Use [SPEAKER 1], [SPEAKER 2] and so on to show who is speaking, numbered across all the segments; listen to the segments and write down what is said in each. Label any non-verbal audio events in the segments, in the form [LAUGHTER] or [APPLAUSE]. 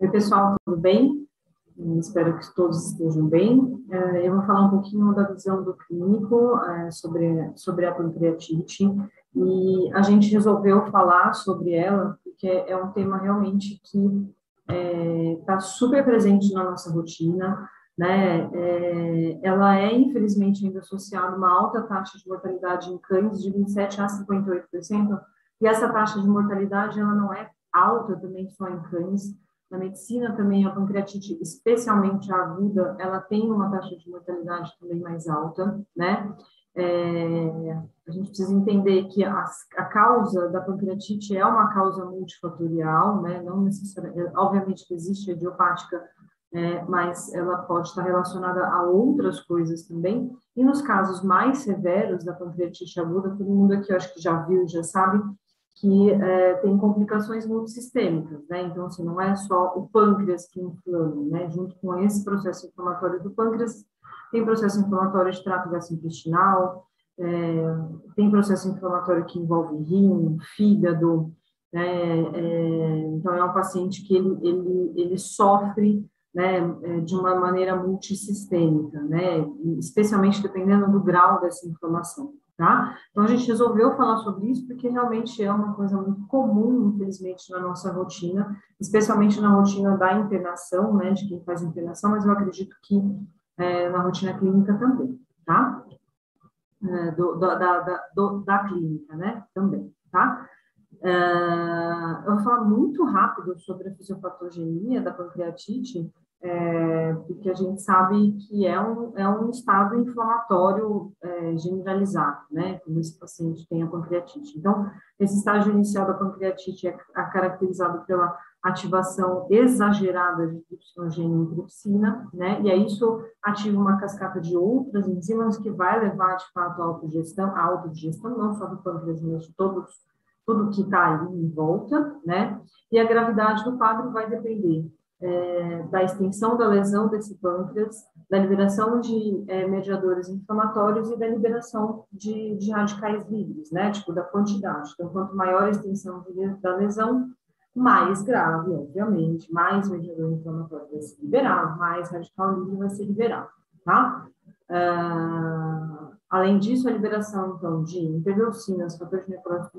[SPEAKER 1] Oi, pessoal, tudo bem? Espero que todos estejam bem. É, eu vou falar um pouquinho da visão do clínico é, sobre, sobre a pancreatite e a gente resolveu falar sobre ela porque é um tema realmente que está é, super presente na nossa rotina, né? É, ela é, infelizmente, ainda associada a uma alta taxa de mortalidade em cães de 27% a 58%, e essa taxa de mortalidade ela não é alta também só em cães, na medicina também a pancreatite, especialmente a aguda, ela tem uma taxa de mortalidade também mais alta, né? É, a gente precisa entender que a, a, causa da pancreatite é uma causa multifatorial, né? Não necessariamente, obviamente que existe a idiopática, é, mas ela pode estar relacionada a outras coisas também. E nos casos mais severos da pancreatite aguda, todo mundo aqui eu acho que já viu, já sabe, que é, tem complicações multissistêmicas, né? Então, assim, não é só o pâncreas que inflama, né? Junto com esse processo inflamatório do pâncreas, tem processo inflamatório de trato gastrointestinal, é, tem processo inflamatório que envolve rim, fígado, né? É, então, é um paciente que ele, ele, ele sofre né, é, de uma maneira multissistêmica, né? Especialmente dependendo do grau dessa inflamação tá? Então, a gente resolveu falar sobre isso porque realmente é uma coisa muito comum, infelizmente, na nossa rotina, especialmente na rotina da internação, né, de quem faz internação, mas eu acredito que é, na rotina clínica também, tá? É, do, da, da, do, da clínica, né, também, tá? É, eu vou falar muito rápido sobre a fisiopatogenia da pancreatite, é, porque a gente sabe que é um, é um estado inflamatório é, generalizado, né, quando esse paciente tem a pancreatite. Então, esse estágio inicial da pancreatite é, caracterizado pela ativação exagerada de tripsinogênio e tripsina, né, e aí isso ativa uma cascata de outras enzimas que vai levar, de fato, à autodigestão, à autodigestão não só do pâncreas, mas de todos, tudo que está ali em volta, né, e a gravidade do quadro vai depender é, da extensão da lesão desse pâncreas, da liberação de é, mediadores inflamatórios e da liberação de, de, radicais livres, né, tipo da quantidade. Então, quanto maior a extensão da lesão, mais grave, obviamente, mais mediador inflamatório vai ser liberado, mais radical livre vai ser liberado, tá? Uh, além disso, a liberação, então, de interleucinas, fator de necrose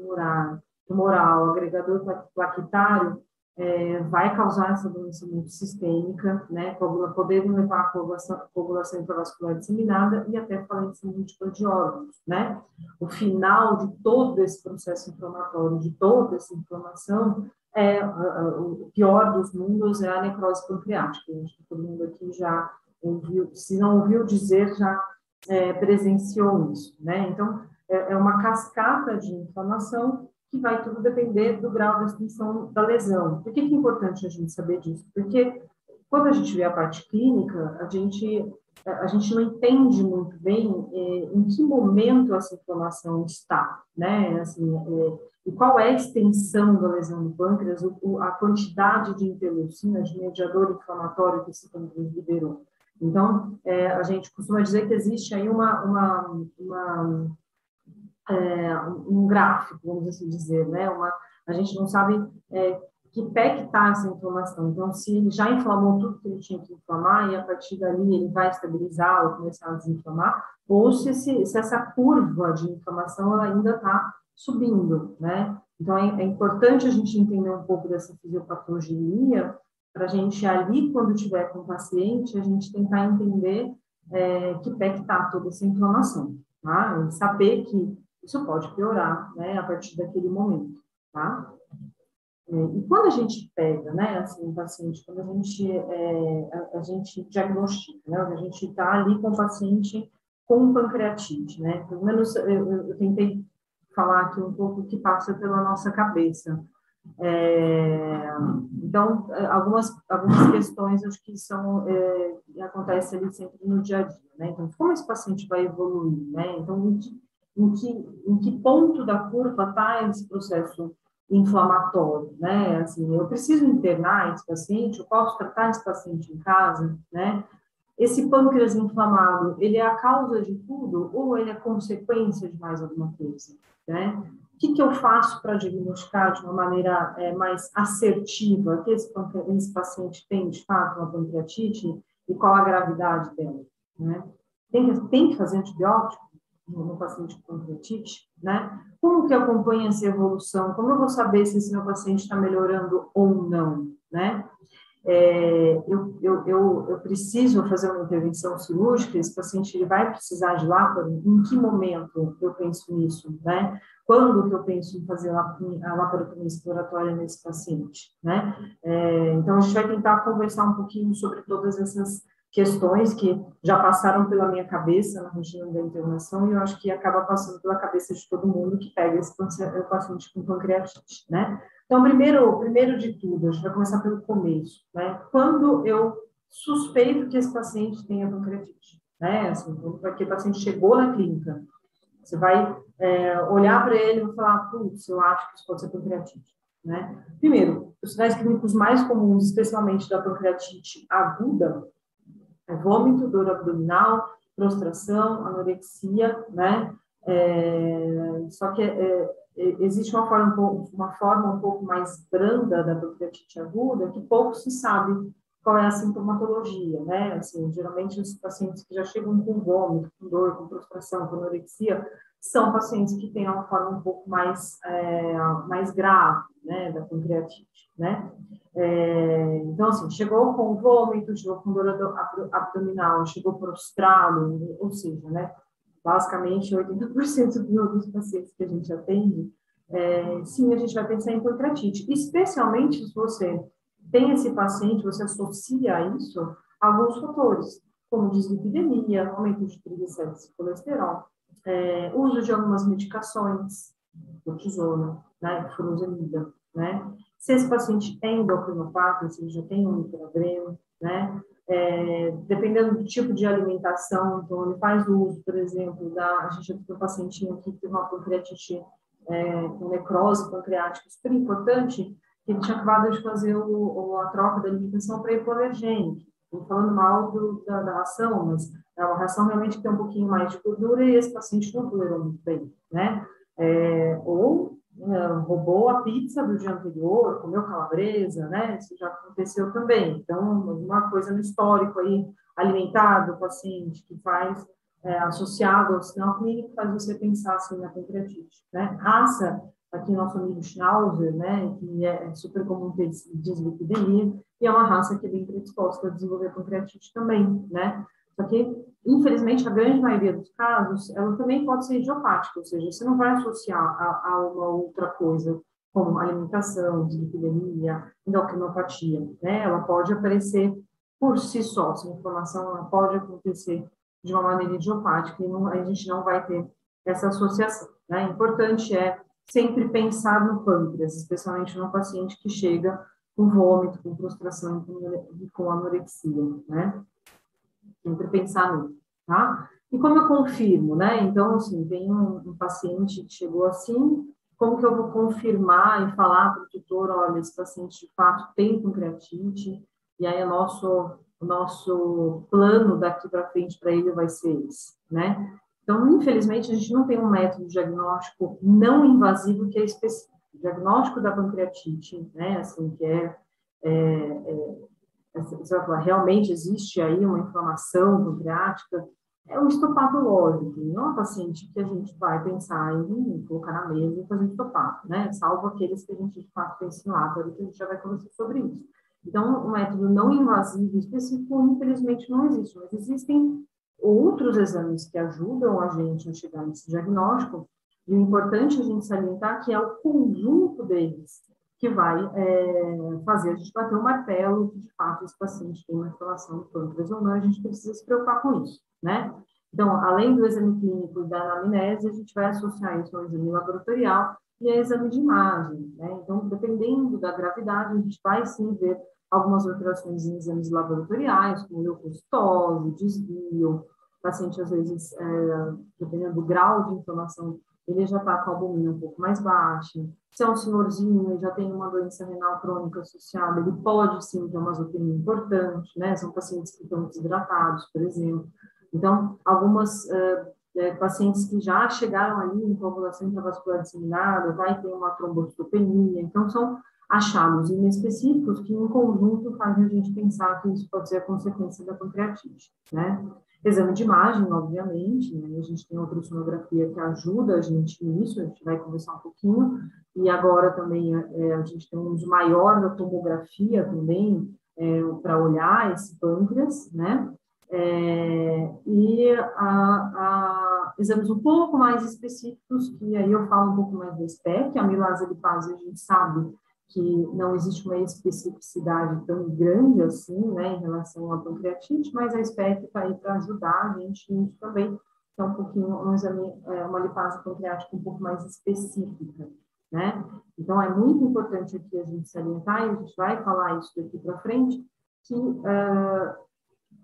[SPEAKER 1] tumoral agregador plaquetário, é, vai causar essa doença multissistêmica, né, podendo levar a coagulação, coagulação intravascular disseminada e até falência múltipla de órgãos, né. O final de todo esse processo inflamatório, de toda essa inflamação, é o pior dos mundos é a necrose pancreática. Acho que todo mundo aqui já ouviu, se não ouviu dizer, já é, presenciou isso, né. Então, é, é uma cascata de inflamação que vai tudo depender do grau da extensão da lesão. Por que, que é importante a gente saber disso? Porque quando a gente vê a parte clínica, a gente, a gente não entende muito bem é, em que momento essa inflamação está, né? Assim, é, e qual é a extensão da lesão do pâncreas, o, a quantidade de interleucina, de mediador inflamatório que esse pâncreas liberou. Então, é, a gente costuma dizer que existe aí uma, uma, uma é, um gráfico, vamos assim dizer, né? Uma, a gente não sabe é, que pé que está essa inflamação. Então, se ele já inflamou tudo que ele tinha que inflamar e a partir dali ele vai estabilizar ou começar a desinflamar, ou se, esse, se essa curva de inflamação ela ainda está subindo, né? Então, é, é, importante a gente entender um pouco dessa fisiopatologia para a gente ali, quando tiver com o paciente, a gente tentar entender é, que pé que está toda essa inflamação, tá? E saber que isso pode piorar, né, a partir daquele momento, tá? É, e quando a gente pega, né, assim, um paciente, quando a gente, é, a, a, gente diagnostica, né, a gente está ali com o paciente com pancreatite, né, pelo menos eu, eu, tentei falar aqui um pouco o que passa pela nossa cabeça. É, então, é, algumas, algumas questões acho que são, é, acontecem ali sempre no dia a dia, né, então, como esse paciente vai evoluir, né, então, em que, em que ponto da curva está esse processo inflamatório, né? Assim, eu preciso internar esse paciente, eu posso tratar esse paciente em casa, né? Esse pâncreas inflamado, ele é a causa de tudo ou ele é consequência de mais alguma coisa, né? que, que eu faço para diagnosticar de uma maneira é, mais assertiva que esse, esse, paciente tem, de fato, uma pancreatite e qual a gravidade dela, né? Tem, tem que fazer antibiótico no paciente com pancreatite, né? Como que acompanha essa evolução? Como eu vou saber se esse meu paciente está melhorando ou não, né? É, eu, eu, eu, eu, preciso fazer uma intervenção cirúrgica, esse paciente ele vai precisar de láparo, em que momento eu penso nisso, né? Quando que eu penso em fazer a laparotomia exploratória nesse paciente, né? É, então, a gente vai tentar conversar um pouquinho sobre todas essas questões que já passaram pela minha cabeça na rotina da internação e eu acho que acaba passando pela cabeça de todo mundo que pega esse paciente com pancreatite, né? Então, primeiro, primeiro de tudo, a gente vai começar pelo começo, né? Quando eu suspeito que esse paciente tenha pancreatite, né? Assim, quando aquele paciente chegou na clínica, você vai é, olhar para ele e falar, putz, eu acho que isso pode ser pancreatite, né? Primeiro, os sinais clínicos mais comuns, especialmente da pancreatite aguda, vômito, dor abdominal, prostração, anorexia, né? É, só que é, existe uma forma, um pouco, uma forma um pouco mais branda da pancreatite aguda que pouco se sabe qual é a sintomatologia, né? Assim, geralmente os pacientes que já chegam com vômito, com dor, com prostração, com anorexia, são pacientes que têm uma forma um pouco mais, é, mais grave, né, da pancreatite, né? É, então, assim, chegou com vômito, chegou com dor abdominal, chegou prostrado, ou seja, né, basicamente 80% [LAUGHS] dos pacientes que a gente atende, é, sim, a gente vai pensar em pancreatite, especialmente se você tem esse paciente, você associa a isso alguns fatores, como dislipidemia, aumento de triglicéridos e colesterol, é, uso de algumas medicações, cortisona, né, furosemida, né, se esse paciente é endocrinopata, se ele já tem um intragreno, né, é, dependendo do tipo de alimentação, então ele faz uso, por exemplo, da, a gente tem um pacientinho aqui que tem uma pancreatite, é, com necrose pancreática super importante, que ele tinha acabado de fazer o, o, a troca da alimentação para hipoalergênico. Estou falando mal do, da, da, ração, mas é uma ração realmente que tem um pouquinho mais de gordura e esse paciente não tolerou muito bem, né? É, ou roubou a pizza do dia anterior, comeu calabresa, né? Isso já aconteceu também. Então, uma coisa no histórico aí alimentar do paciente que faz é, associado ao sinal clínico faz você pensar assim na pancreatite, né? Raça, aqui nosso amigo Schnauzer, né? Que é super comum ter dislipidemia e é uma raça que é bem predisposta a desenvolver pancreatite também, né? Só que, infelizmente, a grande maioria dos casos, ela também pode ser idiopática, ou seja, você não vai associar a, a uma outra coisa, como alimentação, dislipidemia, endocrinopatia, né? Ela pode aparecer por si só, essa inflamação ela pode acontecer de uma maneira idiopática e não, a gente não vai ter essa associação, né? Importante é sempre pensar no pâncreas, especialmente no paciente que chega com vômito, com prostração e com anorexia, né? Sempre pensar nisso, tá? E como eu confirmo, né? Então, assim, vem um, um, paciente que chegou assim, como que eu vou confirmar e falar para o tutor, olha, esse paciente de fato tem pancreatite, e aí o nosso, nosso plano daqui para frente para ele vai ser esse, né? Então, infelizmente, a gente não tem um método diagnóstico não invasivo que é específico. O diagnóstico da pancreatite, né, assim, que é, é, é você vai falar, realmente existe aí uma inflamação pancreática, é um histopatológico, não é uma paciente que a gente vai pensar em colocar na mesa e fazer estopato, né? Salvo aqueles que a gente de fato pensa em láparo, que a gente já vai conversar sobre isso. Então, um método não invasivo específico, infelizmente, não existe, mas existem outros exames que ajudam a gente a chegar nesse diagnóstico, e o importante é a gente salientar que é o conjunto deles que vai é, fazer a gente bater o martelo que, de fato, esse paciente tem uma inflamação do pâncreas ou não, a gente precisa se preocupar com isso, né? Então, além do exame clínico e da anamnese, a gente vai associar isso ao exame laboratorial e ao exame de imagem, né? Então, dependendo da gravidade, a gente vai sim ver algumas alterações em exames laboratoriais, como leucocitose, desvio, paciente, às vezes, é, dependendo do grau de inflamação ele já está com a albumina um pouco mais baixa. Se é um senhorzinho e já tem uma doença renal crônica associada, ele pode sim ter uma azotenia importante, né? São pacientes que estão desidratados, por exemplo. Então, algumas uh, é, pacientes que já chegaram ali em coagulação intravascular disseminada, vai ter uma trombocitopenia, então são achados inespecíficos que, em conjunto, fazem a gente pensar que isso pode ser a consequência da pancreatite, né? Exame de imagem, obviamente, né? a gente tem a ultrassonografia que ajuda a gente nisso, a gente vai conversar um pouquinho, e agora também é, a gente tem um uso maior da tomografia também, é, para olhar esse pâncreas, né? É, e a, a, exames um pouco mais específicos, que aí eu falo um pouco mais da SPEC, a milase lipase a gente sabe que não existe uma especificidade tão grande assim, né, em relação à pancreatite, mas a SPEC está aí para ajudar a gente nisso também, que é um pouquinho, um exame, é, uma lipase pancreática um pouco mais específica, né? Então, é muito importante aqui a gente salientar, e a gente vai falar isso daqui para frente, que uh,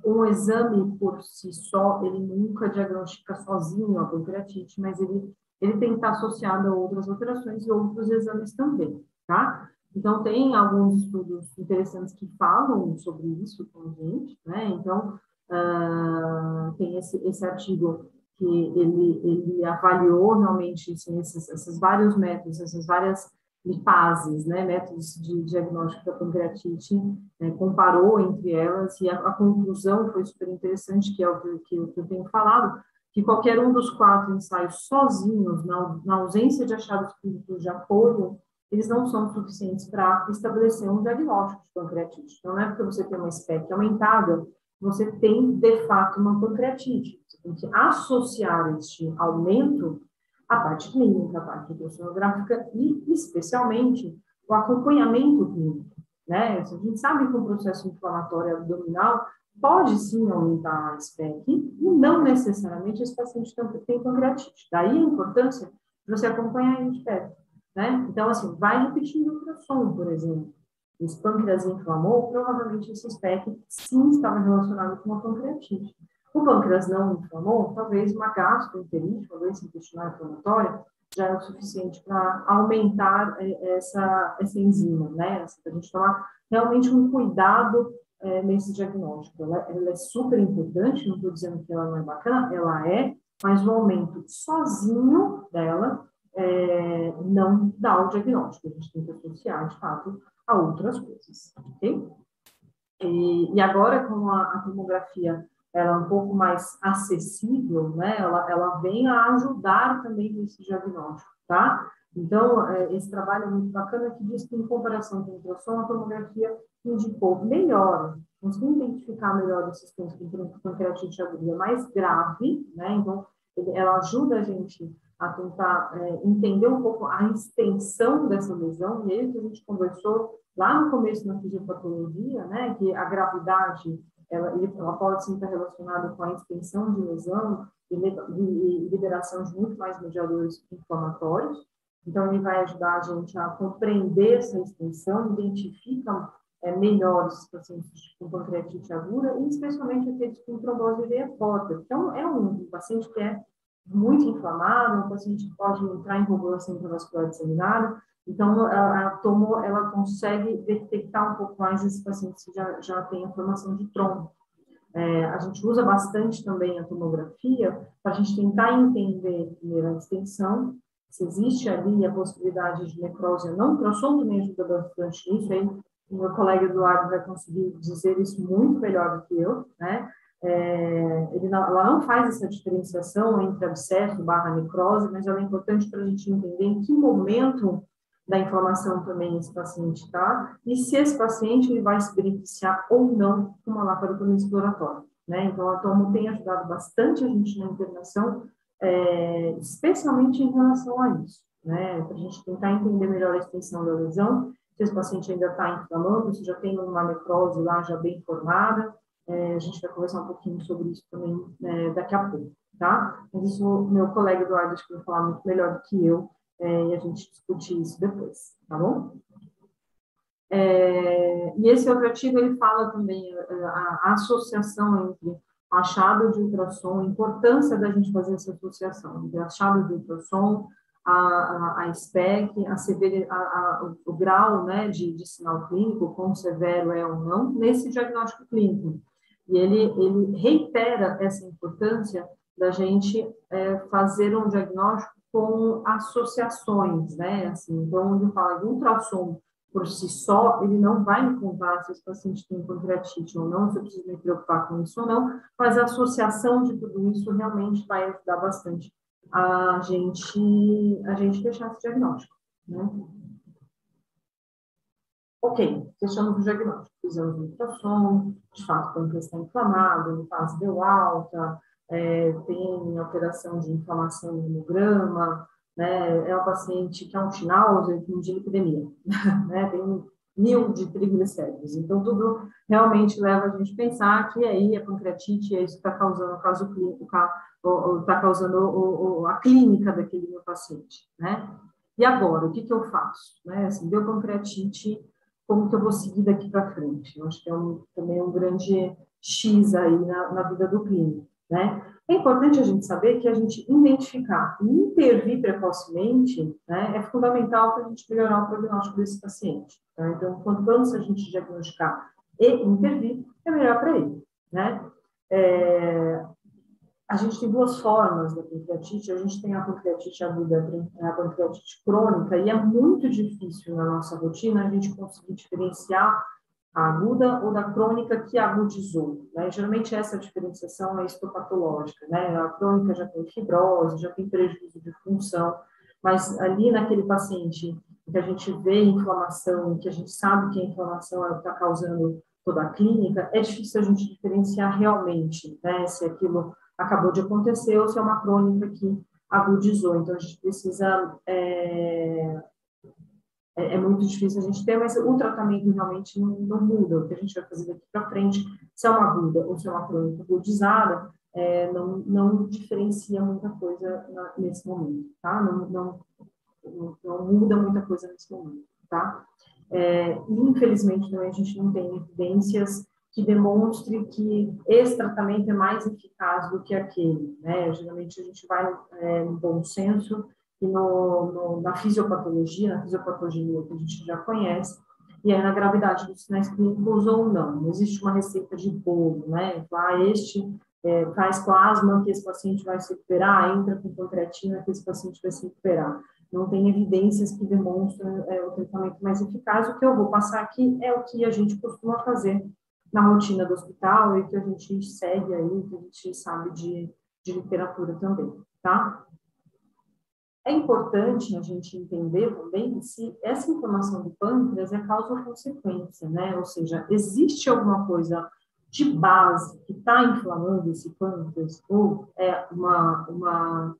[SPEAKER 1] um exame por si só, ele nunca diagnostica sozinho a pancreatite, mas ele, ele tem que estar associado a outras alterações e outros exames também, tá? Então, tem alguns estudos interessantes que falam sobre isso com a gente, né? Então, uh, tem esse, esse artigo que ele, ele avaliou realmente assim, esses, esses vários métodos, essas várias lipases, né, métodos de diagnóstico da pancreatite, né, comparou entre elas e a, a, conclusão foi super interessante, que é o que, que, eu tenho falado, que qualquer um dos quatro ensaios sozinhos, na, na ausência de achados clínicos de apoio, eles não são suficientes para estabelecer um diagnóstico de pancreatite. Então, não é porque você tem uma SPEC aumentada, você tem, de fato, uma pancreatite. Você tem que associar este aumento à parte clínica, à parte ultrassonográfica e, especialmente, o acompanhamento clínico. Né? A gente sabe que o processo inflamatório abdominal pode sim aumentar a SPEC e não necessariamente esse paciente tem pancreatite. Daí a importância de você acompanhar ele de perto. Né? Então, assim, vai repetindo o ultrassom, por exemplo. Esse pâncreas inflamou, provavelmente esse SPEC sim estava relacionado com uma pancreatite. O pâncreas não inflamou, talvez uma gastroenterite, uma doença intestinal inflamatória, já é o suficiente para aumentar é, essa, essa enzima, né? Para a gente tomar realmente um cuidado é, nesse diagnóstico. Ela, ela, é super importante, não estou dizendo que ela não é bacana, ela é, mas o aumento sozinho dela é, não dá o diagnóstico. A gente tem que associar, de fato, a outras coisas? E, e agora, com a, a, tomografia ela é um pouco mais acessível, né? Ela, ela vem a ajudar também nesse diagnóstico, tá? Então, é, esse trabalho é muito bacana que diz que, em comparação com o ultrassom, a tomografia indicou melhor, conseguiu identificar melhor esses pontos de pancreatite aguda mais grave, né? Então, ela ajuda a gente a tentar é, entender um pouco a extensão dessa lesão, e aí que a gente conversou lá no começo na fisiopatologia, né, que a gravidade ela, ela pode sim estar relacionada com a extensão de lesão e, e liberação de muito mais mediadores inflamatórios. Então, ele vai ajudar a gente a compreender essa extensão, identifica é, melhor os pacientes com pancreatite aguda, e especialmente aqueles com trombose veia porta. Então, é um paciente que é muito inflamado, um paciente que pode entrar em coagulação intravascular disseminada. Então, a, a tomo, ela consegue detectar um pouco mais esse paciente que já, já tem inflamação de trombo. É, a gente usa bastante também a tomografia para a gente tentar entender primeiro a extensão, se existe ali a possibilidade de necrose ou não. O ultrassom também ajuda bastante aí o meu colega Eduardo vai conseguir dizer isso muito melhor do que eu, né? É, não, ela não faz essa diferenciação entre abscesso barra necrose, mas ela é importante para a gente entender em que momento da inflamação também esse paciente está e se esse paciente ele vai se beneficiar ou não com uma laparotomia exploratória. Né? Então, a tomo tem ajudado bastante a gente na internação, é, especialmente em relação a isso, né? para a gente tentar entender melhor a extensão da lesão, se esse paciente ainda está inflamando, se já tem uma necrose lá já bem formada, é, a gente vai conversar um pouquinho sobre isso também é, daqui a pouco, tá? Mas isso, meu colega Eduardo, acho que vai falar muito melhor do que eu, é, e a gente discutir isso depois, tá bom? É, e esse outro artigo, ele fala também é, a, a associação entre achado de ultrassom, a importância da gente fazer essa associação entre achado de ultrassom, a, a, a SPEC, a severo, a, a, o grau né, de, de sinal clínico, quão severo é ou não, nesse diagnóstico clínico. E ele, ele reitera essa importância da gente é, fazer um diagnóstico com associações, né? Assim, então, onde fala de ultrassom por si só, ele não vai me contar se esse paciente tem pancreatite ou não, se eu preciso me preocupar com isso ou não, mas a associação de tudo isso realmente vai ajudar bastante a gente, a gente fechar esse diagnóstico, né? Ok, fechamos o diagnóstico, o ultrassom, de fato, o pâncreas está inflamado, a fase deu alta, é, tem alteração de inflamação no hemograma, né, é um paciente que é um Schnauzer com lipidemia, [LAUGHS] né, tem mil de triglicéridos. Então, tudo realmente leva a gente a pensar que aí a pancreatite é isso que está causando o caso clínico, está causando o, o, a clínica daquele meu paciente, né? E agora, o que, que eu faço? Né? Assim, deu pancreatite, como que eu vou seguir daqui para frente? Eu acho que é um, também um grande X aí na, na vida do clínico. Né? É importante a gente saber que a gente identificar e intervir precocemente né, é fundamental para a gente melhorar o prognóstico desse paciente. Tá? Então, quanto antes a gente diagnosticar e intervir, é melhor para ele. Né? É, a gente tem duas formas da pancreatite. A gente tem a pancreatite aguda, a pancreatite crônica, e é muito difícil na nossa rotina a gente conseguir diferenciar a aguda ou da crônica que agudizou. Né? Geralmente essa diferenciação é histopatológica, né? A crônica já tem fibrose, já tem prejuízo de função, mas ali naquele paciente que a gente vê inflamação, que a gente sabe que a inflamação está causando toda a clínica, é difícil a gente diferenciar realmente, né? Se aquilo acabou de acontecer ou se é uma crônica que agudizou. Então a gente precisa é, é, é, muito difícil a gente ter, mas o tratamento realmente não, não muda. O que a gente vai fazer daqui para frente, se é uma aguda ou se é uma crônica agudizada, é, não, não diferencia muita coisa na, nesse momento, tá? Não, não, não, muda muita coisa nesse momento, tá? É, infelizmente, também a gente não tem evidências que demonstre que esse tratamento é mais eficaz do que aquele, né? Geralmente a gente vai é, no bom senso e no, no, na fisiopatologia, na fisiopatologia que a gente já conhece, e aí na gravidade dos sinais clínicos ou não. Não existe uma receita de bolo, né? Ah, este é, faz plasma que esse paciente vai se recuperar, entra com pancreatina que esse paciente vai se recuperar. Não tem evidências que demonstram é, o tratamento mais eficaz. O que eu vou passar aqui é o que a gente costuma fazer na rotina do hospital e que a gente segue aí, que a gente sabe de, de literatura também, tá? É importante a gente entender também se essa inflamação do pâncreas é causa ou consequência, né? Ou seja, existe alguma coisa de base que está inflamando esse pâncreas ou é uma, uma,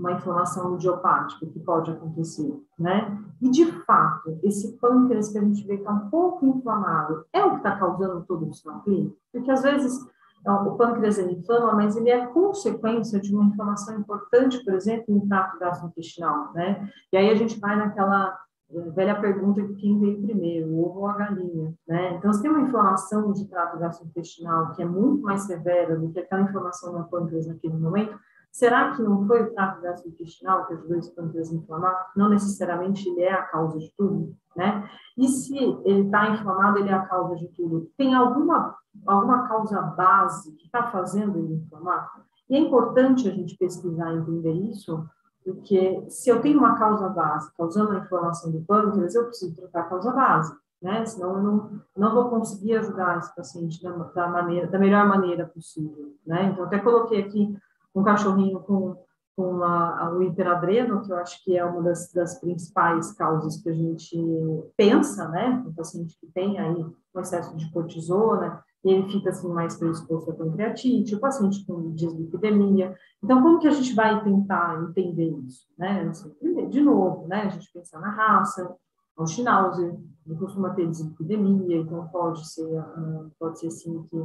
[SPEAKER 1] uma inflamação idiopática que pode acontecer, né? E, de fato, esse pâncreas que a gente vê que está um pouco inflamado é o que está causando todo o sinal clínico? Porque, às vezes, então, o pâncreas ele inflama, mas ele é consequência de uma inflamação importante, por exemplo, no trato gastrointestinal, né? E aí a gente vai naquela eh, velha pergunta de quem veio primeiro, o ovo ou a galinha, né? Então, se tem uma inflamação de trato gastrointestinal que é muito mais severa do que aquela inflamação no pâncreas naquele momento, será que não foi o trato gastrointestinal que ajudou esse pâncreas a inflamar? Não necessariamente ele é a causa de tudo, né? E se ele está inflamado, ele é a causa de tudo? Tem alguma alguma causa base que está fazendo ele inflamar? E é importante a gente pesquisar e entender isso, porque se eu tenho uma causa base causando a inflamação do pâncreas, eu preciso tratar a causa base, né? Senão eu não, não vou conseguir ajudar esse paciente da, da, maneira, da melhor maneira possível, né? Então, até coloquei aqui um cachorrinho com, com a, a, o hiperadreno, que eu acho que é uma das, das principais causas que a gente pensa, né? O paciente que tem aí um excesso de cortisona, ele fica assim mais predisposto a pancreatite, o paciente com dislipidemia. Então, como que a gente vai tentar entender isso? Né? Assim, de novo, né? a gente pensar na raça, o Schnauzer, ele costuma ter dislipidemia, então pode ser, ah, pode ser sim que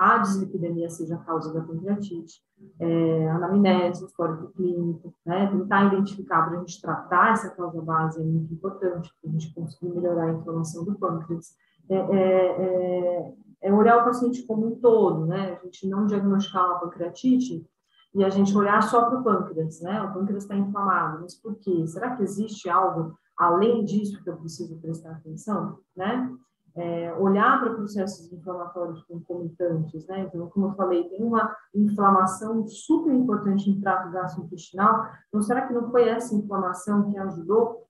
[SPEAKER 1] a dislipidemia seja a causa da pancreatite, é, anamnese, histórico clínico, né? tentar identificar para a gente tratar essa causa base é muito importante, para a gente conseguir melhorar a inflamação do pâncreas. É, é, é é olhar o paciente como um todo, né? A gente não diagnosticar uma pancreatite e a gente olhar só para o pâncreas, né? O pâncreas está inflamado, mas por quê? Será que existe algo além disso que eu preciso prestar atenção, né? É, olhar para processos inflamatórios concomitantes, né? Então, como eu falei, tem uma inflamação super importante no trato gastrointestinal. Então, será que não foi essa inflamação que ajudou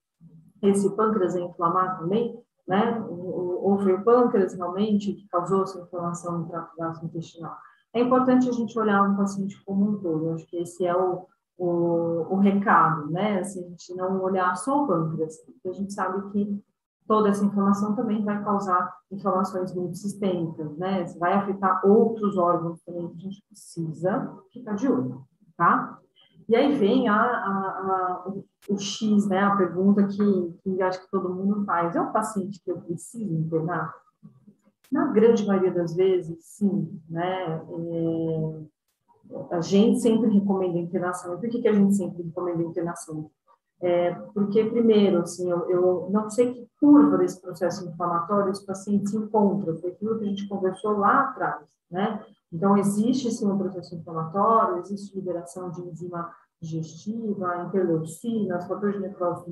[SPEAKER 1] esse pâncreas a inflamar também? Né? Ou foi o pâncreas realmente que causou essa inflamação no trato gastrointestinal? É importante a gente olhar um paciente como um todo. Eu acho que esse é o, o, o recado, né? Assim, a gente não olhar só o pâncreas, porque a gente sabe que toda essa inflamação também vai causar inflamações muito sistêmicas, né? Vai afetar outros órgãos também que a gente precisa ficar de olho, tá? E aí vem a, a, a, o, o, X, né? A pergunta que, que acho que todo mundo faz: é o paciente que eu preciso internar? Na grande maioria das vezes, sim, né? É, a gente sempre recomenda internação. E por que, que a gente sempre recomenda internação? É, porque, primeiro, assim, eu, eu, não sei que curva desse processo inflamatório esse paciente se encontra, foi aquilo que a gente conversou lá atrás, né? Então, existe, sim, um processo inflamatório, existe liberação de enzima digestiva, interleucinas, fatores de necrose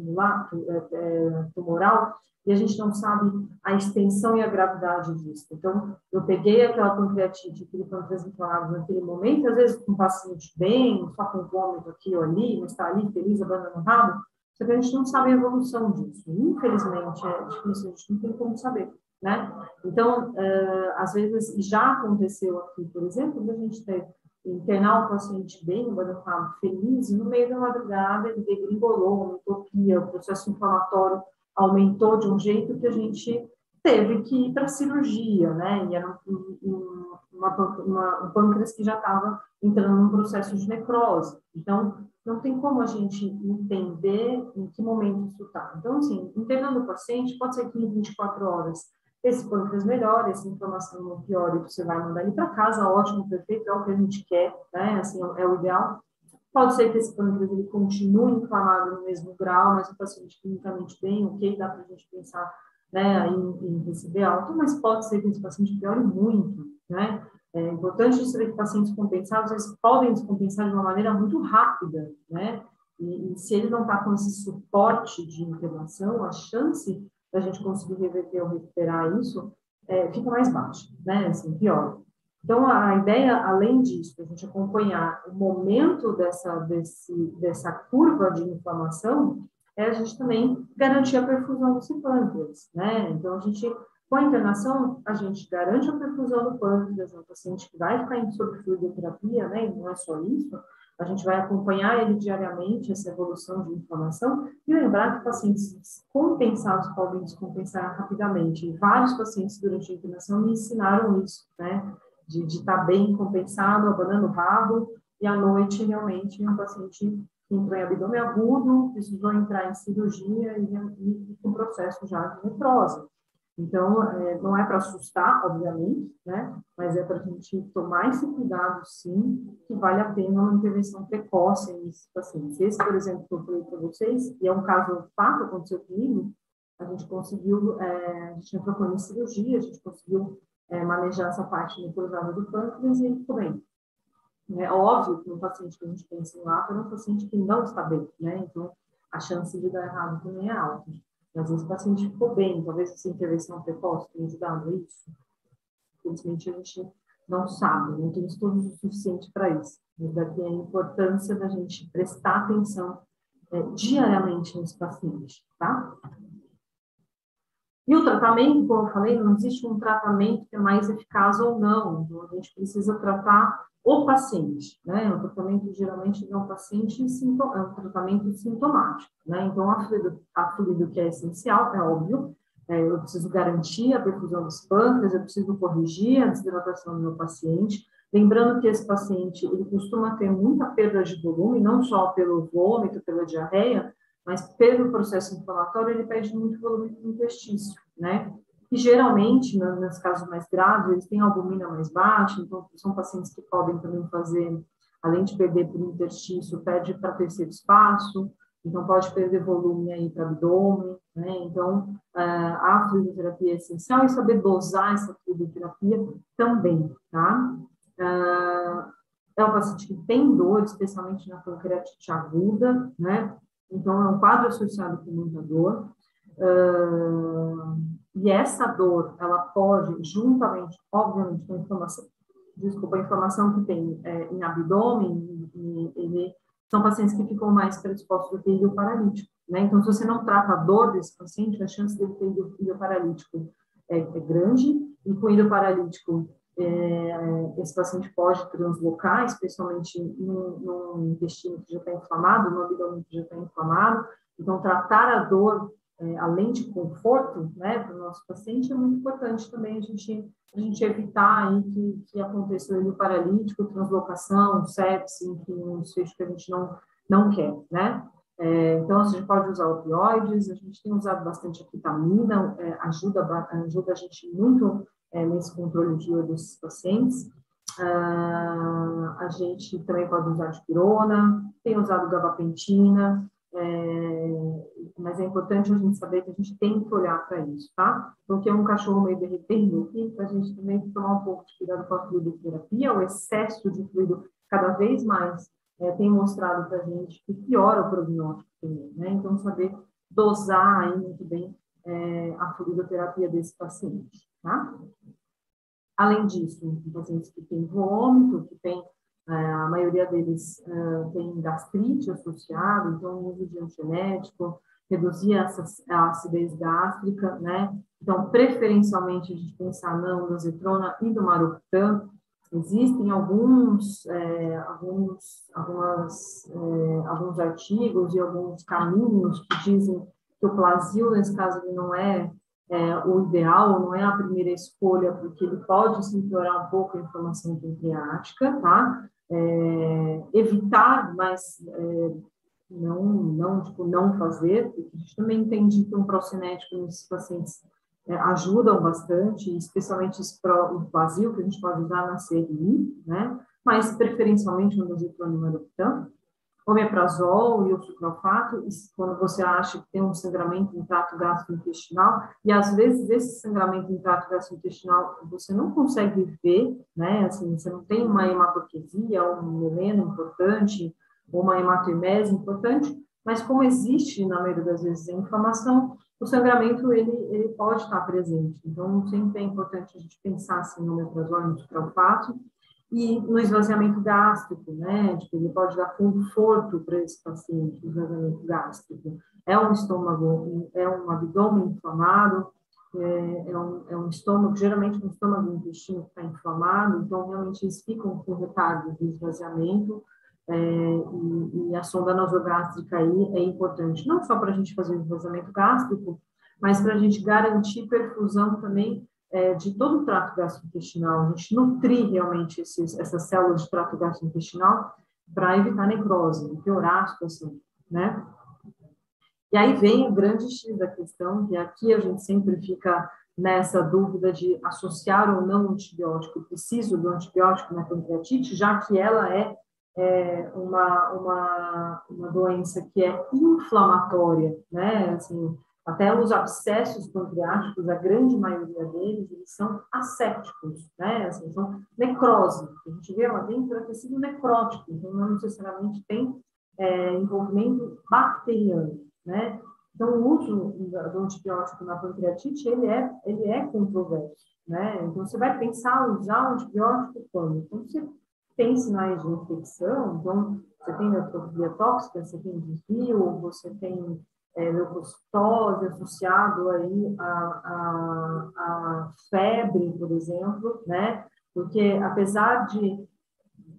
[SPEAKER 1] tumoral, e a gente não sabe a extensão e a gravidade disso. Então, eu peguei aquela pancreatite, aquele pâncreas inflamado naquele momento, às vezes com um paciente bem, só com vômito aqui ou ali, mas está ali feliz, abandonando o rabo, só que a gente não sabe a evolução disso. Infelizmente, é difícil, a gente não tem como saber, né? Então, uh, às vezes, já aconteceu aqui, por exemplo, a gente ter internar um paciente bem, o rabo feliz, e no meio da madrugada ele degringolou, uma utopia, o processo inflamatório aumentou de um jeito que a gente teve que ir para cirurgia, né? E era um, um, uma, uma, um pâncreas que já estava entrando num processo de necrose. Então, não tem como a gente entender em que momento isso está. Então, assim, internando o paciente, pode ser que em 24 horas esse pâncreas melhore, essa inflamação não piore, você vai mandar ele para casa, ótimo, perfeito, é o que a gente quer, né? Assim, é o ideal. Pode ser que esse pâncreas ele continue inflamado no mesmo grau, mas o paciente clinicamente bem, ok, dá para a gente pensar né, em, em, receber alto, mas pode ser que esse paciente piore muito, né? É importante saber que pacientes compensados, eles podem descompensar de uma maneira muito rápida, né? E, e se ele não está com esse suporte de internação, a chance da gente conseguir reverter ou recuperar isso é, fica mais baixa, né? Assim, pior. Então, a ideia, além disso, a gente acompanhar o momento dessa, desse, dessa curva de inflamação, é a gente também garantir a perfusão dos pâncreas, né? Então, a gente, com a internação, a gente garante a perfusão do pâncreas, é um paciente que vai ficar sob fluidoterapia, né? E não é só isso, a gente vai acompanhar ele diariamente, essa evolução de inflamação, e lembrar que pacientes compensados podem descompensar rapidamente. E vários pacientes durante a internação me ensinaram isso, né? De estar tá bem compensado, abanando o rabo, e à noite, realmente, um paciente entrou em abdômen agudo, precisou entrar em cirurgia e, e com processo já de necrose. Então, é, não é para assustar, obviamente, né? Mas é para a gente tomar esse cuidado, sim, que vale a pena uma intervenção precoce nesses pacientes. Esse, por exemplo, que eu falei para vocês, e é um caso fato, aconteceu comigo, a gente conseguiu, é, a gente entrou com cirurgia, a gente conseguiu é, manejar essa parte necrosada do pâncreas e ele ficou bem. É óbvio que um paciente que a gente pensa em lápis é um paciente que não está bem, né? Então, a chance de dar errado também é alta. Às vezes o paciente ficou bem, talvez essa intervenção precoce tenha ajudado isso. Infelizmente, a gente não sabe, não tem estudos o suficiente para isso. Daqui a importância da gente prestar atenção é, diariamente nesse paciente, tá? E o tratamento, como eu falei, não existe um tratamento que é mais eficaz ou não. Então, a gente precisa tratar o paciente, né? O tratamento geralmente é um paciente é um tratamento sintomático, né? Então, a fluido, a fluido que é essencial, é óbvio, é, eu preciso garantir a perfusão dos pâncreas, eu preciso corrigir a desidratação do meu paciente, lembrando que esse paciente, ele costuma ter muita perda de volume, não só pelo vômito, pela diarreia, mas pelo processo inflamatório ele perde muito volume intestino, né? E geralmente, nos casos mais graves, eles têm albumina mais baixa, então são pacientes que podem também fazer, além de perder para o intestino, perde para terceiro espaço, então pode perder volume aí para abdômen, né? Então, a fluidoterapia é essencial e saber dosar essa fluidoterapia também, tá? É um paciente que tem dor, especialmente na pancreatite aguda, né? Então, é um quadro associado com muita dor. Uh, e essa dor, ela pode, juntamente, obviamente, com a inflamação, desculpa, a inflamação que tem é, em abdômen, são pacientes que ficam mais predispostos a ter ilho paralítico, né? Então, se você não trata a dor desse paciente, a chance dele ter ilho paralítico é, é grande, e com ilho paralítico, esse paciente pode translocar, especialmente no, no intestino que já está inflamado, no abdômen que já está inflamado. Então, tratar a dor, é, além de conforto, né, para o nosso paciente, é muito importante também a gente, a gente evitar aí que, que aconteça o paralítico, translocação, sepsis, enfim, um desfecho que a gente não, não quer, né? É, então, a gente pode usar opioides, a gente tem usado bastante a vitamina, é, ajuda, ajuda a gente muito é, nesse controle de dor desses pacientes. Ah, a gente também pode usar dipirona, tem usado gabapentina, é, mas é importante a gente saber que a gente tem que olhar para isso, tá? Porque um cachorro meio derretendo aqui, a gente também tem que tomar um pouco de cuidado com a fluidoterapia, o excesso de fluido cada vez mais é, tem mostrado para a gente que piora o prognóstico também, né? Então, saber dosar aí muito bem é, a fluidoterapia desse paciente, tá? Além disso, pacientes que têm vômito, que tem, é, a maioria deles é, tem gastrite associada, então o uso de antigenético, reduzir essa, a acidez gástrica, né? Então, preferencialmente, a gente pensar não no Zetrona e no Maructan, Existem alguns, é, alguns, algumas, é, alguns artigos e alguns caminhos que dizem que o plasio, nesse caso, ele não é, é, o ideal, não é a primeira escolha, porque ele pode sim piorar um pouco a inflamação pancreática, tá? É, evitar, mas é, não, não, tipo, não fazer, porque a gente também entende que um procinético nesses pacientes é, ajudam bastante, especialmente o vazio que a gente pode usar na CRI, né? Mas preferencialmente no Dositrone Maroptan. Omeprazol e o sucrofato, quando você acha que tem um sangramento em trato gastrointestinal, e às vezes esse sangramento em trato gastrointestinal você não consegue ver, né? Assim, você não tem uma hematoquesia, um meleno importante, ou uma hematemese importante, mas como existe, na maioria das vezes, a inflamação, o sangramento ele, ele pode estar presente. Então, sempre é importante a gente pensar assim, no omeprazol, no sucrofato, e no esvaziamento gástrico, né? Tipo, ele pode dar conforto para esse paciente, o esvaziamento gástrico. É um estômago, é um abdômen inflamado, é, é, um, é um estômago, geralmente um estômago intestino que está inflamado, então realmente eles ficam com retardo de esvaziamento, é, e, e, a sonda nasogástrica aí é importante, não só para a gente fazer o esvaziamento gástrico, mas para a gente garantir perfusão também é, de todo o trato gastrointestinal, a gente nutrir realmente esses, essas células de trato gastrointestinal para evitar necrose, piorar a situação, né? E aí vem o grande X da questão, que aqui a gente sempre fica nessa dúvida de associar ou não antibiótico, preciso do antibiótico na pancreatite, já que ela é, é uma, uma, uma doença que é inflamatória, né? Assim, até os abscessos pancreáticos, a grande maioria deles, eles são assépticos, né? Assim, são necrose. A gente vê lá dentro é tecido necrótico, então não necessariamente tem é, envolvimento bacteriano, né? Então, o uso do antibiótico na pancreatite, ele é, ele é controverso, né? Então, você vai pensar usar o antibiótico quando? Quando você tem sinais de infecção, então, você tem neutropenia tóxica, você tem desvio, você tem é, leucocitose associado aí a, a, a, febre, por exemplo, né? Porque apesar de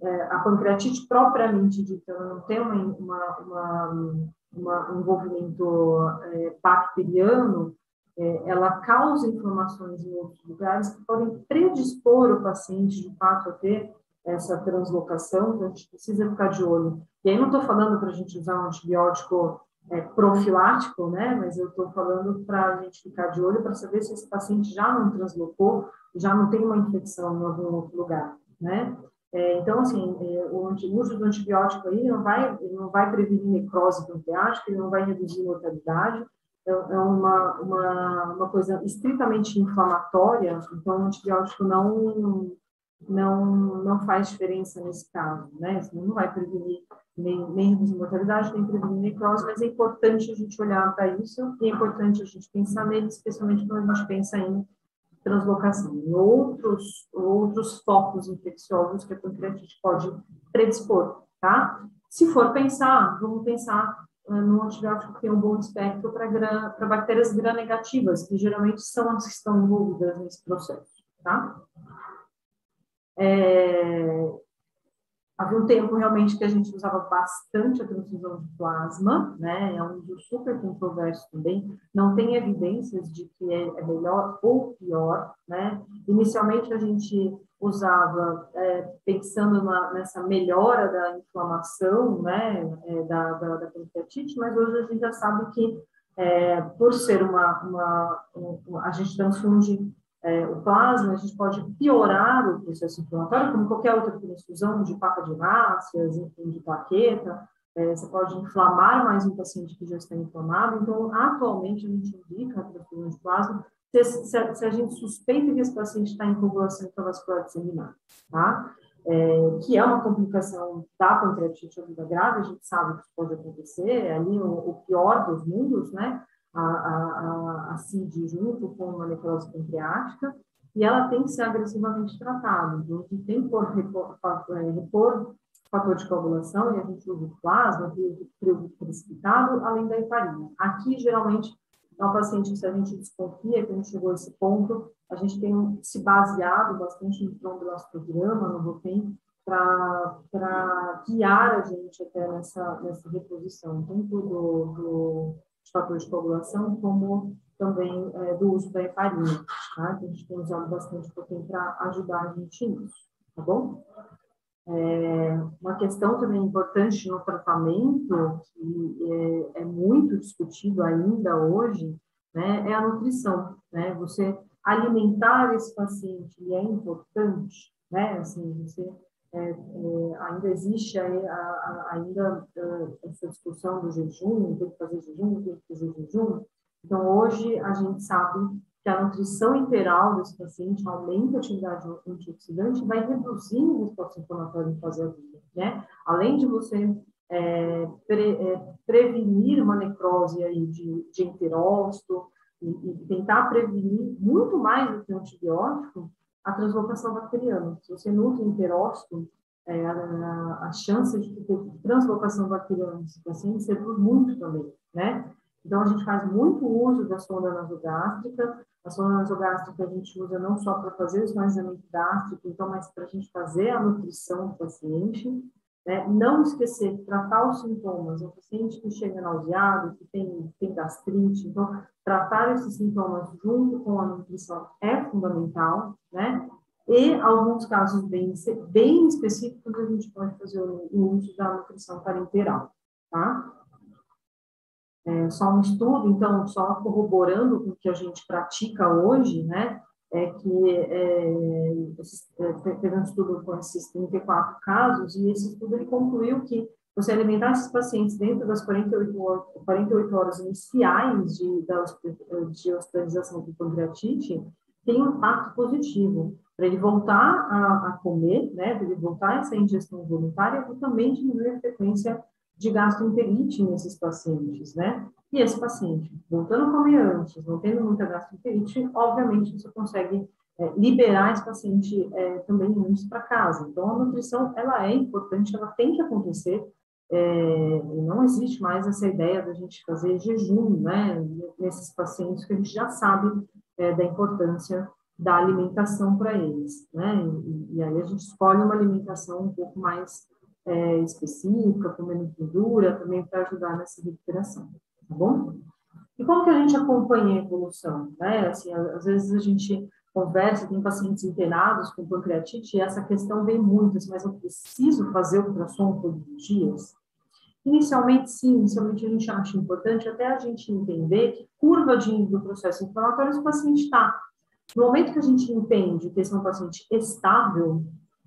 [SPEAKER 1] é, a pancreatite propriamente dita não ter uma, uma, uma, uma um envolvimento é, bacteriano, é, ela causa inflamações em outros lugares que podem predispor o paciente, de fato, a ter essa translocação, então a gente precisa ficar de olho. E aí não estou falando para a gente usar um antibiótico é, profilático, né? Mas eu estou falando para a gente ficar de olho para saber se esse paciente já não translocou, já não tem uma infecção em algum outro lugar, né? É, então, assim, é, o, uso do antibiótico aí não vai, não vai prevenir necrose pancreática, ele não vai reduzir mortalidade, é, é uma, uma, uma coisa estritamente inflamatória, então o antibiótico não, não, não faz diferença nesse caso, né? Não vai prevenir nem, nem reduzir mortalidade, nem prevenir necrose, mas é importante a gente olhar para isso e é importante a gente pensar nele, especialmente quando a gente pensa em translocação, em outros, outros focos infecciosos que a pancreatite pode predispor, tá? Se for pensar, vamos pensar uh, num antibiótico que tem um bom espectro para bactérias gram-negativas, que geralmente são as que estão envolvidas nesse processo, tá? É, havia um tempo realmente que a gente usava bastante a transfusão de plasma, né? É um uso super controverso também. Não tem evidências de que é, é melhor ou pior, né? Inicialmente a gente usava é, pensando na, nessa melhora da inflamação, né? É, da, da, da pancreatite, mas hoje a gente já sabe que é, por ser uma, uma, uma a gente transfunde é, o plasma, a gente pode piorar o processo inflamatório, como qualquer outra transfusão de papa de hemácias, enfim, de plaqueta, é, você pode inflamar mais um paciente que já está inflamado. Então, atualmente, a gente indica a transfusão de plasma se, se, se a gente suspeita que esse paciente está em coagulação intravascular disseminada, tá? É, que é uma complicação da pancreatite aguda grave, a gente sabe que isso pode acontecer, é ali o, o pior dos mundos, né? A, a, a CID junto com uma necrose pancreática, e ela tem que ser agressivamente tratada. Então, a gente tem que repor, repor, é, repor fator de coagulação, e a gente usa o plasma, o precipitado, além da heparina. Aqui, geralmente, é um paciente que, se a gente desconfia que a gente chegou a esse ponto, a gente tem se baseado bastante no tromboelastograma, no ROPEM, para guiar a gente até nessa, nessa reposição, tanto do, do de fatores de coagulação, como também é, do uso da heparina, tá? que a gente tem usado bastante para ajudar a gente nisso, tá bom? É, uma questão também importante no tratamento, que é, é muito discutido ainda hoje, né, é a nutrição, né? Você alimentar esse paciente é importante, né? Assim, você ainda existe aí, a, a, ainda essa discussão do jejum, tem que fazer jejum, tem que fazer jejum. Então, hoje, a gente sabe que a nutrição integral desse paciente aumenta a atividade antioxidante e vai reduzir o resposta inflamatória aguda, né? Além de você é, pre, é, prevenir uma necrose aí de, de enterócito e, e tentar prevenir muito mais do que o antibiótico, a translocação bacteriana. Se você nutre enterócito, é, a, a, chance de ter translocação bacteriana nesse paciente reduz muito também, né? Então, a gente faz muito uso da sonda nasogástrica. A sonda nasogástrica a gente usa não só para fazer o esvaziamento gástrico, então, mas para a gente fazer a nutrição do paciente. Né? Não esquecer de tratar os sintomas. O paciente que chega nauseado, que tem, tem gastrite, então, tratar esses sintomas junto com a nutrição é fundamental, né? E alguns casos bem, bem específicos a gente pode fazer o uso da nutrição parenteral, tá? É, só um estudo, então, só corroborando com o que a gente pratica hoje, né? É que é, teve um estudo com esses 34 casos e esse estudo ele concluiu que você alimentar esses pacientes dentro das 48 horas, 48 horas iniciais de, da, de hospitalização com pancreatite tem um impacto positivo para ele voltar a, a comer, né, para ele voltar a essa ingestão voluntária e também diminuir a frequência de gastroenterite nesses pacientes, né? E esse paciente, voltando a comer antes, não tendo muita gastroenterite, obviamente você consegue é, liberar esse paciente é, também antes para casa. Então, a nutrição, ela é importante, ela tem que acontecer, é, não existe mais essa ideia da gente fazer jejum, né, nesses pacientes que a gente já sabe é, da importância da alimentação para eles, né, e, e, aí a gente escolhe uma alimentação um pouco mais é, específica, com menos gordura, também para ajudar nessa recuperação, tá bom? E como que a gente acompanha a evolução, né, assim, às vezes a gente conversa, tem pacientes internados com pancreatite, e essa questão vem muito, assim, mas eu preciso fazer ultrassom todos os dias? Inicialmente, sim, inicialmente a gente acha importante até a gente entender que curva de, do processo inflamatório esse paciente está. No momento que a gente entende que esse é um paciente estável,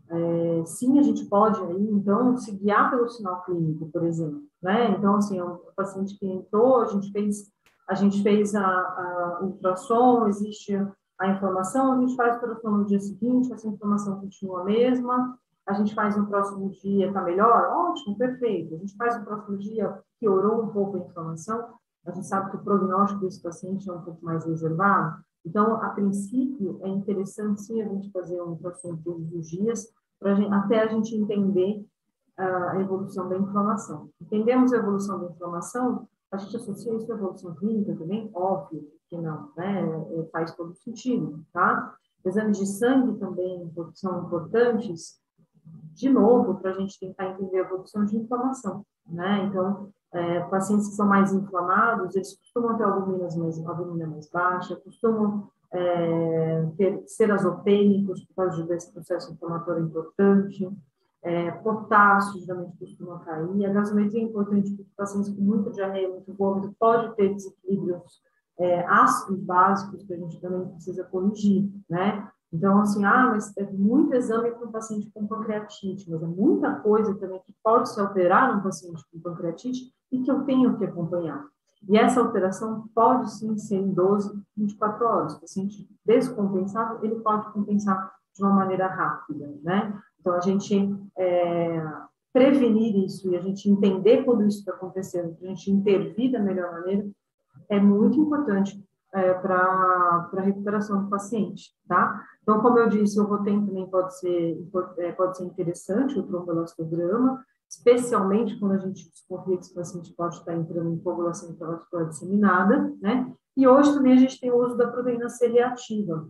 [SPEAKER 1] é, sim, a gente pode aí, então, se guiar pelo sinal clínico, por exemplo, né? Então, assim, é um paciente que entrou, a gente fez, a gente fez a, a ultrassom, existe a inflamação, a gente faz ultrassom no dia seguinte, essa inflamação continua a mesma, a gente faz no próximo dia, está melhor? Ótimo, perfeito. A gente faz no próximo dia, piorou um pouco a inflamação, a gente sabe que o prognóstico desse paciente é um pouco mais reservado. Então, a princípio, é interessante sim a gente fazer um ultrassom todos os dias, gente, até a gente entender a evolução da inflamação. Entendemos a evolução da inflamação, a gente associa isso à evolução clínica também? Óbvio que não, né? É, faz todo sentido, tá? Exames de sangue também são importantes, de novo, para a gente tentar entender a evolução de inflamação, né? Então, é, pacientes que são mais inflamados, eles costumam ter albuminas mais, albumina mais baixa, costumam é, ter, ser azotêmicos por causa desse processo inflamatório importante, é, potássio geralmente costuma cair, a gasometria é importante porque pacientes com muita diarreia, muito vômito, pode ter desequilíbrios é, ácidos básicos que a gente também precisa corrigir, né? Então, assim, ah, mas é muito exame para um paciente com pancreatite, mas é muita coisa também que pode se alterar num paciente com pancreatite e que eu tenho que acompanhar. E essa alteração pode sim ser em 12, 24 horas. O paciente descompensado, ele pode compensar de uma maneira rápida, né? Então, a gente é, prevenir isso e a gente entender quando isso está acontecendo, a gente intervir da melhor maneira, é muito importante é, para a recuperação do paciente, tá? Então, como eu disse, o ROTEM também pode ser, é, pode ser interessante, o tromboelastograma, especialmente quando a gente desconfia que esse paciente pode estar entrando em coagulação intravascular disseminada, né? E hoje também a gente tem o uso da proteína C reativa,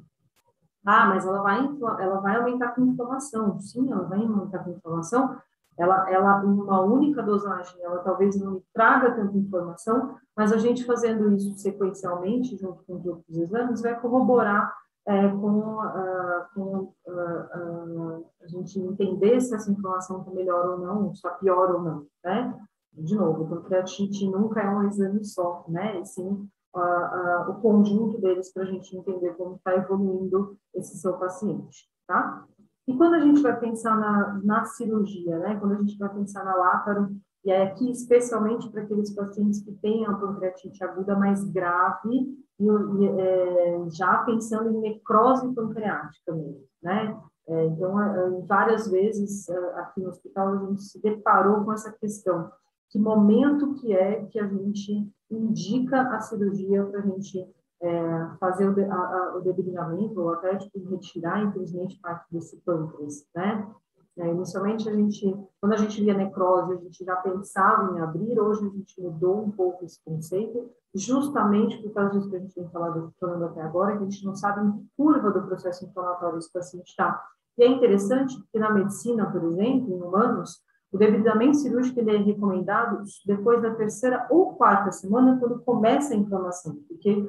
[SPEAKER 1] ah, mas ela vai, ela vai aumentar com inflamação. Sim, ela vai aumentar com inflamação. Ela, ela, uma única dosagem, ela talvez não traga tanta informação, mas a gente fazendo isso sequencialmente, junto com os outros exames, vai corroborar é, com, uh, com uh, uh, a gente entender se essa informação está melhor ou não, está pior ou não, né? De novo, porque a TIT nunca é um exame só, né? E sim o conjunto deles para a gente entender como está evoluindo esse seu paciente, tá? E quando a gente vai pensar na, na cirurgia, né? Quando a gente vai pensar na látaro, e aqui especialmente para aqueles pacientes que têm a pancreatite aguda mais grave, e, e é, já pensando em necrose pancreática mesmo, né? É, então, é, várias vezes é, aqui no hospital a gente se deparou com essa questão que momento que é que a gente indica a cirurgia para a gente é, fazer o, de, a, o ou até tipo, retirar, infelizmente, parte desse pâncreas, né? É, inicialmente, a gente, quando a gente via necrose, a gente já pensava em abrir, hoje a gente mudou um pouco esse conceito, justamente por causa disso que a gente tem falado, falando até agora, que a gente não sabe em que curva do processo inflamatório esse paciente está. E é interessante que na medicina, por exemplo, em humanos, o debridamento cirúrgico ele é recomendado depois da terceira ou quarta semana, quando começa a inflamação, porque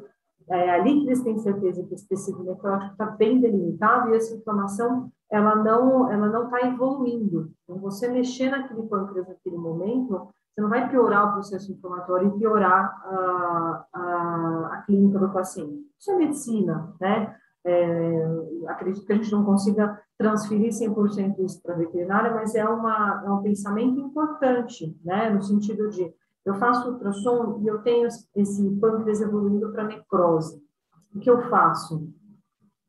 [SPEAKER 1] é ali que eles têm certeza que esse tecido necrótico está bem delimitado e essa inflamação ela não ela não está evoluindo. Então, você mexer naquele pâncreas naquele momento, você não vai piorar o processo inflamatório e piorar a, a, a clínica do paciente. Isso é medicina, né? É, acredito que a gente não consiga transferir 100% isso para a veterinária, mas é, uma, é um pensamento importante, né, no sentido de eu faço ultrassom e eu tenho esse pâncreas evoluindo para necrose. O que eu faço?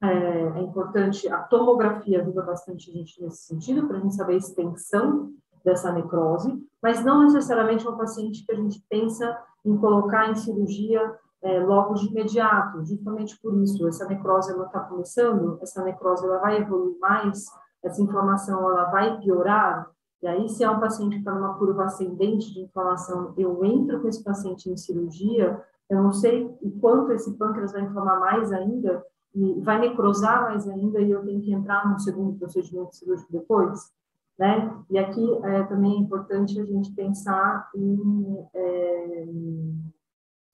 [SPEAKER 1] É, é, importante, a tomografia ajuda bastante a gente nesse sentido, para a gente saber a extensão dessa necrose, mas não necessariamente é um paciente que a gente pensa em colocar em cirurgia é, logo de imediato, justamente por isso, essa necrose ela está começando, essa necrose ela vai evoluir mais, essa inflamação ela vai piorar, e aí se é um paciente que está numa curva ascendente de inflamação, eu entro com esse paciente em cirurgia, eu não sei o quanto esse pâncreas vai inflamar mais ainda, e vai necrosar mais ainda, e eu tenho que entrar num segundo procedimento cirúrgico depois, né? E aqui é, também é importante a gente pensar em, é,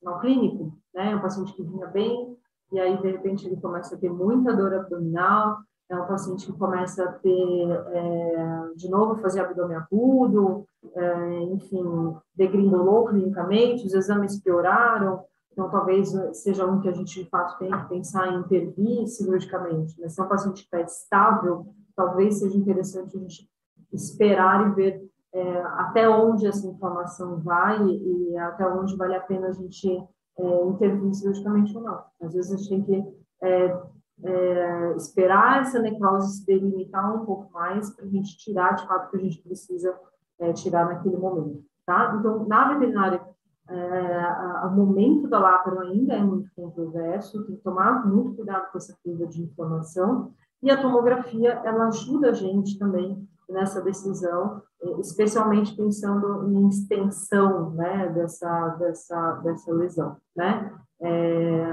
[SPEAKER 1] no clínico, né? Um paciente que vinha bem e aí de repente ele começa a ter muita dor abdominal, é um paciente que começa a ter é, de novo fazer abdômen agudo, é, enfim, degringolou clinicamente, os exames pioraram, então talvez seja um que a gente de fato tem que pensar em intervir cirurgicamente. Mas se é um paciente que está estável, talvez seja interessante a gente esperar e ver é, até onde essa inflamação vai e, até onde vale a pena a gente é, intervir cirurgicamente ou não. Às vezes a gente tem que é, é, esperar essa necrose se delimitar um pouco mais para a gente tirar de fato o que a gente precisa é, tirar naquele momento, tá? Então, na veterinária, é, o momento da láparo ainda é muito controverso, tem que tomar muito cuidado com essa curva de inflamação, e a tomografia, ela ajuda a gente também nessa decisão, especialmente pensando em extensão, né, dessa, dessa, dessa lesão, né? É,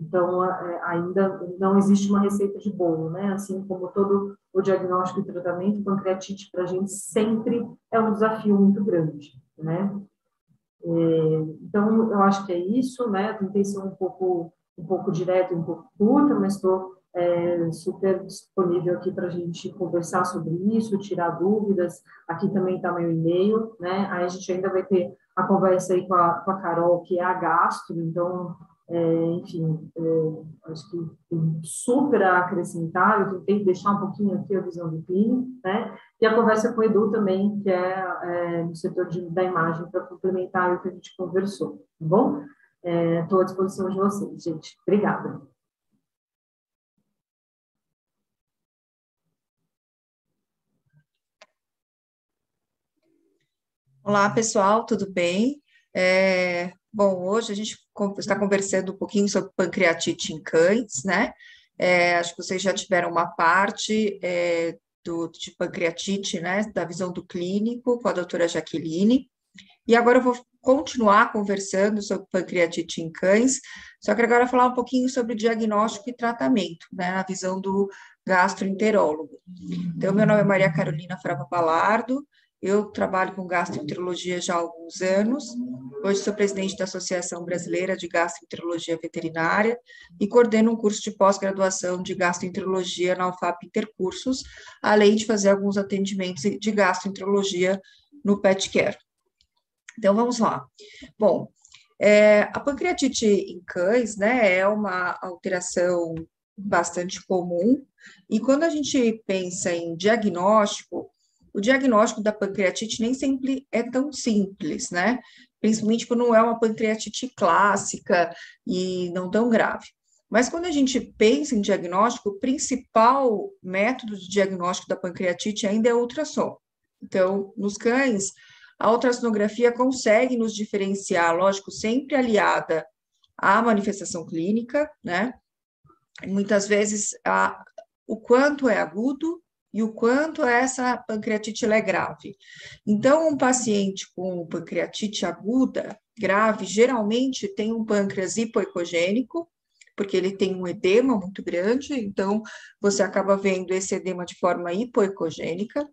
[SPEAKER 1] então, é, ainda não existe uma receita de bolo, né? Assim como todo o diagnóstico e tratamento, pancreatite para a gente sempre é um desafio muito grande, né? É, então, eu acho que é isso, né? Tentei ser um pouco, um pouco direto, um pouco curta, mas estou é, super disponível aqui para a gente conversar sobre isso, tirar dúvidas. Aqui também está meu e-mail, né? Aí a gente ainda vai ter a conversa aí com a, com a Carol, que é a gastro, então, é, enfim, é, acho que tem super a acrescentar, eu tentei deixar um pouquinho aqui a visão do clínico, né? E a conversa com o Edu também, que é, é no setor de, da imagem, para complementar o que a gente conversou, tá bom? Estou é, à disposição de vocês, gente. Obrigada.
[SPEAKER 2] Olá, pessoal, tudo bem? É, bom, hoje a gente está conversando um pouquinho sobre pancreatite em cães, né? É, acho que vocês já tiveram uma parte é, do, de pancreatite, né, da visão do clínico com a doutora Jaqueline. E agora eu vou continuar conversando sobre pancreatite em cães, só que agora falar um pouquinho sobre diagnóstico e tratamento, né, na visão do gastroenterólogo. Então, meu nome é Maria Carolina Frava Balardo, eu trabalho com gastroenterologia já há alguns anos. Hoje sou presidente da Associação Brasileira de Gastroenterologia Veterinária e coordeno um curso de pós-graduação de gastroenterologia na UFAP Intercursos, além de fazer alguns atendimentos de gastroenterologia no Pet Care. Então vamos lá. Bom, é, a pancreatite em cães, né, é uma alteração bastante comum. E quando a gente pensa em diagnóstico, o diagnóstico da pancreatite nem sempre é tão simples, né? Principalmente quando não é uma pancreatite clássica e não tão grave. Mas quando a gente pensa em diagnóstico, o principal método de diagnóstico da pancreatite ainda é o ultrassom. Então, nos cães, a ultrassonografia consegue nos diferenciar, lógico, sempre aliada à manifestação clínica, né? Muitas vezes, a, o quanto é agudo e o quanto essa pancreatite é grave. Então, um paciente com pancreatite aguda, grave, geralmente tem um pâncreas hipoecogênico, porque ele tem um edema muito grande, então você acaba vendo esse edema de forma hipoecogênica,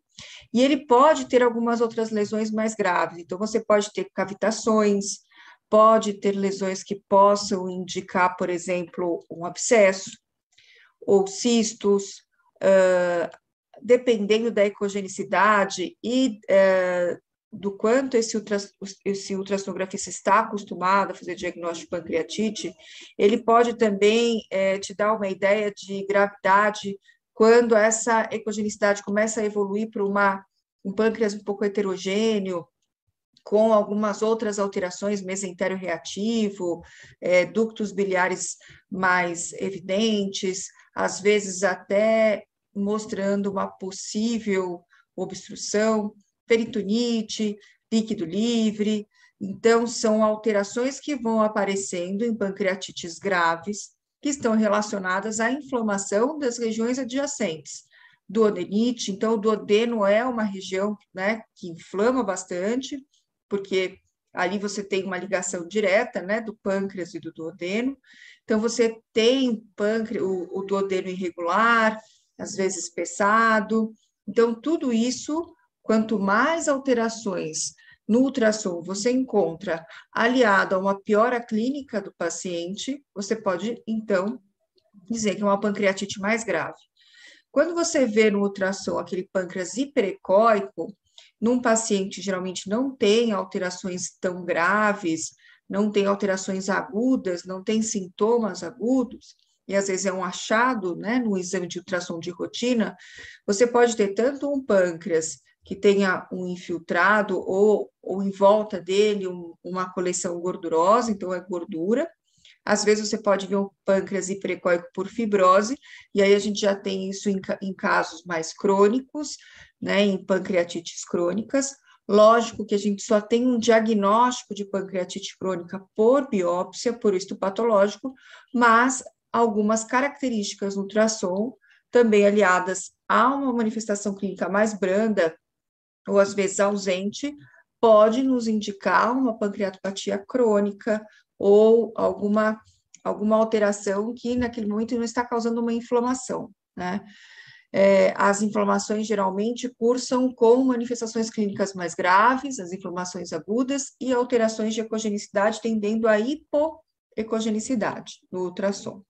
[SPEAKER 2] e ele pode ter algumas outras lesões mais graves, então você pode ter cavitações, pode ter lesões que possam indicar, por exemplo, um abscesso, ou cistos, dependendo da ecogenicidade e é, do quanto esse, ultra, esse ultrassonografista está acostumado a fazer diagnóstico de pancreatite, ele pode também é, te dar uma ideia de gravidade quando essa ecogenicidade começa a evoluir para uma, um pâncreas um pouco heterogêneo, com algumas outras alterações, mesentério reativo, é, ductos biliares mais evidentes, às vezes até mostrando uma possível obstrução, peritonite, líquido livre. Então, são alterações que vão aparecendo em pancreatites graves, que estão relacionadas à inflamação das regiões adjacentes. Duodenite, então, o duodeno é uma região né, que inflama bastante, porque ali você tem uma ligação direta né, do pâncreas e do duodeno. Então, você tem pâncreas, o, o duodeno irregular, às vezes pesado. Então, tudo isso, quanto mais alterações no ultrassom você encontra aliado a uma piora clínica do paciente, você pode, então, dizer que é uma pancreatite mais grave. Quando você vê no ultrassom aquele pâncreas hiperecóico, num paciente geralmente não tem alterações tão graves, não tem alterações agudas, não tem sintomas agudos, e às vezes é um achado, né, no exame de ultrassom de rotina, você pode ter tanto um pâncreas que tenha um infiltrado ou, ou em volta dele um, uma coleção gordurosa, então é gordura, Às vezes você pode ver um pâncreas hiperecóico por fibrose, e aí a gente já tem isso em, em casos mais crônicos, né, em pancreatites crônicas. Lógico que a gente só tem um diagnóstico de pancreatite crônica por biópsia, por histopatológico, mas algumas características no ultrassom, também aliadas a uma manifestação clínica mais branda, ou às vezes ausente, pode nos indicar uma pancreatopatia crônica ou alguma, alguma alteração que naquele momento não está causando uma inflamação, né? É, as inflamações geralmente cursam com manifestações clínicas mais graves, as inflamações agudas e alterações de ecogenicidade tendendo a hipoecogenicidade no ultrassom.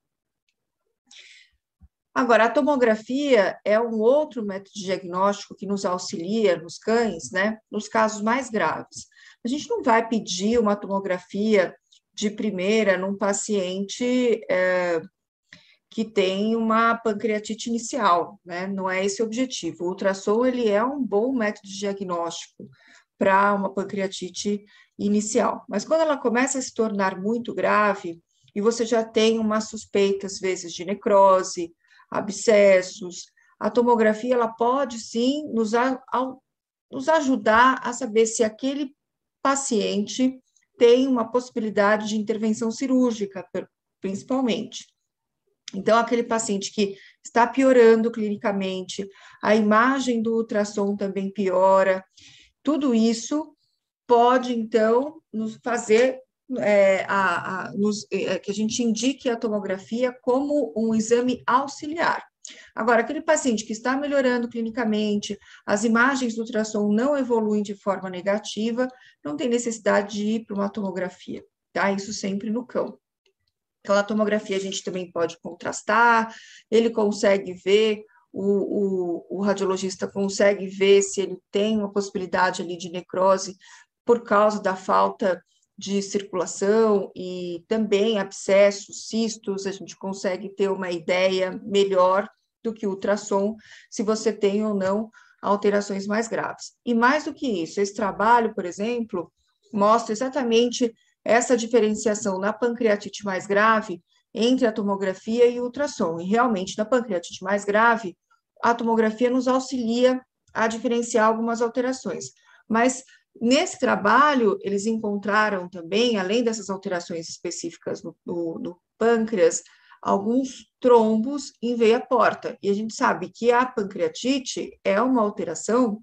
[SPEAKER 2] Agora, a tomografia é um outro método diagnóstico que nos auxilia nos cães, né, nos casos mais graves. A gente não vai pedir uma tomografia de primeira num paciente é, que tem uma pancreatite inicial, né? Não é esse o objetivo. O ultrassom ele é um bom método diagnóstico para uma pancreatite inicial, mas quando ela começa a se tornar muito grave e você já tem uma suspeita às vezes de necrose, abscessos, a tomografia ela pode sim nos, a, nos ajudar a saber se aquele paciente tem uma possibilidade de intervenção cirúrgica, principalmente. Então, aquele paciente que está piorando clinicamente, a imagem do ultrassom também piora, tudo isso pode, então, nos fazer é, a, a, nos, é, que a gente indique a tomografia como um exame auxiliar. Agora, aquele paciente que está melhorando clinicamente, as imagens do ultrassom não evoluem de forma negativa, não tem necessidade de ir para uma tomografia, tá? Isso sempre no cão. Então, a tomografia a gente também pode contrastar, ele consegue ver, o, o, o radiologista consegue ver se ele tem uma possibilidade ali de necrose por causa da falta de circulação e também abscessos, cistos, a gente consegue ter uma ideia melhor do que o ultrassom, se você tem ou não alterações mais graves. E mais do que isso, esse trabalho, por exemplo, mostra exatamente essa diferenciação na pancreatite mais grave entre a tomografia e o ultrassom. E realmente, na pancreatite mais grave, a tomografia nos auxilia a diferenciar algumas alterações. Mas Nesse trabalho, eles encontraram também, além dessas alterações específicas no, no, no pâncreas, alguns trombos em veia porta. E a gente sabe que a pancreatite é uma alteração,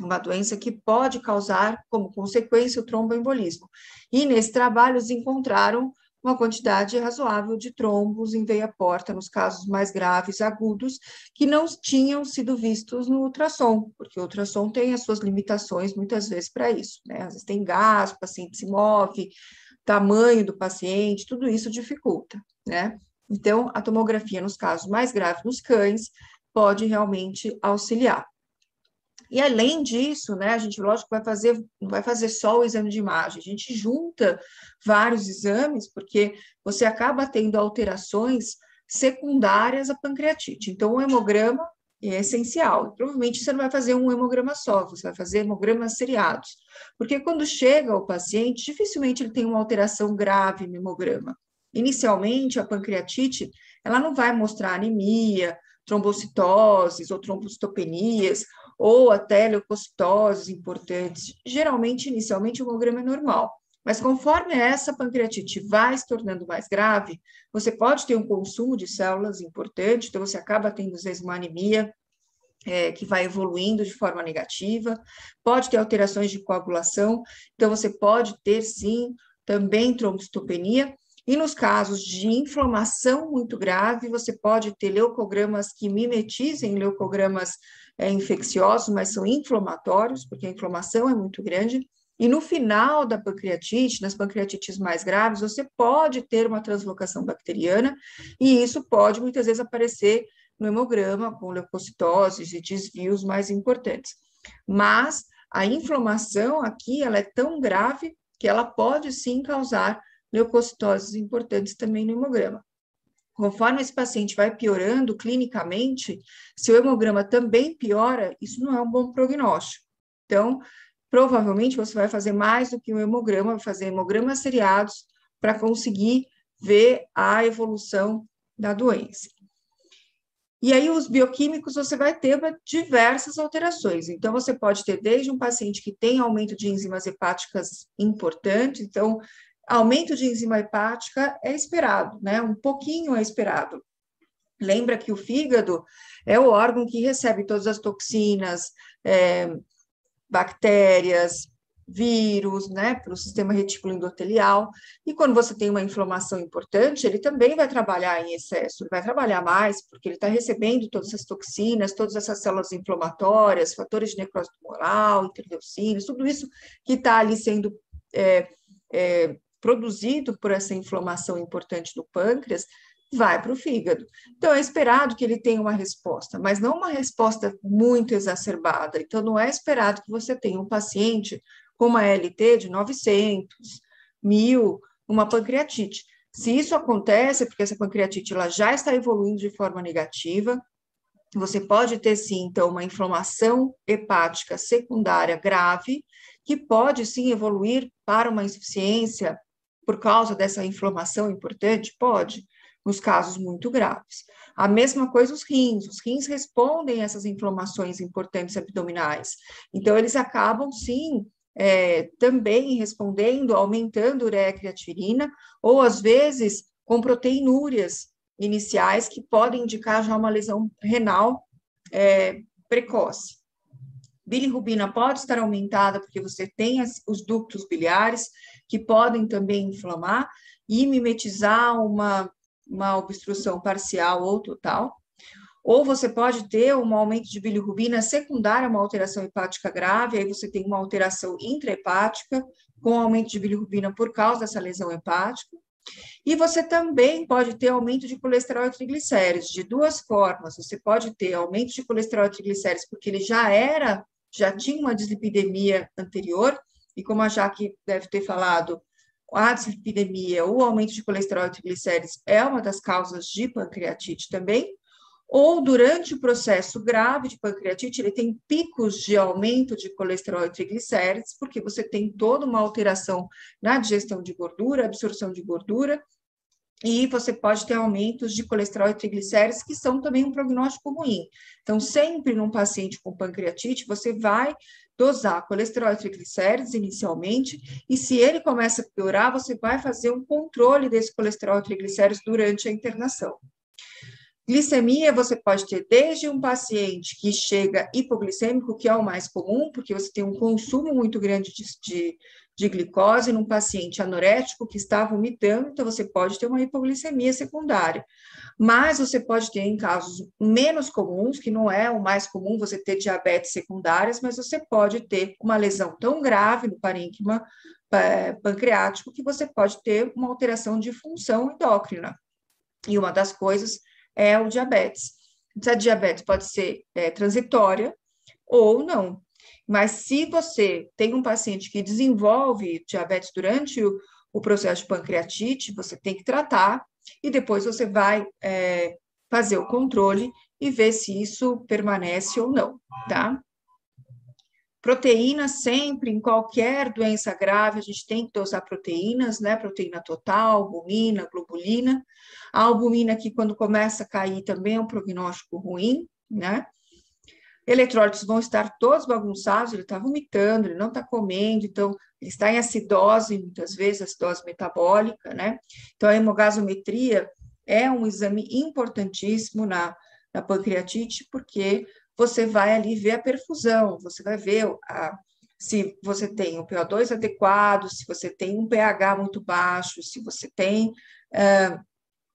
[SPEAKER 2] uma doença que pode causar, como consequência, o tromboembolismo. E nesse trabalho, eles encontraram uma quantidade razoável de trombos em veia porta, nos casos mais graves, agudos, que não tinham sido vistos no ultrassom, porque o ultrassom tem as suas limitações muitas vezes para isso, né? Às vezes tem gás, o paciente se move, tamanho do paciente, tudo isso dificulta, né? Então, a tomografia, nos casos mais graves nos cães, pode realmente auxiliar. E além disso, né, a gente, lógico, vai fazer, não vai fazer só o exame de imagem, a gente junta vários exames, porque você acaba tendo alterações secundárias à pancreatite. Então, o hemograma é essencial. Provavelmente você não vai fazer um hemograma só, você vai fazer hemogramas seriados. Porque quando chega o paciente, dificilmente ele tem uma alteração grave no hemograma. Inicialmente, a pancreatite, ela não vai mostrar anemia, trombocitoses ou trombocitopenias, ou até leucocitoses importantes. Geralmente, inicialmente, o hemograma é normal. Mas conforme essa pancreatite vai se tornando mais grave, você pode ter um consumo de células importante, então você acaba tendo, às vezes, uma anemia é, que vai evoluindo de forma negativa, pode ter alterações de coagulação, então você pode ter, sim, também trombocitopenia, e nos casos de inflamação muito grave, você pode ter leucogramas que mimetizem leucogramas é, infecciosos, mas são inflamatórios, porque a inflamação é muito grande. E no final da pancreatite, nas pancreatites mais graves, você pode ter uma translocação bacteriana, e isso pode muitas vezes aparecer no hemograma com leucocitoses e desvios mais importantes. Mas a inflamação aqui ela é tão grave que ela pode sim causar leucocitoses importantes também no hemograma. Conforme esse paciente vai piorando clinicamente, se o hemograma também piora, isso não é um bom prognóstico. Então, provavelmente você vai fazer mais do que um hemograma, vai fazer hemogramas seriados para conseguir ver a evolução da doença. E aí, os bioquímicos, você vai ter diversas alterações. Então, você pode ter desde um paciente que tem aumento de enzimas hepáticas importante, então, aumento de enzima hepática é esperado, né? Um pouquinho é esperado. Lembra que o fígado é o órgão que recebe todas as toxinas, é, bactérias, vírus, né, para o sistema retículo endotelial. E quando você tem uma inflamação importante, ele também vai trabalhar em excesso, ele vai trabalhar mais, porque ele está recebendo todas essas toxinas, todas essas células inflamatórias, fatores de necrose tumoral, interleucinas, tudo isso que está ali sendo é, é, produzido por essa inflamação importante do pâncreas, vai para o fígado. Então, é esperado que ele tenha uma resposta, mas não uma resposta muito exacerbada. Então, não é esperado que você tenha um paciente com uma LT de 900, 1000, uma pancreatite. Se isso acontece, é porque essa pancreatite ela já está evoluindo de forma negativa, você pode ter sim, então, uma inflamação hepática secundária grave, que pode sim evoluir para uma insuficiência por causa dessa inflamação importante? Pode nos casos muito graves. A mesma coisa os rins, os rins respondem a essas inflamações importantes abdominais. Então, eles acabam, sim, é, também respondendo, aumentando ureia creatinina, ou às vezes com proteinúrias iniciais que podem indicar já uma lesão renal é, precoce. Bilirrubina pode estar aumentada porque você tem as, os ductos biliares que podem também inflamar e mimetizar uma uma obstrução parcial ou total, ou você pode ter um aumento de bilirrubina secundária a uma alteração hepática grave, aí você tem uma alteração intrahepática com aumento de bilirrubina por causa dessa lesão hepática. E você também pode ter aumento de colesterol e triglicéridos de duas formas. Você pode ter aumento de colesterol e triglicéridos porque ele já era, já tinha uma dislipidemia anterior, e como a Jaque deve ter falado, a dislipidemia, o aumento de colesterol e triglicérides é uma das causas de pancreatite também, ou durante o processo grave de pancreatite, ele tem picos de aumento de colesterol e triglicérides, porque você tem toda uma alteração na digestão de gordura, absorção de gordura, e você pode ter aumentos de colesterol e triglicérides, que são também um prognóstico ruim. Então, sempre num paciente com pancreatite, você vai dosar colesterol e triglicérides inicialmente, e se ele começa a piorar, você vai fazer um controle desse colesterol e triglicérides durante a internação. Glicemia você pode ter desde um paciente que chega hipoglicêmico, que é o mais comum, porque você tem um consumo muito grande de, de, de glicose num paciente anorético que está vomitando, então você pode ter uma hipoglicemia secundária. Mas você pode ter em casos menos comuns, que não é o mais comum você ter diabetes secundárias, mas você pode ter uma lesão tão grave no parênquima é, pancreático que você pode ter uma alteração de função endócrina. E uma das coisas é o diabetes. Essa diabetes pode ser é, transitória ou não. Mas se você tem um paciente que desenvolve diabetes durante o, o processo de pancreatite, você tem que tratar e depois você vai é, fazer o controle e ver se isso permanece ou não, tá? Proteína sempre, em qualquer doença grave, a gente tem que dosar proteínas, né? Proteína total, albumina, globulina. A albumina que quando começa a cair também é um prognóstico ruim, né? Eletrólitos vão estar todos bagunçados, ele está vomitando, ele não está comendo, então ele está em acidose, muitas vezes, acidose metabólica, né? Então a hemogasometria é um exame importantíssimo na, na pancreatite, porque você vai ali ver a perfusão, você vai ver a, se você tem um PO2 adequado, se você tem um pH muito baixo, se você tem uh,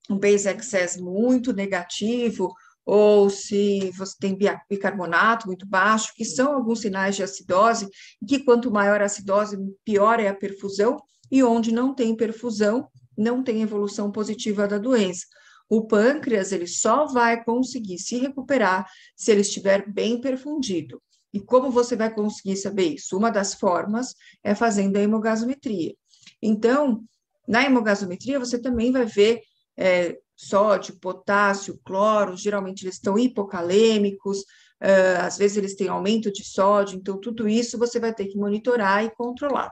[SPEAKER 2] um base excess muito negativo, ou se você tem bicarbonato muito baixo, que são alguns sinais de acidose, que quanto maior a acidose, pior é a perfusão, e onde não tem perfusão, não tem evolução positiva da doença. O pâncreas ele só vai conseguir se recuperar se ele estiver bem perfundido. E como você vai conseguir saber isso? Uma das formas é fazendo a hemogasometria. Então, na hemogasometria, você também vai ver é, sódio, potássio, cloro, geralmente eles estão hipocalêmicos, uh, às vezes eles têm aumento de sódio, então tudo isso você vai ter que monitorar e controlar.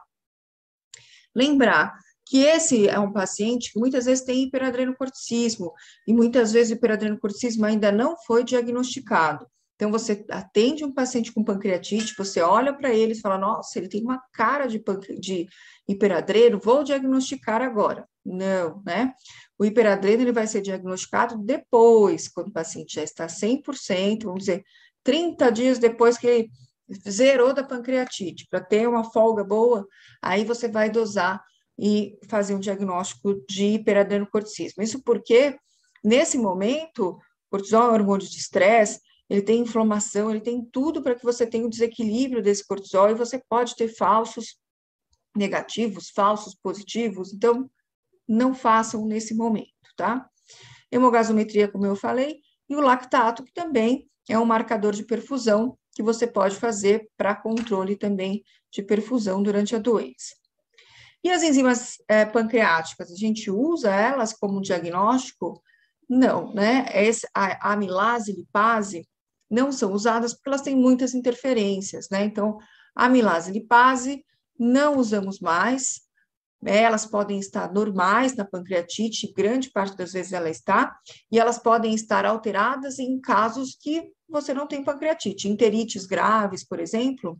[SPEAKER 2] Lembrar que esse é um paciente que muitas vezes tem hiperadrenocorticismo, e muitas vezes o hiperadrenocorticismo ainda não foi diagnosticado. Então, você atende um paciente com pancreatite, você olha para ele e fala, nossa, ele tem uma cara de, de hiperadreno, vou diagnosticar agora. Não, né? O hiperadreno ele vai ser diagnosticado depois, quando o paciente já está 100%, vamos dizer, 30 dias depois que ele zerou da pancreatite, para ter uma folga boa, aí você vai dosar e fazer um diagnóstico de hiperadrenocorticismo. Isso porque, nesse momento, cortisol é um hormônio de estresse, ele tem inflamação, ele tem tudo para que você tenha um desequilíbrio desse cortisol e você pode ter falsos negativos, falsos positivos, então não façam nesse momento, tá? Hemogasometria, como eu falei, e o lactato, que também é um marcador de perfusão que você pode fazer para controle também de perfusão durante a doença. E as enzimas é, pancreáticas, a gente usa elas como diagnóstico? Não, né? Esse, a, amilase lipase não são usadas porque elas têm muitas interferência, né? Então, amilase lipase não usamos mais, né? elas podem estar normais na pancreatite, grande parte das vezes ela está, e elas podem estar alteradas em casos que você não tem pancreatite, enterites graves, por exemplo,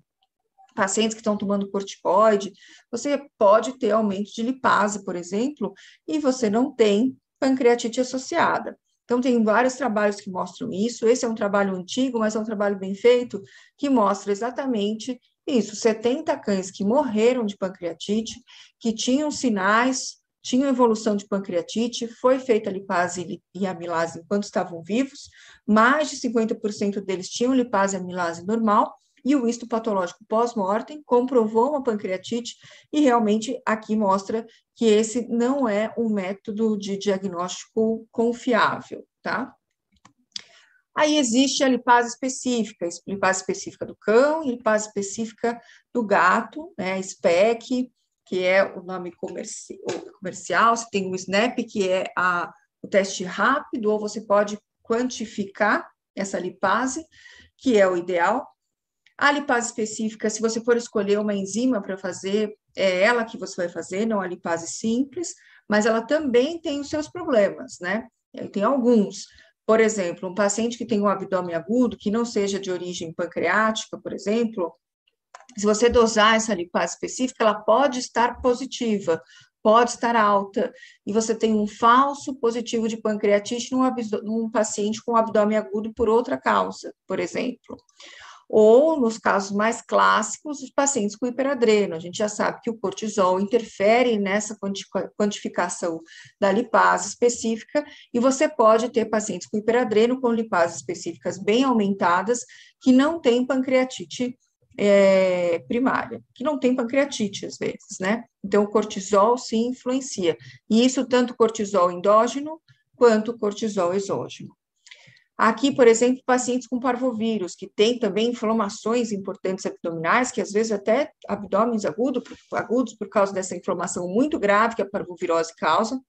[SPEAKER 2] pacientes que estão tomando corticoide, você pode ter aumento de lipase, por exemplo, e você não tem pancreatite associada. Então, tem vários trabalhos que mostram isso. Esse é um trabalho antigo, mas é um trabalho bem feito, que mostra exatamente isso. 70 cães que morreram de pancreatite, que tinham sinais, tinham evolução de pancreatite, foi feita lipase e amilase enquanto estavam vivos, mais de 50% deles tinham lipase e amilase normal, e o histopatológico pós-mortem comprovou uma pancreatite e realmente aqui mostra que esse não é um método de diagnóstico confiável, tá? Aí existe a lipase específica, lipase específica do cão e lipase específica do gato, né, SPEC, que é o nome comerci comercial, você tem o SNAP, que é a, o teste rápido, ou você pode quantificar essa lipase, que é o ideal, a lipase específica, se você for escolher uma enzima para fazer, é ela que você vai fazer, não a lipase simples, mas ela também tem os seus problemas, né? Tem alguns. Por exemplo, um paciente que tem um abdômen agudo, que não seja de origem pancreática, por exemplo, se você dosar essa lipase específica, ela pode estar positiva, pode estar alta, e você tem um falso positivo de pancreatite num, num paciente com abdômen agudo por outra causa, por exemplo ou, nos casos mais clássicos, os pacientes com hiperadreno. A gente já sabe que o cortisol interfere nessa quantificação da lipase específica, e você pode ter pacientes com hiperadreno com lipases específicas bem aumentadas, que não têm pancreatite é, primária, que não tem pancreatite às vezes, né? Então, o cortisol sim influencia. E isso tanto cortisol endógeno quanto cortisol exógeno. Aqui, por exemplo, pacientes com parvovírus, que têm também inflamações importantes abdominais, que às vezes até abdômenes agudos, agudos por causa dessa inflamação muito grave que a parvovirose causa,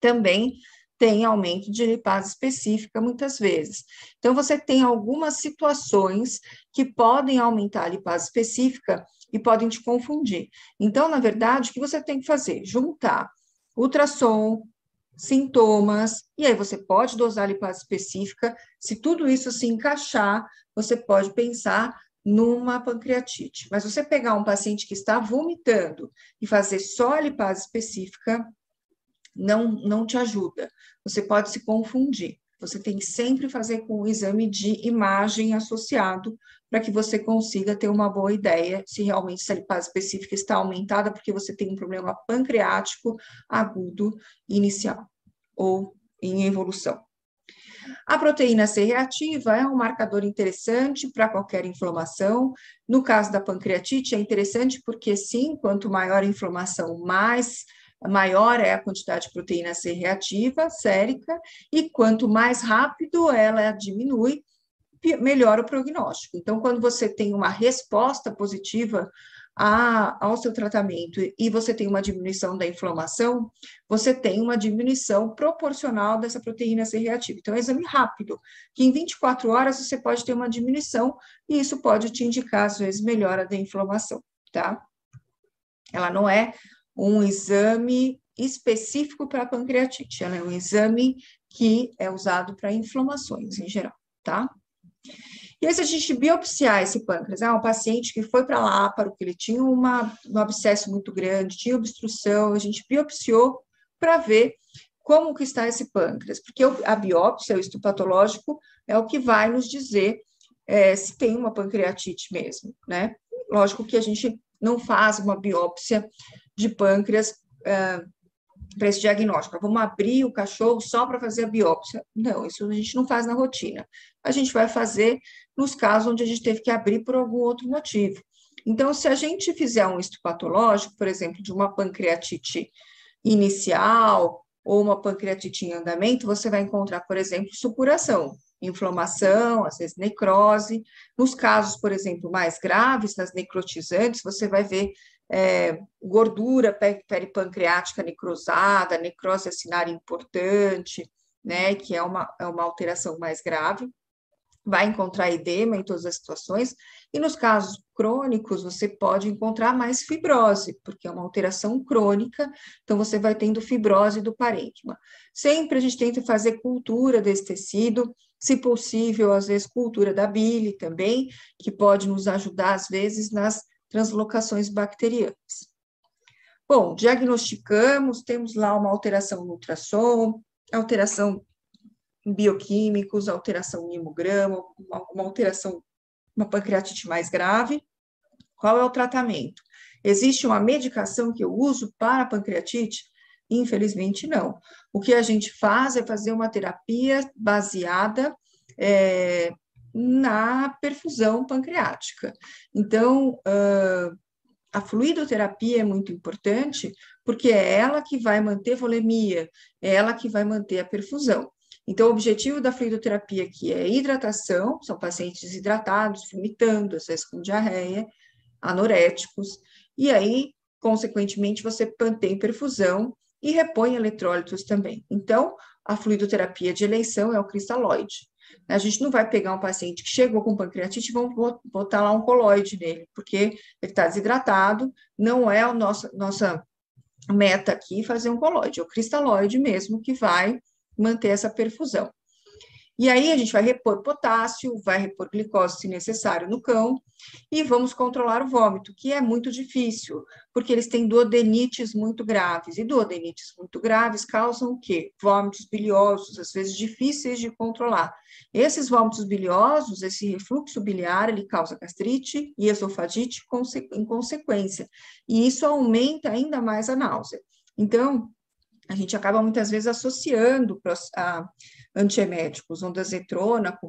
[SPEAKER 2] também tem aumento de lipase específica muitas vezes. Então, você tem algumas situações que podem aumentar a lipase específica e podem te confundir. Então, na verdade, o que você tem que fazer? Juntar ultrassom, sintomas, e aí você pode dosar a lipase específica. Se tudo isso se encaixar, você pode pensar numa pancreatite. Mas você pegar um paciente que está vomitando e fazer só a lipase específica, não, não te ajuda. Você pode se confundir. Você tem que sempre fazer com o exame de imagem associado para que você consiga ter uma boa ideia se realmente essa lipase específica está aumentada porque você tem um problema pancreático agudo inicial ou em evolução. A proteína C reativa é um marcador interessante para qualquer inflamação. No caso da pancreatite, é interessante porque, sim, quanto maior a inflamação, mais maior é a quantidade de proteína C reativa, sérica, e quanto mais rápido ela diminui, melhor o prognóstico. Então, quando você tem uma resposta positiva a, ao seu tratamento e você tem uma diminuição da inflamação, você tem uma diminuição proporcional dessa proteína C reativa. Então, é um exame rápido, que em 24 horas você pode ter uma diminuição e isso pode te indicar, às vezes, melhora da inflamação, tá? Ela não é um exame específico para pancreatite. Ela é um exame que é usado para inflamações em geral, tá? E aí, se a gente biopsiar esse pâncreas, é um paciente que foi para lá, para que ele tinha uma, um abscesso muito grande, tinha obstrução, a gente biopsiou para ver como que está esse pâncreas, porque a biópsia, o estudo patológico, é o que vai nos dizer é, se tem uma pancreatite mesmo, né? Lógico que a gente não faz uma biópsia de pâncreas é, para esse diagnóstico. Vamos abrir o cachorro só para fazer a biópsia. Não, isso a gente não faz na rotina. A gente vai fazer nos casos onde a gente teve que abrir por algum outro motivo. Então, se a gente fizer um estudo patológico, por exemplo, de uma pancreatite inicial ou uma pancreatite em andamento, você vai encontrar, por exemplo, supuração, inflamação, às vezes necrose. Nos casos, por exemplo, mais graves, nas necrotizantes, você vai ver é, gordura peripancreática necrosada, necrose acinária importante, né, que é uma, é uma alteração mais grave. Vai encontrar edema em todas as situações, e nos casos crônicos, você pode encontrar mais fibrose, porque é uma alteração crônica, então você vai tendo fibrose do parênquima. Sempre a gente tenta fazer cultura desse tecido, se possível, às vezes, cultura da bile também, que pode nos ajudar, às vezes, nas translocações bacterianas. Bom, diagnosticamos, temos lá uma alteração no ultrassom, alteração em bioquímicos, alteração em hemograma, uma, alteração, uma pancreatite mais grave. Qual é o tratamento? Existe uma medicação que eu uso para a pancreatite? Infelizmente, não. O que a gente faz é fazer uma terapia baseada é, na perfusão pancreática. Então, a fluidoterapia é muito importante porque é ela que vai manter volemia, é ela que vai manter a perfusão. Então, o objetivo da fluidoterapia aqui é hidratação, são pacientes desidratados, vomitando, às vezes com diarreia, anoréticos, e aí, consequentemente, você mantém perfusão e repõe eletrólitos também. Então, a fluidoterapia de eleição é o cristalóide. A gente não vai pegar um paciente que chegou com pancreatite e vamos botar lá um coloide nele, porque ele está desidratado, não é a nossa, nossa meta aqui fazer um coloide, é o cristalóide mesmo que vai manter essa perfusão. E aí a gente vai repor potássio, vai repor glicose se necessário no cão, e vamos controlar o vômito, que é muito difícil, porque eles têm duodenites muito graves, e duodenites muito graves causam o quê? Vômitos biliosos, às vezes difíceis de controlar. Esses vômitos biliosos, esse refluxo biliar, ele causa gastrite e esofagite em consequência, e isso aumenta ainda mais a náusea. Então, a gente acaba muitas vezes associando a antieméticos, ondansetrona com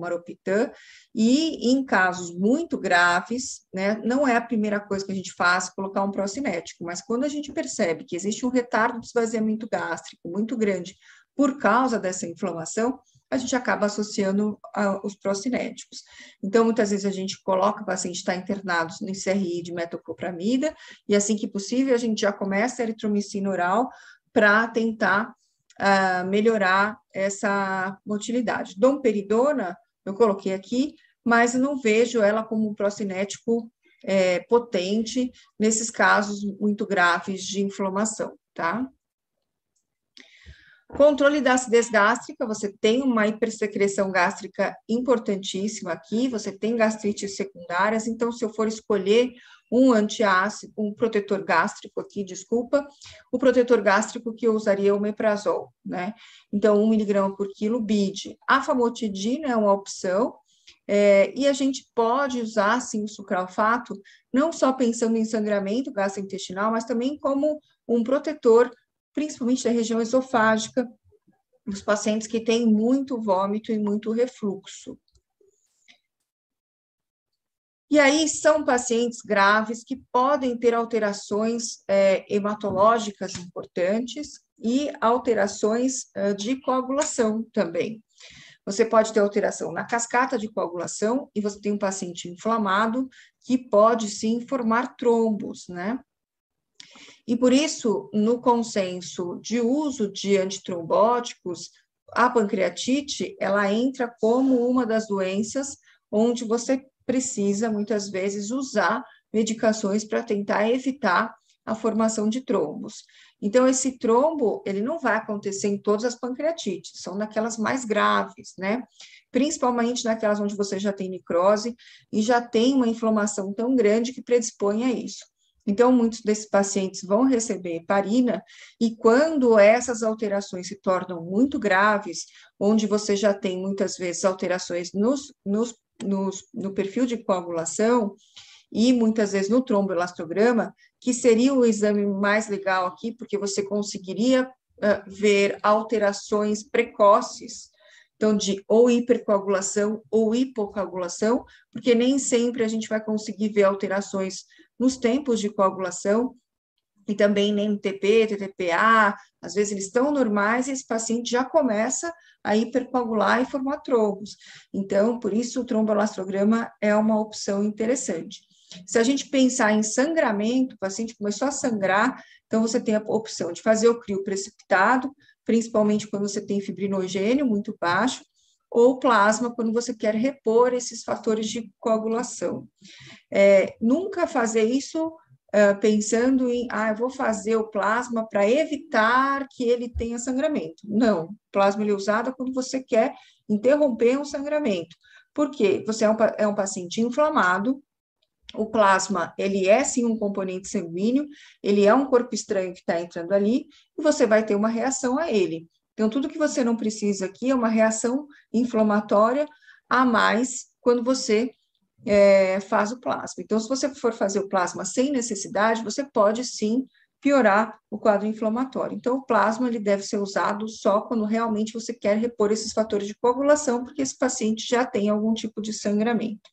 [SPEAKER 2] e em casos muito graves, né, não é a primeira coisa que a gente faz colocar um procinético, mas quando a gente percebe que existe um retardo de esvaziamento gástrico muito grande por causa dessa inflamação, a gente acaba associando a, os procinéticos. Então, muitas vezes a gente coloca o paciente está internado no CRI de metoclopramida, e assim que possível a gente já começa a eritromicina oral para tentar uh, melhorar essa motilidade. Domperidona, eu coloquei aqui, mas não vejo ela como um procinético é, potente nesses casos muito graves de inflamação, tá? Controle da acidez gástrica, você tem uma hipersecreção gástrica importantíssima aqui, você tem gastrites secundárias, então se eu for escolher um antiácido, um protetor gástrico aqui, desculpa, o protetor gástrico que eu usaria é o meprazol, né? Então, 1 miligrama por quilo BID. A famotidina é uma opção, é, e a gente pode usar, sim, o sucralfato, não só pensando em sangramento gastrointestinal, mas também como um protetor principalmente da região esofágica, dos pacientes que têm muito vômito e muito refluxo. E aí são pacientes graves que podem ter alterações é, hematológicas importantes e alterações é, de coagulação também. Você pode ter alteração na cascata de coagulação e você tem um paciente inflamado que pode sim formar trombos, né? E por isso, no consenso de uso de antitrombóticos, a pancreatite, ela entra como uma das doenças onde você precisa, muitas vezes, usar medicações para tentar evitar a formação de trombos. Então, esse trombo, ele não vai acontecer em todas as pancreatites, são naquelas mais graves, né? Principalmente naquelas onde você já tem necrose e já tem uma inflamação tão grande que predispõe a isso. Então, muitos desses pacientes vão receber heparina, e quando essas alterações se tornam muito graves, onde você já tem muitas vezes alterações nos, nos, nos, no perfil de coagulação, e muitas vezes no tromboelastograma, que seria o exame mais legal aqui, porque você conseguiria uh, ver alterações precoces, então, de ou hipercoagulação ou hipocoagulação, porque nem sempre a gente vai conseguir ver alterações nos tempos de coagulação, e também nem TP, TTPA, às vezes eles estão normais e esse paciente já começa a hipercoagular e formar trombos. Então, por isso o tromboelastrograma é uma opção interessante. Se a gente pensar em sangramento, o paciente começou a sangrar, então você tem a opção de fazer o crio precipitado, principalmente quando você tem fibrinogênio muito baixo, ou plasma quando você quer repor esses fatores de coagulação. É, nunca fazer isso Pensando em, ah, eu vou fazer o plasma para evitar que ele tenha sangramento. Não, o plasma é usado quando você quer interromper um sangramento. Por quê? Você é um, é um paciente inflamado, o plasma, ele é sim um componente sanguíneo, ele é um corpo estranho que está entrando ali, e você vai ter uma reação a ele. Então, tudo que você não precisa aqui é uma reação inflamatória a mais quando você é, faz o plasma. Então, se você for fazer o plasma sem necessidade, você pode sim piorar o quadro inflamatório. Então, o plasma ele deve ser usado só quando realmente você quer repor esses fatores de coagulação, porque esse paciente já tem algum tipo de sangramento.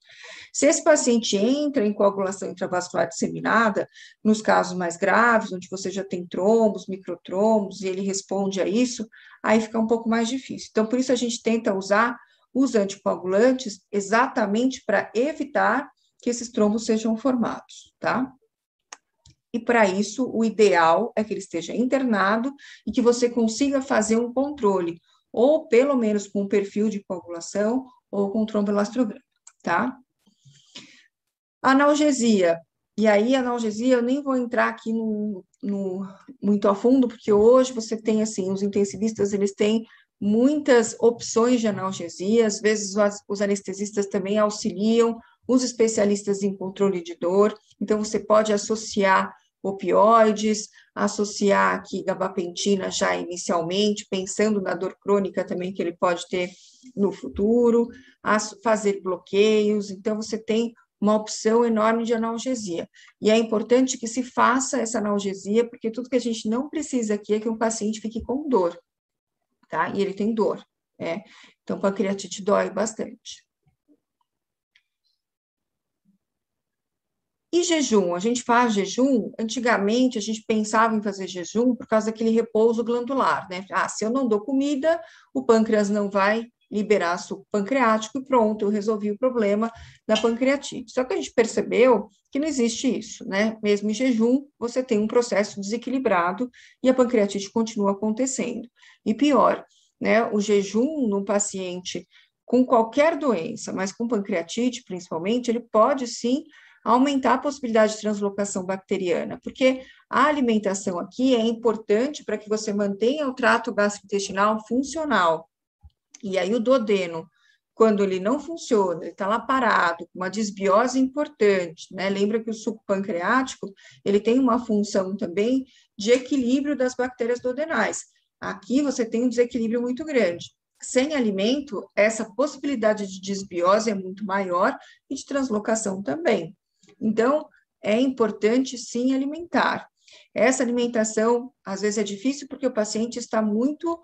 [SPEAKER 2] Se esse paciente entra em coagulação intravascular disseminada, nos casos mais graves, onde você já tem trombos, microtrombos, e ele responde a isso, aí fica um pouco mais difícil. Então, por isso a gente tenta usar os anticoagulantes exatamente para evitar que esses trombos sejam formados, tá? E para isso, o ideal é que ele esteja internado e que você consiga fazer um controle, ou pelo menos com um perfil de coagulação ou com tromboelastrograma, tá? Analgesia. E aí, analgesia, eu nem vou entrar aqui no, no, muito a fundo, porque hoje você tem, assim, os intensivistas, eles têm muitas opções de analgesia, às vezes os, anestesistas também auxiliam os especialistas em controle de dor, então você pode associar opioides, associar aqui gabapentina já inicialmente, pensando na dor crônica também que ele pode ter no futuro, fazer bloqueios, então você tem uma opção enorme de analgesia. E é importante que se faça essa analgesia, porque tudo que a gente não precisa aqui é que um paciente fique com dor, tá? E ele tem dor, né? Então, pancreatite dói bastante. E jejum? A gente faz jejum? Antigamente a gente pensava em fazer jejum por causa daquele repouso glandular, né? Ah, se eu não dou comida, o pâncreas não vai liberar suco pancreático e pronto, eu resolvi o problema da pancreatite. Só que a gente percebeu que não existe isso, né? Mesmo em jejum, você tem um processo desequilibrado e a pancreatite continua acontecendo. E pior, né? O jejum num paciente com qualquer doença, mas com pancreatite principalmente, ele pode sim aumentar a possibilidade de translocação bacteriana, porque a alimentação aqui é importante para que você mantenha o trato gastrointestinal funcional. E aí o duodeno, quando ele não funciona, ele está lá parado, uma desbiose importante, né? Lembra que o suco pancreático, ele tem uma função também de equilíbrio das bactérias duodenais. Aqui você tem um desequilíbrio muito grande. Sem alimento, essa possibilidade de desbiose é muito maior e de translocação também. Então, é importante sim alimentar. Essa alimentação, às vezes, é difícil porque o paciente está muito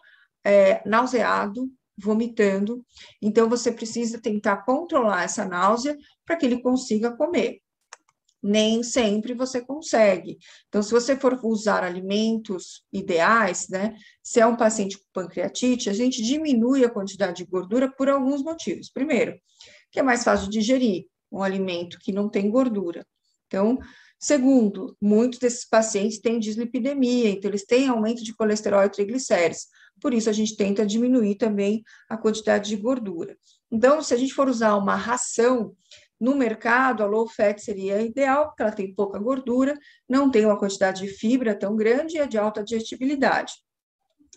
[SPEAKER 2] é, nauseado, vomitando, então você precisa tentar controlar essa náusea para que ele consiga comer. Nem sempre você consegue. Então, se você for usar alimentos ideais, né? Se é um paciente com pancreatite, a gente diminui a quantidade de gordura por alguns motivos. Primeiro, que é mais fácil digerir um alimento que não tem gordura. Então, segundo, muitos desses pacientes têm dislipidemia, então eles têm aumento de colesterol e triglicéridos. Por isso, a gente tenta diminuir também a quantidade de gordura. Então, se a gente for usar uma ração, No mercado, a low fat seria ideal, porque ela tem pouca gordura, não tem uma quantidade de fibra tão grande e é de alta digestibilidade.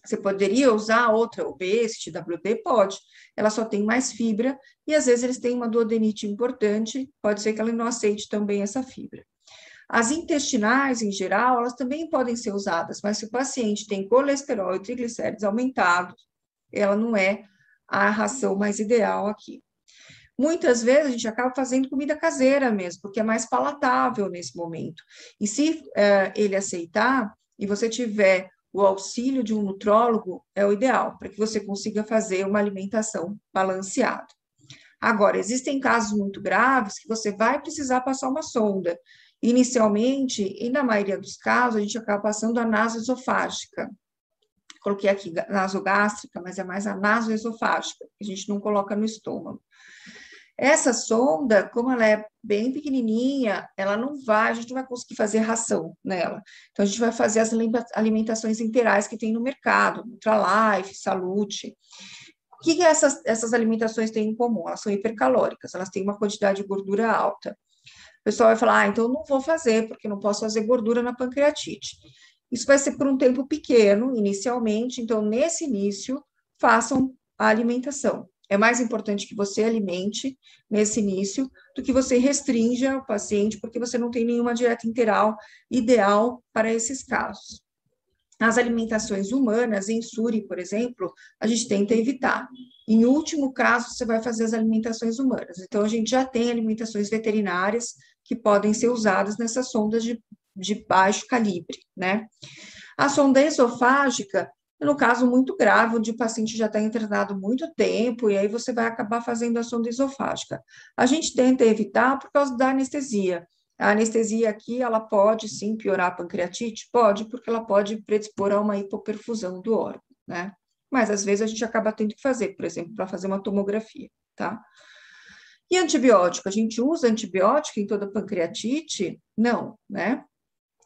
[SPEAKER 2] Você poderia usar outra, o BST, WD? Pode. Ela só tem mais fibra e às vezes eles têm uma duodenite importante, pode ser que ela não aceite também essa fibra. As intestinais, em geral, elas também podem ser usadas, mas se o paciente tem colesterol e triglicéridos aumentados, ela não é a ração mais ideal aqui. Muitas vezes a gente acaba fazendo comida caseira mesmo, porque é mais palatável nesse momento. E se uh, ele aceitar e você tiver o auxílio de um nutrólogo, é o ideal, para que você consiga fazer uma alimentação balanceada. Agora, existem casos muito graves que você vai precisar passar uma sonda. Inicialmente, e na maioria dos casos, a gente acaba passando a nasoesofágica. Coloquei aqui nasogástrica, mas é mais a nasoesofágica, que a gente não coloca no estômago. Essa sonda, como ela é bem pequenininha, ela não vai, a gente não vai conseguir fazer ração nela. Então, a gente vai fazer as alimentações integrais que tem no mercado, Nutralife, Salute. O que, que essas, essas alimentações têm em comum? Elas são hipercalóricas, elas têm uma quantidade de gordura alta. Pessoal vai falar, ah, então não vou fazer, porque não posso fazer gordura na pancreatite. Isso vai ser por um tempo pequeno, inicialmente, então, nesse início, façam a alimentação. É mais importante que você alimente nesse início do que você restrinja o paciente, porque você não tem nenhuma dieta integral ideal para esses casos. As alimentações humanas, em Suri, por exemplo, a gente tenta evitar. Em último caso, você vai fazer as alimentações humanas. Então, a gente já tem alimentações veterinárias que podem ser usadas nessas sondas de, de baixo calibre, né? A sonda esofágica, no caso muito grave, onde o paciente já está internado muito tempo, e aí você vai acabar fazendo a sonda esofágica. A gente tenta evitar por causa da anestesia. A anestesia aqui, ela pode sim piorar a pancreatite? Pode, porque ela pode predispor a uma hipoperfusão do órgão, né? Mas às vezes a gente acaba tendo que fazer, por exemplo, para fazer uma tomografia, tá? E antibiótico? A gente usa antibiótico em toda pancreatite? Não, né?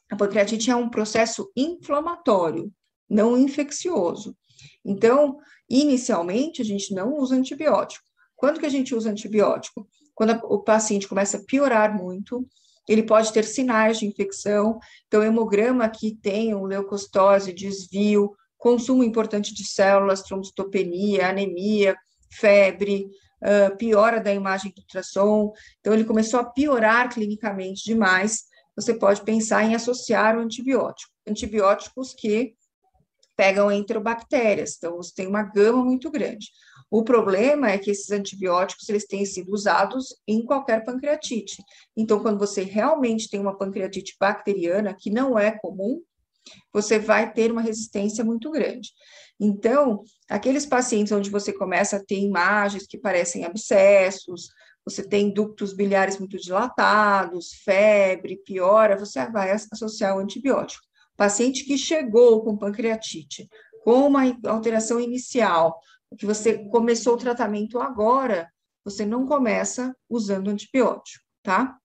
[SPEAKER 2] A pancreatite é um processo inflamatório, não infeccioso. Então, inicialmente, a gente não usa antibiótico. Quando que a gente usa antibiótico? Quando a, o paciente começa a piorar muito, ele pode ter sinais de infecção. Então, hemograma que tem um leucostose, desvio, consumo importante de células, trombocitopenia, anemia, febre, uh, piora da imagem do ultrassom. Então, ele começou a piorar clinicamente demais. Você pode pensar em associar o antibiótico. Antibióticos que pegam enterobactérias, então você tem uma gama muito grande. O problema é que esses antibióticos eles têm sido usados em qualquer pancreatite. Então, quando você realmente tem uma pancreatite bacteriana, que não é comum, você vai ter uma resistência muito grande. Então, aqueles pacientes onde você começa a ter imagens que parecem abscessos, você tem ductos biliares muito dilatados, febre, piora, você vai associar o antibiótico. Paciente que chegou com pancreatite, com uma alteração inicial, que você começou o tratamento agora, você não começa usando antibiótico, tá?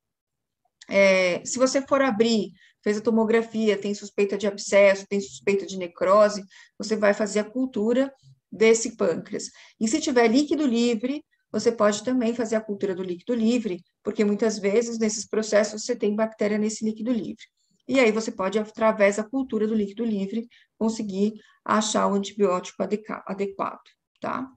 [SPEAKER 2] É, se você for abrir, fez a tomografia, tem suspeita de abscesso, tem suspeita de necrose, você vai fazer a cultura desse pâncreas. E se tiver líquido livre, você pode também fazer a cultura do líquido livre, porque muitas vezes nesses processos você tem bactéria nesse líquido livre. E aí você pode, através da cultura do líquido livre, conseguir achar o antibiótico adequado, tá?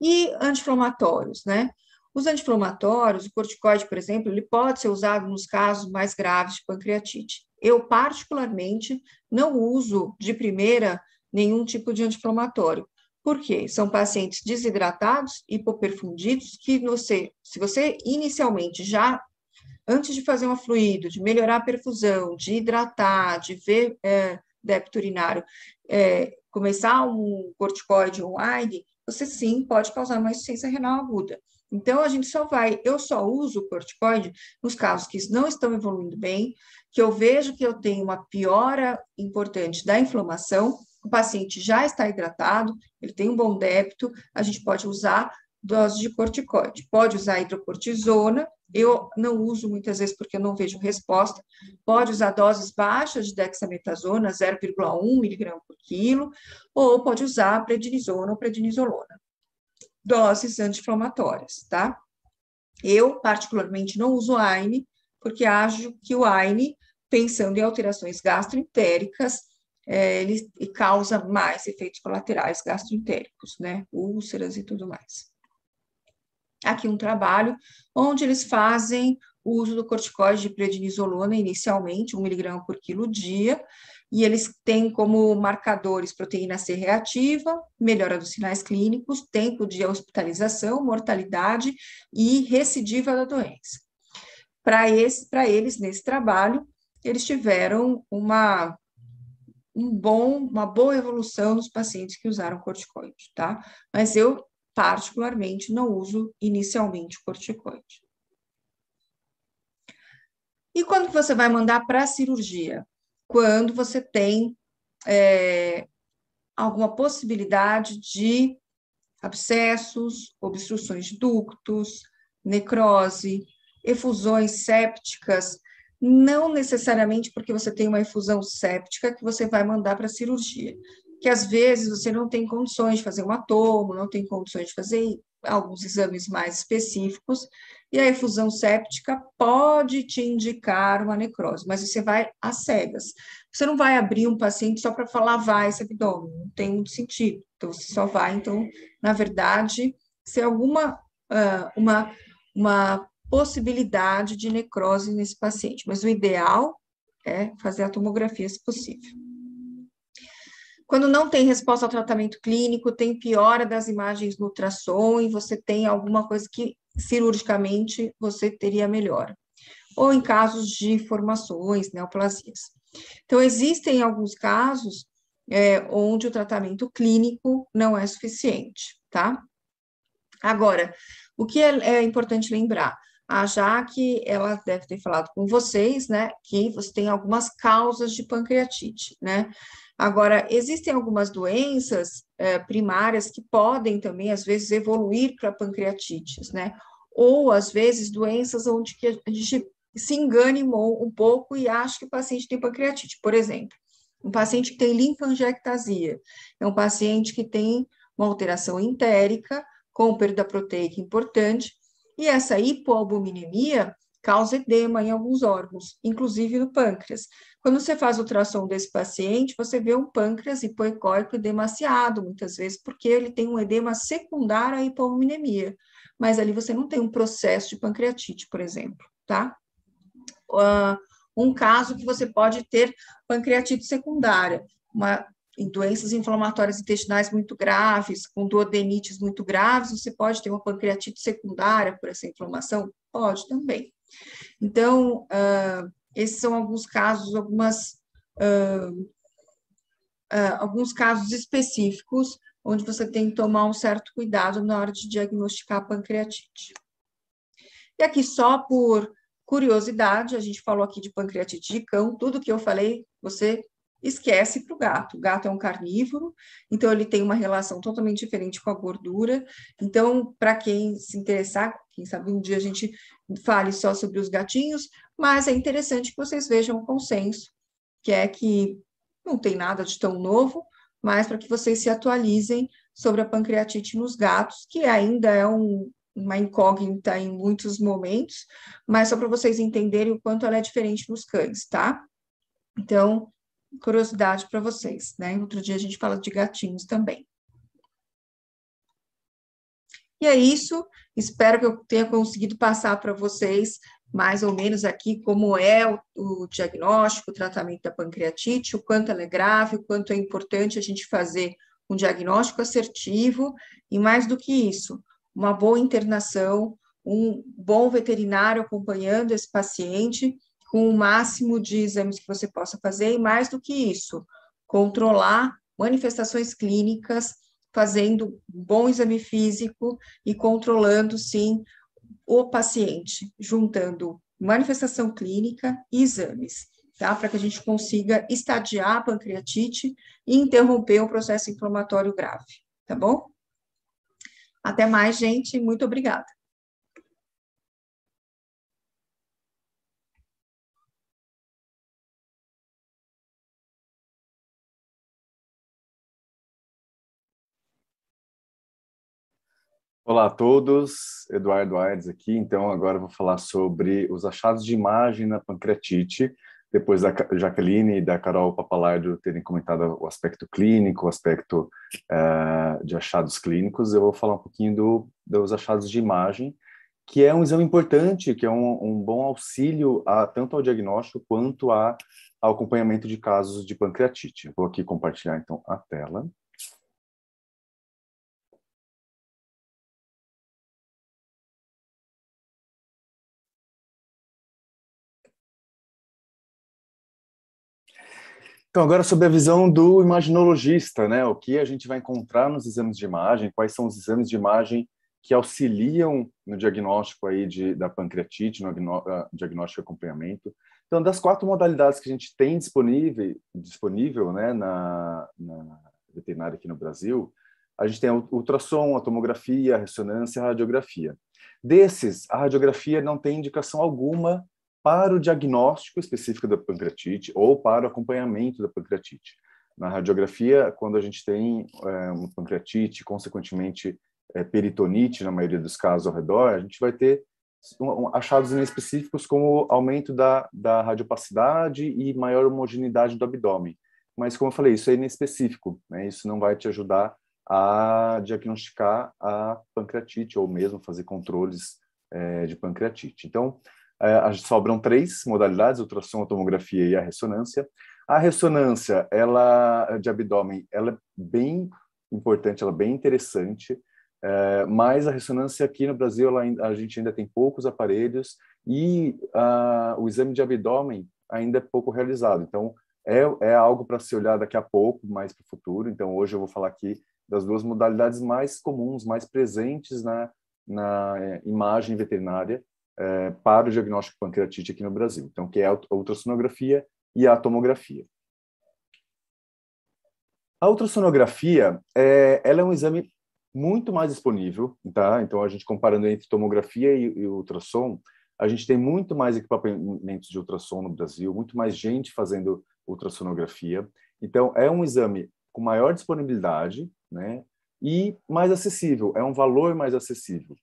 [SPEAKER 2] E anti-inflamatórios, né? Os anti-inflamatórios, o corticoide, por exemplo, ele pode ser usado nos casos mais graves de pancreatite. Eu, particularmente, não uso de primeira nenhum tipo de anti-inflamatório. Por quê? São pacientes desidratados, hipoperfundidos, que você, se você inicialmente já antes de fazer um fluido, de melhorar a perfusão, de hidratar, de ver é, débito urinário, é, começar um corticoide um AIG, você sim pode causar uma insuficiência renal aguda. Então, a gente só vai, eu só uso o corticoide nos casos que não estão evoluindo bem, que eu vejo que eu tenho uma piora importante da inflamação, o paciente já está hidratado, ele tem um bom débito, a gente pode usar dose de corticoide. Pode usar hidrocortisona, eu não uso muitas vezes porque eu não vejo resposta. Pode usar doses baixas de dexametasona, 0,1 miligrama por quilo, ou pode usar prednisona ou prednisolona. Doses anti-inflamatórias, tá? Eu, particularmente, não uso AINE, porque acho que o AINE, pensando em alterações gastroentéricas, é, ele causa mais efeitos colaterais gastroentéricos, né? Úlceras e tudo mais. Aqui um trabalho onde eles fazem o uso do corticoide de prednisolona inicialmente, 1 miligrama por quilo dia, e eles têm como marcadores proteína C reativa, melhora dos sinais clínicos, tempo de hospitalização, mortalidade e recidiva da doença. Para eles, nesse trabalho, eles tiveram uma, um bom, uma boa evolução nos pacientes que usaram corticoide, tá? Mas eu, particularmente, não uso inicialmente corticoide. E quando você vai mandar para a cirurgia? Quando você tem é, alguma possibilidade de abscessos, obstruções de ductos, necrose, efusões sépticas, não necessariamente porque você tem uma efusão séptica que você vai mandar para a cirurgia, que às vezes você não tem condições de fazer um tomo, não tem condições de fazer alguns exames mais específicos, e a efusão séptica pode te indicar uma necrose, mas você vai às cegas. Você não vai abrir um paciente só para falar vai esse abdômen, não tem muito sentido. Então, você só vai, então, na verdade, ser alguma uh, uma, uma possibilidade de necrose nesse paciente, mas o ideal é fazer a tomografia se possível. Quando não tem resposta ao tratamento clínico, tem piora das imagens no ultrassom e você tem alguma coisa que cirurgicamente você teria melhora. Ou em casos de formações, neoplasias. Então, existem alguns casos é, onde o tratamento clínico não é suficiente, tá? Agora, o que é, é importante lembrar? A Jaque, ela deve ter falado com vocês, né, que você tem algumas causas de pancreatite, né? Agora, existem algumas doenças é, primárias que podem também, às vezes, evoluir para pancreatites, né? Ou, às vezes, doenças onde a gente se engane um pouco e acha que o paciente tem pancreatite. Por exemplo, um paciente que tem linfangiectasia, é um paciente que tem uma alteração entérica, com perda proteica importante, e essa hipoalbuminemia causa edema em alguns órgãos, inclusive no pâncreas. Quando você faz ultrassom desse paciente, você vê um pâncreas hipoecóico edemaciado, muitas vezes, porque ele tem um edema secundário à hipoalbuminemia. Mas ali você não tem um processo de pancreatite, por exemplo, tá? Uh, um caso que você pode ter pancreatite secundária, uma em doenças inflamatórias intestinais muito graves, com duodenites muito graves, você pode ter uma pancreatite secundária por essa inflamação? Pode também. Então, uh, esses são alguns casos, algumas, uh, uh, alguns casos específicos onde você tem que tomar um certo cuidado na hora de diagnosticar a pancreatite. E aqui, só por curiosidade, a gente falou aqui de pancreatite de cão, tudo que eu falei, você esquece para o gato. O gato é um carnívoro, então ele tem uma relação totalmente diferente com a gordura. Então, para quem se interessar, quem sabe um dia a gente fale só sobre os gatinhos, mas é interessante que vocês vejam o consenso, que é que não tem nada de tão novo, mas para que vocês se atualizem sobre a pancreatite nos gatos, que ainda é um, uma incógnita em muitos momentos, mas só para vocês entenderem o quanto ela é diferente nos cães, tá? Então, curiosidade para vocês, né? Outro dia a gente fala de gatinhos também. E é isso. Espero que eu tenha conseguido passar para vocês mais ou menos aqui como é o, o, diagnóstico, o tratamento da pancreatite, o quanto ela é grave, o quanto é importante a gente fazer um diagnóstico assertivo e mais do que isso, uma boa internação, um bom veterinário acompanhando esse paciente com o máximo de exames que você possa fazer, e mais do que isso, controlar manifestações clínicas, fazendo bom exame físico e controlando, sim, o paciente, juntando manifestação clínica e exames, tá? Para que a gente consiga estadiar a pancreatite e interromper o processo inflamatório grave, tá bom? Até mais, gente. Muito obrigada.
[SPEAKER 3] Olá a todos, Eduardo Aires aqui. Então, agora vou falar sobre os achados de imagem na pancreatite, depois da Jaqueline e da Carol Papalardo terem comentado o aspecto clínico, o aspecto uh, de achados clínicos, eu vou falar um pouquinho do, dos achados de imagem, que é um exame importante, que é um, um bom auxílio a, tanto ao diagnóstico quanto a, ao acompanhamento de casos de pancreatite. Vou aqui compartilhar, então, a tela. Então, agora sobre a visão do imaginologista, né? O que a gente vai encontrar nos exames de imagem, quais são os exames de imagem que auxiliam no diagnóstico aí de, da pancreatite, no uh, diagnóstico e acompanhamento. Então, das quatro modalidades que a gente tem disponível, disponível né, na, na veterinária aqui no Brasil, a gente tem a ultrassom, a tomografia, a ressonância e a radiografia. Desses, a radiografia não tem indicação alguma para o diagnóstico específico da pancreatite ou para o acompanhamento da pancreatite. Na radiografia, quando a gente tem é, uma pancreatite, consequentemente é, peritonite, na maioria dos casos ao redor, a gente vai ter um, achados inespecíficos como aumento da, da radiopacidade e maior homogeneidade do abdômen. Mas, como eu falei, isso é inespecífico, né? isso não vai te ajudar a diagnosticar a pancreatite ou mesmo fazer controles é, de pancreatite. Então, é, sobram três modalidades, ultrassom, a tomografia e a ressonância. A ressonância, ela de abdômen, ela é bem importante, ela é bem interessante, é, mas a ressonância aqui no Brasil, ela, a gente ainda tem poucos aparelhos e o exame de abdômen ainda é pouco realizado. Então, é, é algo para se olhar daqui a pouco, mais para o futuro. Então, hoje eu vou falar aqui das duas modalidades mais comuns, mais presentes na, na é, imagem veterinária, é, para o diagnóstico de pancreatite aqui no Brasil. Então, que é a ultrassonografia e a tomografia. A ultrassonografia, é, ela é um exame muito mais disponível, tá? Então, a gente comparando entre tomografia e, e ultrassom, a gente tem muito mais equipamentos de ultrassom no Brasil, muito mais gente fazendo ultrassonografia. Então, é um exame com maior disponibilidade, né? E mais acessível, é um valor mais acessível.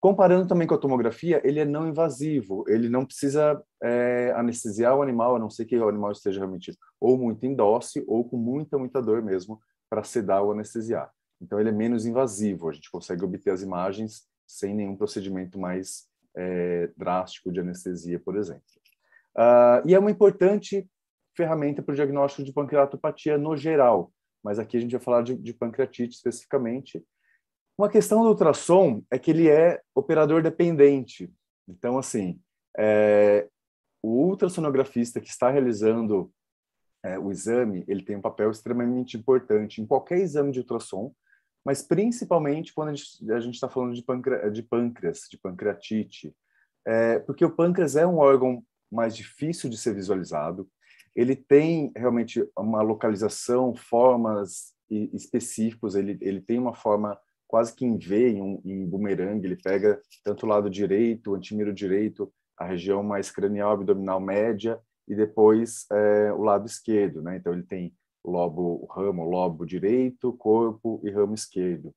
[SPEAKER 3] Comparando também com a tomografia, ele é não invasivo, ele não precisa é, anestesiar o animal, a não ser que o animal esteja realmente ou muito dose ou com muita, muita dor mesmo para sedar ou anestesiar. Então, ele é menos invasivo, a gente consegue obter as imagens sem nenhum procedimento mais é, drástico de anestesia, por exemplo. Uh, e é uma importante ferramenta para o diagnóstico de pancreatopatia no geral, mas aqui a gente vai falar de, de pancreatite especificamente, uma questão do ultrassom é que ele é operador dependente. Então, assim, é, o ultrassonografista que está realizando é, o exame, ele tem um papel extremamente importante em qualquer exame de ultrassom, mas principalmente quando a gente está falando de, de pâncreas, de pancreatite, é, porque o pâncreas é um órgão mais difícil de ser visualizado, ele tem realmente uma localização, formas específicos, ele, ele tem uma forma quase que em V, em, um, em bumerangue, ele pega tanto o lado direito, o antimiro direito, a região mais cranial, abdominal média, e depois é, o lado esquerdo, né? Então ele tem o lobo, o ramo, o lobo direito, corpo e ramo esquerdo.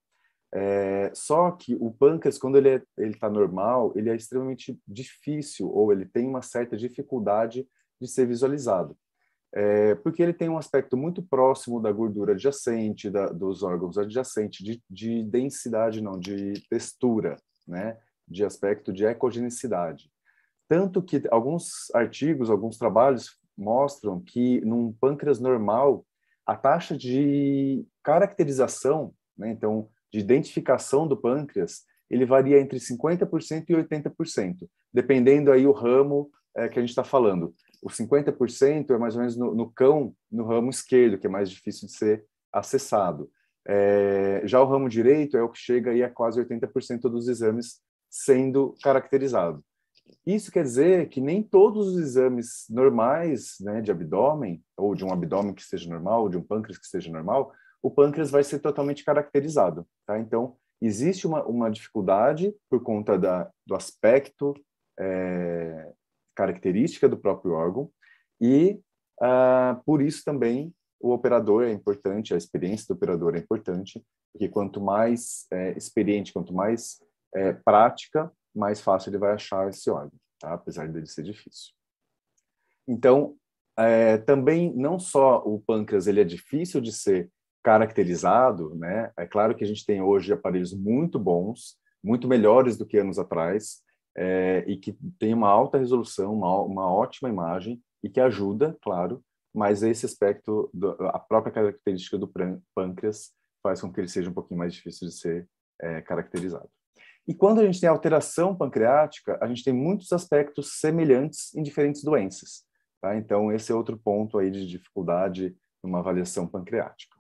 [SPEAKER 3] É, só que o pâncreas, quando ele é, está normal, ele é extremamente difícil ou ele tem uma certa dificuldade de ser visualizado é, porque ele tem um aspecto muito próximo da gordura adjacente, da, dos órgãos adjacentes, de, de, densidade, não, de textura, né? de aspecto de ecogenicidade. Tanto que alguns artigos, alguns trabalhos mostram que num pâncreas normal, a taxa de caracterização, né? então, de identificação do pâncreas, ele varia entre 50% e 80%, dependendo aí o ramo é, que a gente está falando os 50% é mais ou menos no, no, cão, no ramo esquerdo, que é mais difícil de ser acessado. É, já o ramo direito é o que chega aí a quase 80% dos exames sendo caracterizado. Isso quer dizer que nem todos os exames normais né, de abdômen, ou de um abdômen que esteja normal, ou de um pâncreas que esteja normal, o pâncreas vai ser totalmente caracterizado. Tá? Então, existe uma, uma dificuldade por conta da, do aspecto é, característica do próprio órgão e uh, por isso também o operador é importante, a experiência do operador é importante, porque quanto mais é, experiente, quanto mais é, prática, mais fácil ele vai achar esse órgão, tá? apesar dele ser difícil. Então, é, também não só o pâncreas ele é difícil de ser caracterizado, né? É claro que a gente tem hoje aparelhos muito bons, muito melhores do que anos atrás, é, e que tem uma alta resolução, uma, uma ótima imagem e que ajuda, claro, mas esse aspecto, do, a própria característica do pâncreas faz com que ele seja um pouquinho mais difícil de ser é, caracterizado. E quando a gente tem alteração pancreática, a gente tem muitos aspectos semelhantes em diferentes doenças. Tá? Então, esse é outro ponto aí de dificuldade numa avaliação pancreática.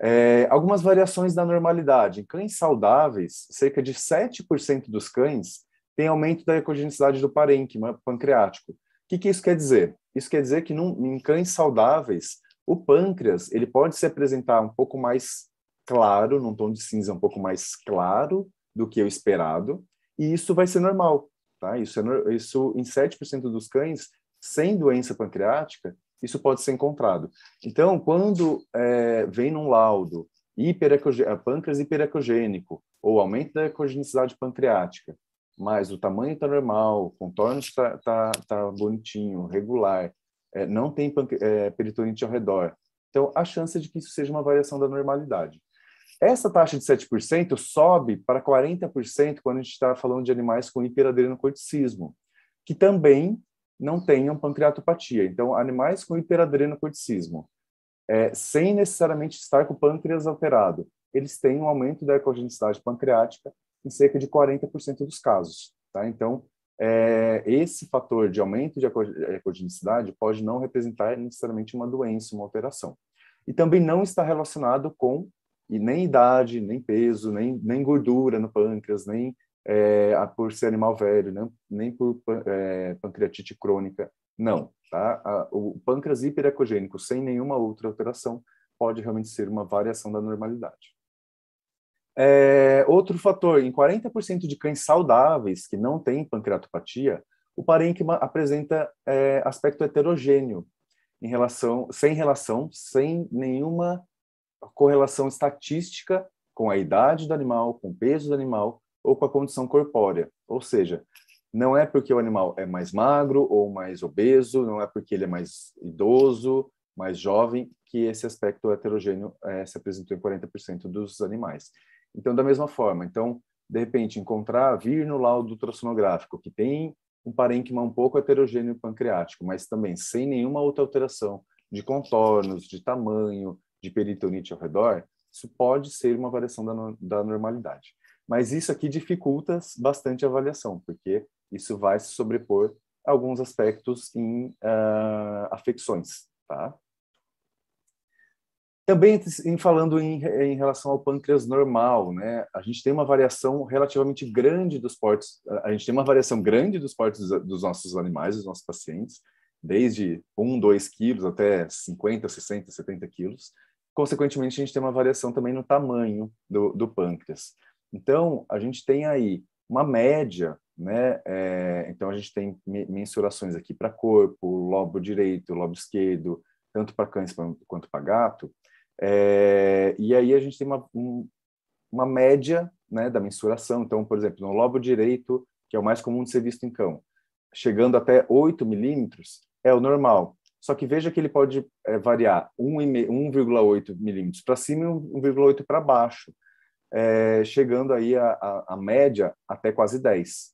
[SPEAKER 3] É, algumas variações da normalidade. Em cães saudáveis, cerca de 7% dos cães têm aumento da ecogenicidade do parênquima pancreático. O que, que isso quer dizer? Isso quer dizer que num, em cães saudáveis, o pâncreas ele pode se apresentar um pouco mais claro, num tom de cinza um pouco mais claro do que o esperado, e isso vai ser normal. Tá? Isso, é, isso em 7% dos cães sem doença pancreática, isso pode ser encontrado. Então, quando é, vem num laudo pâncreas hiperecogênico ou aumento da ecogenicidade pancreática, mas o tamanho está normal, o contorno está tá, tá bonitinho, regular, é, não tem é, peritonite ao redor. Então, a chance de que isso seja uma variação da normalidade. Essa taxa de 7% sobe para 40% quando a gente está falando de animais com hiperadrenocorticismo, que também não tenham pancreatopatia. Então, animais com hiperadrenocorticismo, é, sem necessariamente estar com o pâncreas alterado, eles têm um aumento da ecogenicidade pancreática em cerca de 40% dos casos. Tá? Então, é, esse fator de aumento de ecogenicidade pode não representar necessariamente uma doença, uma alteração. E também não está relacionado com nem idade, nem peso, nem, nem gordura no pâncreas, nem é, por ser animal velho, não, nem por é, pancreatite crônica, não. Tá? A, o pâncreas hiperecogênico sem nenhuma outra alteração pode realmente ser uma variação da normalidade. É, outro fator, em 40% de cães saudáveis que não têm pancreatopatia, o parênquima apresenta é, aspecto heterogêneo, em relação, sem relação, sem nenhuma correlação estatística com a idade do animal, com o peso do animal ou com a condição corpórea. Ou seja, não é porque o animal é mais magro ou mais obeso, não é porque ele é mais idoso, mais jovem, que esse aspecto heterogêneo é, se apresentou em 40% dos animais. Então, da mesma forma, então, de repente, encontrar, vir no laudo ultrassonográfico que tem um parênquima um pouco heterogêneo pancreático, mas também sem nenhuma outra alteração de contornos, de tamanho, de peritonite ao redor, isso pode ser uma variação da, da normalidade. Mas isso aqui dificulta bastante a avaliação, porque isso vai se sobrepor a alguns aspectos em uh, afecções, tá? Também em falando em, em, relação ao pâncreas normal, né? A gente tem uma variação relativamente grande dos portes, a gente tem uma variação grande dos portes dos, nossos animais, dos nossos pacientes, desde 1, 2 quilos até 50, 60, 70 quilos. Consequentemente, a gente tem uma variação também no tamanho do, do pâncreas. Então, a gente tem aí uma média, né? É, então, a gente tem mensurações aqui para corpo, lobo direito, lobo esquerdo, tanto para cães quanto para gato. É, e aí a gente tem uma, um, uma média né, da mensuração. Então, por exemplo, no lobo direito, que é o mais comum de ser visto em cão, chegando até 8 milímetros, é o normal. Só que veja que ele pode é, variar 1,8 milímetros para cima e 1,8 para baixo é, chegando aí a, a, a, média até quase 10.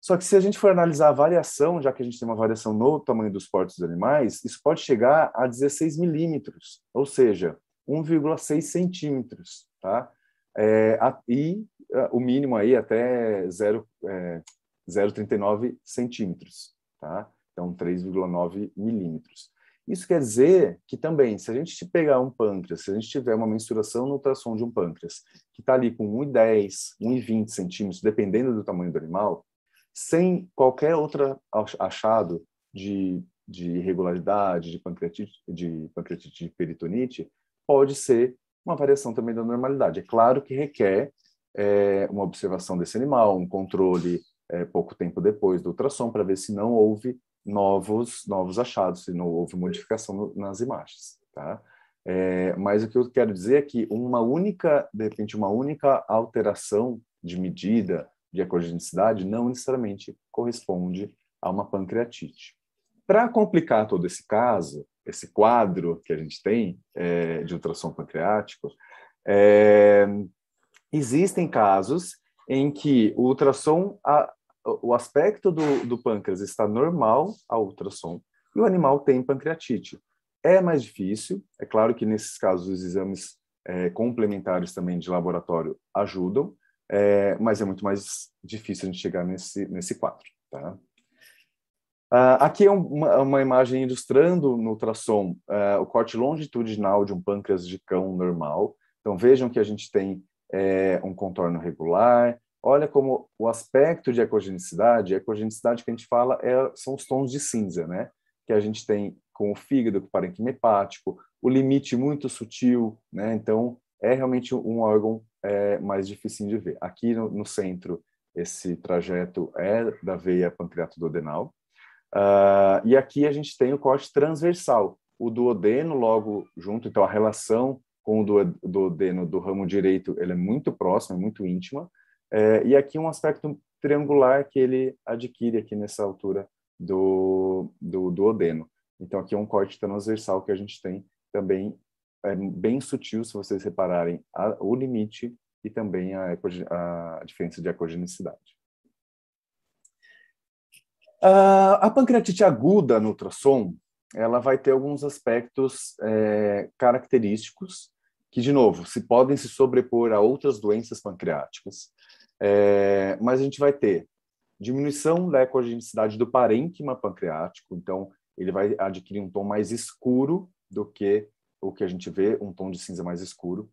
[SPEAKER 3] Só que se a gente for analisar a variação, já que a gente tem uma variação no tamanho dos portos dos animais, isso pode chegar a 16 milímetros, ou seja, 1,6 centímetros, tá? É, a, e a, o mínimo aí até 0,39 é, centímetros, tá? Então, 3,9 milímetros. Isso quer dizer que também, se a gente pegar um pâncreas, se a gente tiver uma mensuração no ultrassom de um pâncreas, que está ali com 1,10, 1,20 centímetros, dependendo do tamanho do animal, sem qualquer outro achado de, de irregularidade, de pancreatite, de pancreatite de peritonite, pode ser uma variação também da normalidade. É claro que requer é, uma observação desse animal, um controle é, pouco tempo depois do ultrassom, para ver se não houve novos novos achados, se não houve modificação no, nas imagens, tá? É, mas o que eu quero dizer é que uma única, de repente, uma única alteração de medida de ecogenicidade não necessariamente corresponde a uma pancreatite. Para complicar todo esse caso, esse quadro que a gente tem é, de ultrassom pancreático, é, existem casos em que o ultrassom, a, o aspecto do, do pâncreas está normal ao ultrassom e o animal tem pancreatite. É mais difícil, é claro que nesses casos os exames é, complementares também de laboratório ajudam, é, mas é muito mais difícil a gente chegar nesse, nesse quadro. Tá? Uh, aqui é uma, uma, imagem ilustrando no ultrassom uh, o corte longitudinal de um pâncreas de cão normal. Então vejam que a gente tem é, um contorno regular. Olha como o aspecto de ecogenicidade, a ecogenicidade que a gente fala é, são os tons de cinza, né? Que a gente tem com o fígado, com o parênquima hepático, o limite muito sutil, né? Então é realmente um órgão é, mais difícil de ver. Aqui no, no centro esse trajeto é da veia pancreatoduodenal. Uh, e aqui a gente tem o corte transversal, o duodeno logo junto, então a relação com o duodeno do ramo direito ele é muito próximo, é muito íntima, é, e aqui um aspecto triangular que ele adquire aqui nessa altura do, do duodeno. Então aqui é um corte transversal que a gente tem também é bem sutil, se vocês repararem, a, o limite e também a, a diferença de ecogenicidade. Uh, a pancreatite aguda no ultrassom, ela vai ter alguns aspectos é, característicos que, de novo, se podem se sobrepor a outras doenças pancreáticas, é, mas a gente vai ter diminuição da ecogenicidade do parênquima pancreático, então ele vai adquirir um tom mais escuro do que o que a gente vê, um tom de cinza mais escuro.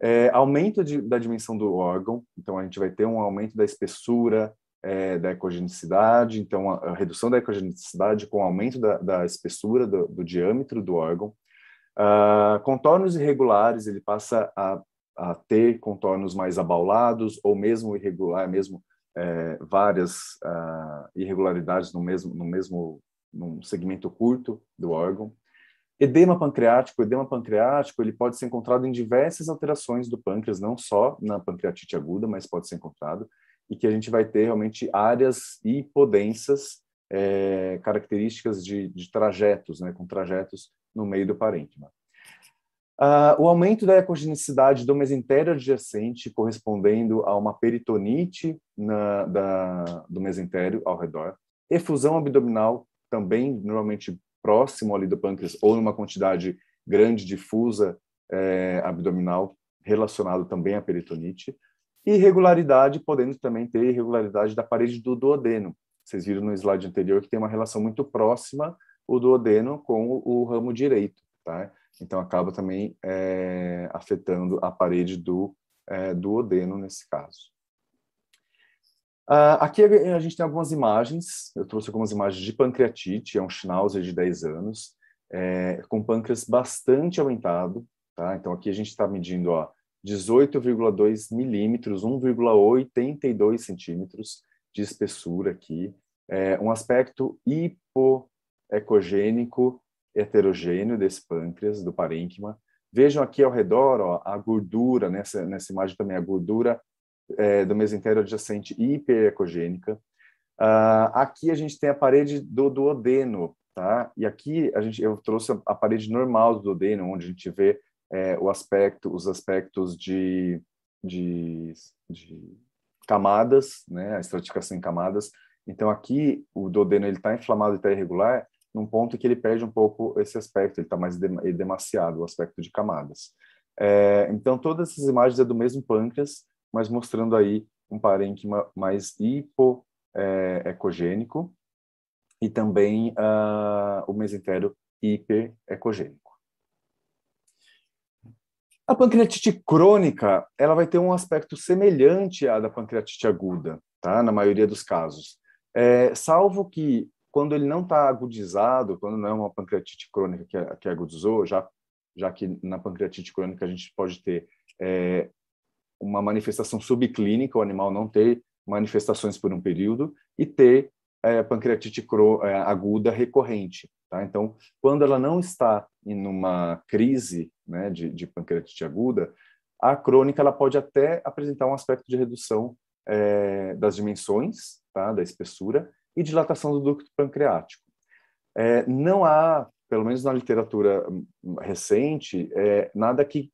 [SPEAKER 3] É, aumento de, da dimensão do órgão, então a gente vai ter um aumento da espessura, é, da ecogenicidade, então a, a, redução da ecogenicidade com aumento da, da espessura do, do, diâmetro do órgão. Uh, contornos irregulares, ele passa a, a, ter contornos mais abaulados ou mesmo irregular, mesmo é, várias uh, irregularidades no mesmo, no mesmo num segmento curto do órgão. Edema pancreático, edema pancreático, ele pode ser encontrado em diversas alterações do pâncreas, não só na pancreatite aguda, mas pode ser encontrado e que a gente vai ter realmente áreas hipodensas, é, características de, de, trajetos, né, com trajetos no meio do parênquima. Uh, o aumento da ecogenicidade do mesentério adjacente, correspondendo a uma peritonite na, da, do mesentério ao redor. Efusão abdominal, também normalmente próximo ali do pâncreas, ou numa quantidade grande difusa é, abdominal, relacionado também à peritonite. Irregularidade, podendo também ter irregularidade da parede do duodeno. Vocês viram no slide anterior que tem uma relação muito próxima o duodeno com o, ramo direito, tá? Então acaba também é, afetando a parede do é, duodeno nesse caso. Uh, aqui a gente tem algumas imagens, eu trouxe algumas imagens de pancreatite, é um Schnauzer de 10 anos, é, com pâncreas bastante aumentado, tá? Então aqui a gente está medindo, ó, 18,2 milímetros, 1,82 centímetros de espessura aqui, é, um aspecto hipoecogênico heterogêneo desse pâncreas, do parênquima. Vejam aqui ao redor ó, a gordura, nessa, nessa imagem também, a gordura é, do mesentério adjacente hiperecogênica. Uh, aqui a gente tem a parede do duodeno, tá? E aqui a gente, eu trouxe a, parede normal do duodeno, onde a gente vê é, o aspecto, os aspectos de, de, de, camadas, né, a estratificação em camadas. Então aqui o duodeno ele está inflamado e está irregular, num ponto que ele perde um pouco esse aspecto, ele está mais demasiado, o aspecto de camadas. É, então todas essas imagens é do mesmo pâncreas, mas mostrando aí um parênquima mais hipoecogênico é, e também uh, o mesentério hiperecogênico. A pancreatite crônica, ela vai ter um aspecto semelhante à da pancreatite aguda, tá? Na maioria dos casos. É, salvo que quando ele não está agudizado, quando não é uma pancreatite crônica que, que agudizou, já, já que na pancreatite crônica a gente pode ter é, uma manifestação subclínica, o animal não ter manifestações por um período, e ter é, pancreatite é, aguda recorrente. Tá? Então, quando ela não está em uma crise né, de, de pancreatite aguda, a crônica ela pode até apresentar um aspecto de redução é, das dimensões, tá, da espessura, e dilatação do ducto pancreático. É, não há, pelo menos na literatura recente, é, nada que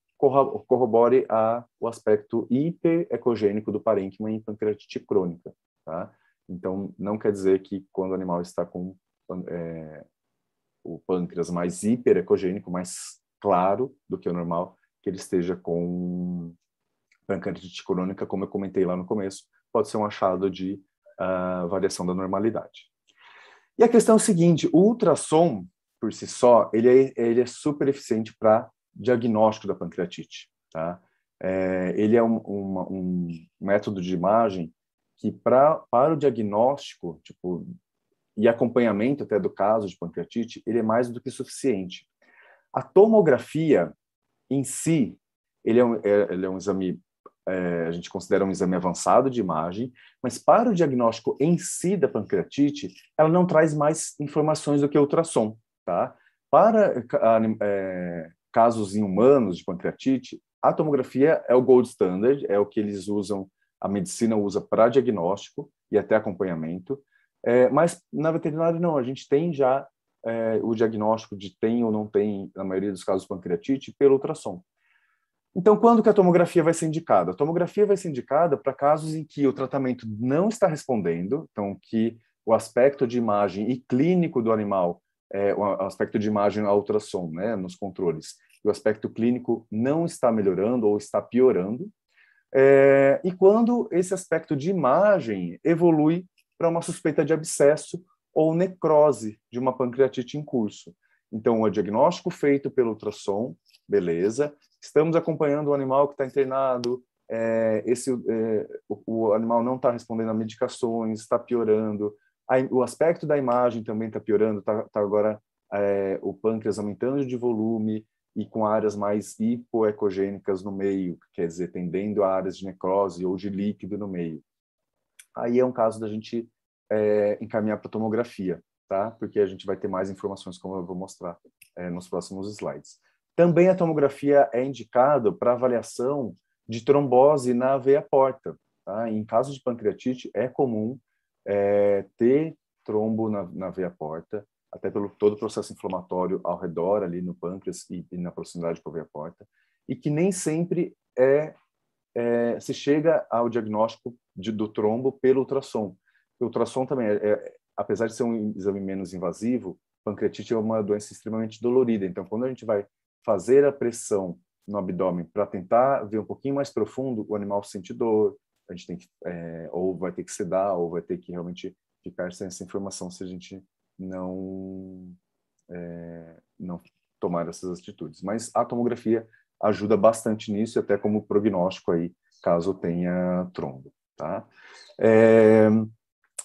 [SPEAKER 3] corrobore a, o aspecto hiperecogênico do parênquima em pancreatite crônica. Tá? Então, não quer dizer que quando o animal está com é, o pâncreas mais hiperecogênico, mais claro do que o normal, que ele esteja com pancreatite crônica, como eu comentei lá no começo, pode ser um achado de uh, variação da normalidade. E a questão é o seguinte, o ultrassom, por si só, ele é, ele é super eficiente para diagnóstico da pancreatite. Tá? É, ele é um, um, um, método de imagem que, pra, para o diagnóstico tipo, e acompanhamento até do caso de pancreatite, ele é mais do que suficiente. A tomografia, em si, ele é um, é, ele é um exame, é, a gente considera um exame avançado de imagem, mas para o diagnóstico em si da pancreatite, ela não traz mais informações do que o ultrassom. Tá? Para é, casos em humanos de pancreatite, a tomografia é o gold standard, é o que eles usam, a medicina usa para diagnóstico e até acompanhamento. É, mas na veterinária não, a gente tem já é, o diagnóstico de tem ou não tem, na maioria dos casos, pancreatite pelo ultrassom. Então, quando que a tomografia vai ser indicada? A tomografia vai ser indicada para casos em que o tratamento não está respondendo, então que o aspecto de imagem e clínico do animal é, o aspecto de imagem ao ultrassom, né, nos controles, e o aspecto clínico não está melhorando ou está piorando, é, e quando esse aspecto de imagem evolui para uma suspeita de abscesso ou necrose de uma pancreatite em curso. Então, o diagnóstico feito pelo ultrassom, beleza. Estamos acompanhando o animal que está internado, é, esse, é, o, o, animal não está respondendo a medicações, está piorando, a, o aspecto da imagem também está piorando, está tá agora é, o pâncreas aumentando de volume e com áreas mais hipoecogênicas no meio, quer dizer, tendendo a áreas de necrose ou de líquido no meio. Aí é um caso da gente é, encaminhar para tomografia, tá? Porque a gente vai ter mais informações, como eu vou mostrar é, nos próximos slides. Também a tomografia é indicada para avaliação de trombose na veia porta. Tá? Em caso de pancreatite, é comum é, ter trombo na, na veia porta, até pelo todo o processo inflamatório ao redor ali no pâncreas e, e na proximidade com a veia porta, e que nem sempre é, é se chega ao diagnóstico de, do trombo pelo ultrassom. O ultrassom também, é, é, apesar de ser um exame menos invasivo, pancreatite é uma doença extremamente dolorida. Então, quando a gente vai fazer a pressão no abdômen para tentar ver um pouquinho mais profundo, o animal sente dor, a gente tem que é, ou vai ter que sedar ou vai ter que realmente ficar sem essa informação se a gente não é, não tomar essas atitudes. Mas a tomografia ajuda bastante nisso, até como prognóstico aí, caso tenha trombo, tá? É,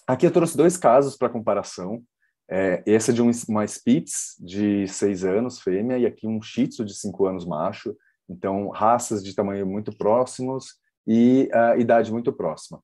[SPEAKER 3] aqui eu trouxe dois casos para comparação. É, esse é de um, uma Spitz de seis anos, fêmea, e aqui um Shih Tzu de cinco anos, macho. Então, raças de tamanho muito próximos e a idade muito próxima.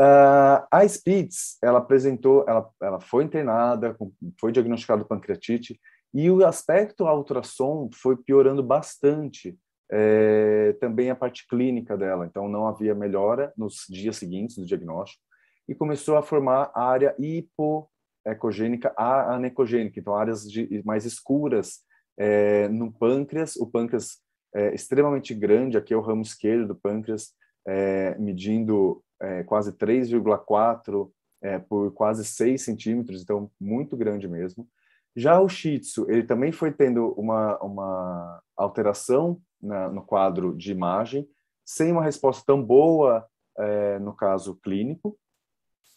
[SPEAKER 3] Uh, a Spitz, ela apresentou, ela, ela foi internada, foi diagnosticada pancreatite e o aspecto ultrassom foi piorando bastante, é, também a parte clínica dela. Então, não havia melhora nos dias seguintes do diagnóstico e começou a formar a área hipoecogênica a anecogênica, então áreas de, mais escuras é, no pâncreas. O pâncreas é, extremamente grande, aqui é o ramo esquerdo do pâncreas, é, medindo é, quase 3,4 é, por quase 6 centímetros, então muito grande mesmo. Já o Shih Tzu, ele também foi tendo uma, uma alteração na, no quadro de imagem, sem uma resposta tão boa é, no caso clínico.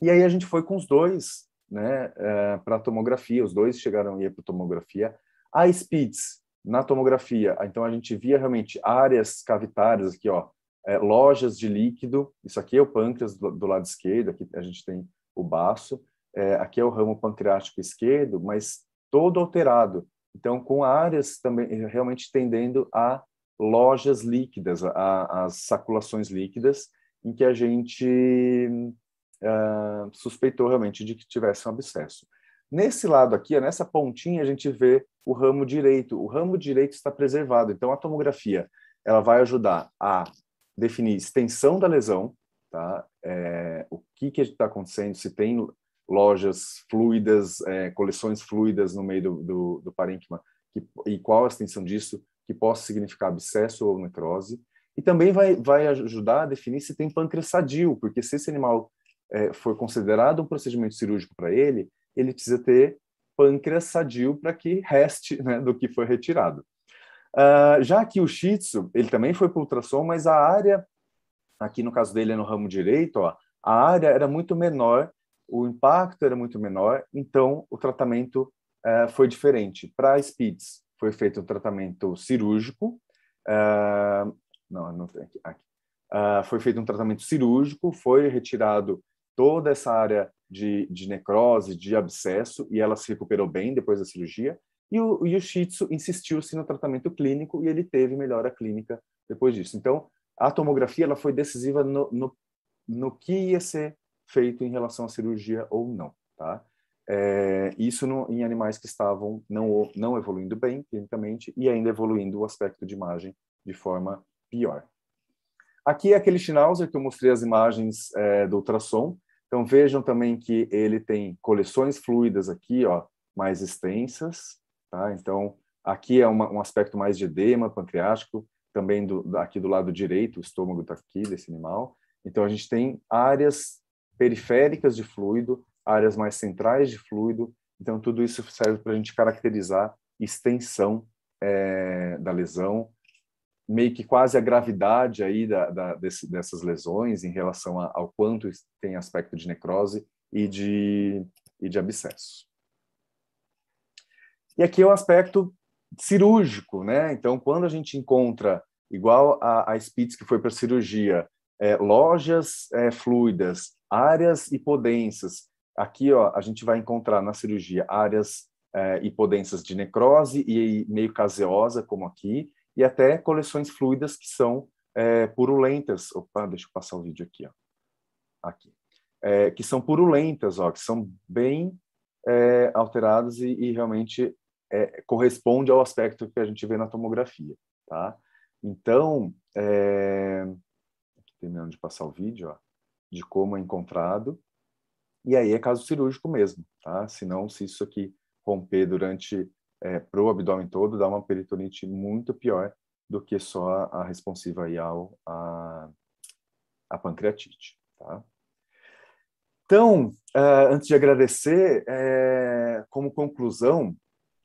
[SPEAKER 3] E aí a gente foi com os dois né, é, para tomografia, os dois chegaram a ir para tomografia. A Spitz, na tomografia, então a gente via realmente áreas cavitárias aqui, ó, é, lojas de líquido. Isso aqui é o pâncreas do, do, lado esquerdo, aqui a gente tem o baço. É, aqui é o ramo pancreático esquerdo, mas todo alterado. Então, com áreas também realmente tendendo a lojas líquidas, a, as saculações líquidas, em que a gente uh, suspeitou realmente de que tivesse um abscesso. Nesse lado aqui, nessa pontinha, a gente vê o ramo direito. O ramo direito está preservado. Então, a tomografia ela vai ajudar a definir extensão da lesão, tá? É, o que que está acontecendo, se tem lojas fluidas, é, coleções fluidas no meio do, do, do parênquima que, e qual a extensão disso, que possa significar abscesso ou necrose. E também vai, vai ajudar a definir se tem pâncreas sadio, porque se esse animal é, for considerado um procedimento cirúrgico para ele, ele precisa ter pâncreas sadio para que reste né, do que foi retirado. Uh, já que o Shih Tzu, ele também foi para ultrassom, mas a área, aqui no caso dele é no ramo direito, ó, a área era muito menor, o impacto era muito menor, então o tratamento uh, foi diferente. Para a Spitz, foi feito um tratamento cirúrgico, uh, não, não tem aqui, aqui. foi feito um tratamento cirúrgico, foi retirado toda essa área de, de necrose, de abscesso, e ela se recuperou bem depois da cirurgia, e o, Tzu insistiu-se no tratamento clínico e ele teve melhora clínica depois disso. Então, a tomografia ela foi decisiva no, no, no que ia ser feito em relação à cirurgia ou não, tá? É, isso no, em animais que estavam não, não evoluindo bem clinicamente e ainda evoluindo o aspecto de imagem de forma pior. Aqui é aquele Schnauzer que eu mostrei as imagens é, do ultrassom. Então vejam também que ele tem coleções fluidas aqui, ó, mais extensas, Tá? Então, aqui é uma, um aspecto mais de edema pancreático, também do, aqui do lado direito, o estômago está aqui desse animal. Então, a gente tem áreas periféricas de fluido, áreas mais centrais de fluido. Então, tudo isso serve para a gente caracterizar extensão é, da lesão, meio que quase a gravidade aí da, da, desse, dessas lesões em relação a, ao quanto tem aspecto de necrose e de, e de abscesso. E aqui é o aspecto cirúrgico, né? Então, quando a gente encontra, igual a, a Spitz que foi para cirurgia, é, lojas é, fluidas, áreas hipodensas, aqui ó, a gente vai encontrar na cirurgia áreas é, hipodensas de necrose e meio caseosa, como aqui, e até coleções fluidas que são é, purulentas. Opa, deixa eu passar o vídeo aqui, ó. Aqui. É, que são purulentas, ó, que são bem é, alteradas e, e, realmente é, corresponde ao aspecto que a gente vê na tomografia, tá? Então, é, terminando de passar o vídeo, ó, de como é encontrado, e aí é caso cirúrgico mesmo, tá? Senão, se isso aqui romper durante é, pro abdômen todo, dá uma peritonite muito pior do que só a, responsiva aí ao a, a pancreatite, tá? Então, uh, antes de agradecer, é, como conclusão,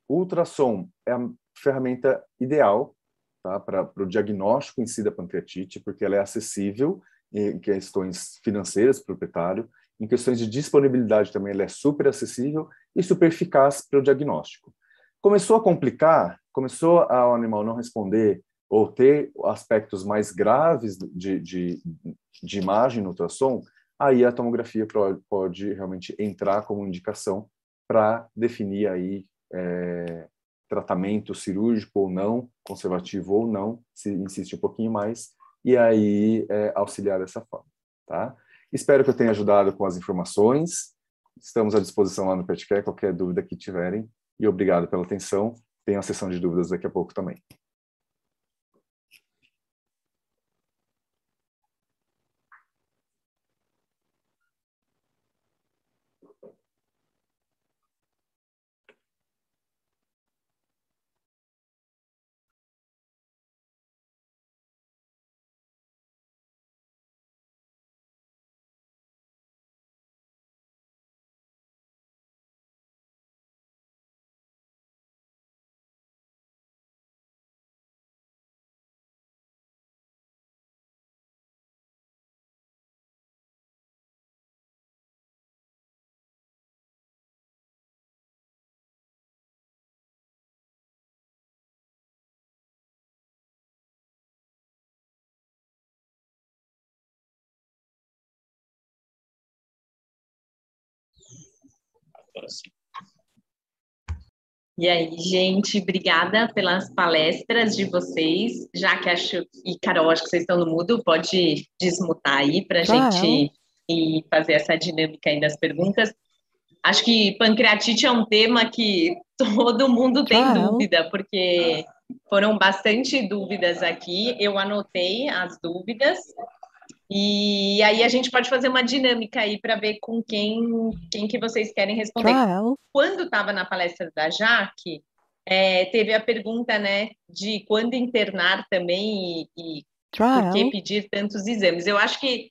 [SPEAKER 3] ultrassom é a ferramenta ideal tá, para o diagnóstico em si da pancreatite, porque ela é acessível em questões financeiras proprietário, em questões de disponibilidade também ela é super acessível e super eficaz para o diagnóstico. Começou a complicar, começou o animal não responder ou ter aspectos mais graves de, de, de imagem no ultrassom, aí a tomografia pode realmente entrar como indicação para definir aí é, tratamento cirúrgico ou não, conservativo ou não, se insiste um pouquinho mais, e aí é, auxiliar dessa forma, tá? Espero que eu tenha ajudado com as informações. Estamos à disposição lá no Petcare, qualquer dúvida que tiverem. E obrigado pela atenção. Tem a sessão de dúvidas daqui a pouco também.
[SPEAKER 4] E aí, gente, obrigada pelas palestras de vocês. Já que acho, e Carol, acho que vocês estão no mudo, pode desmutar aí para a gente e fazer essa dinâmica aí das perguntas. Acho que pancreatite é um tema que [LAUGHS] todo mundo tem claro. dúvida, porque foram bastante dúvidas aqui. Eu anotei as dúvidas e aí a gente pode fazer uma dinâmica aí para ver com quem, quem que vocês querem responder. Claro. Quando estava na palestra da Jaque, é, teve a pergunta, né, de quando internar também e, e por que pedir tantos exames. Eu acho que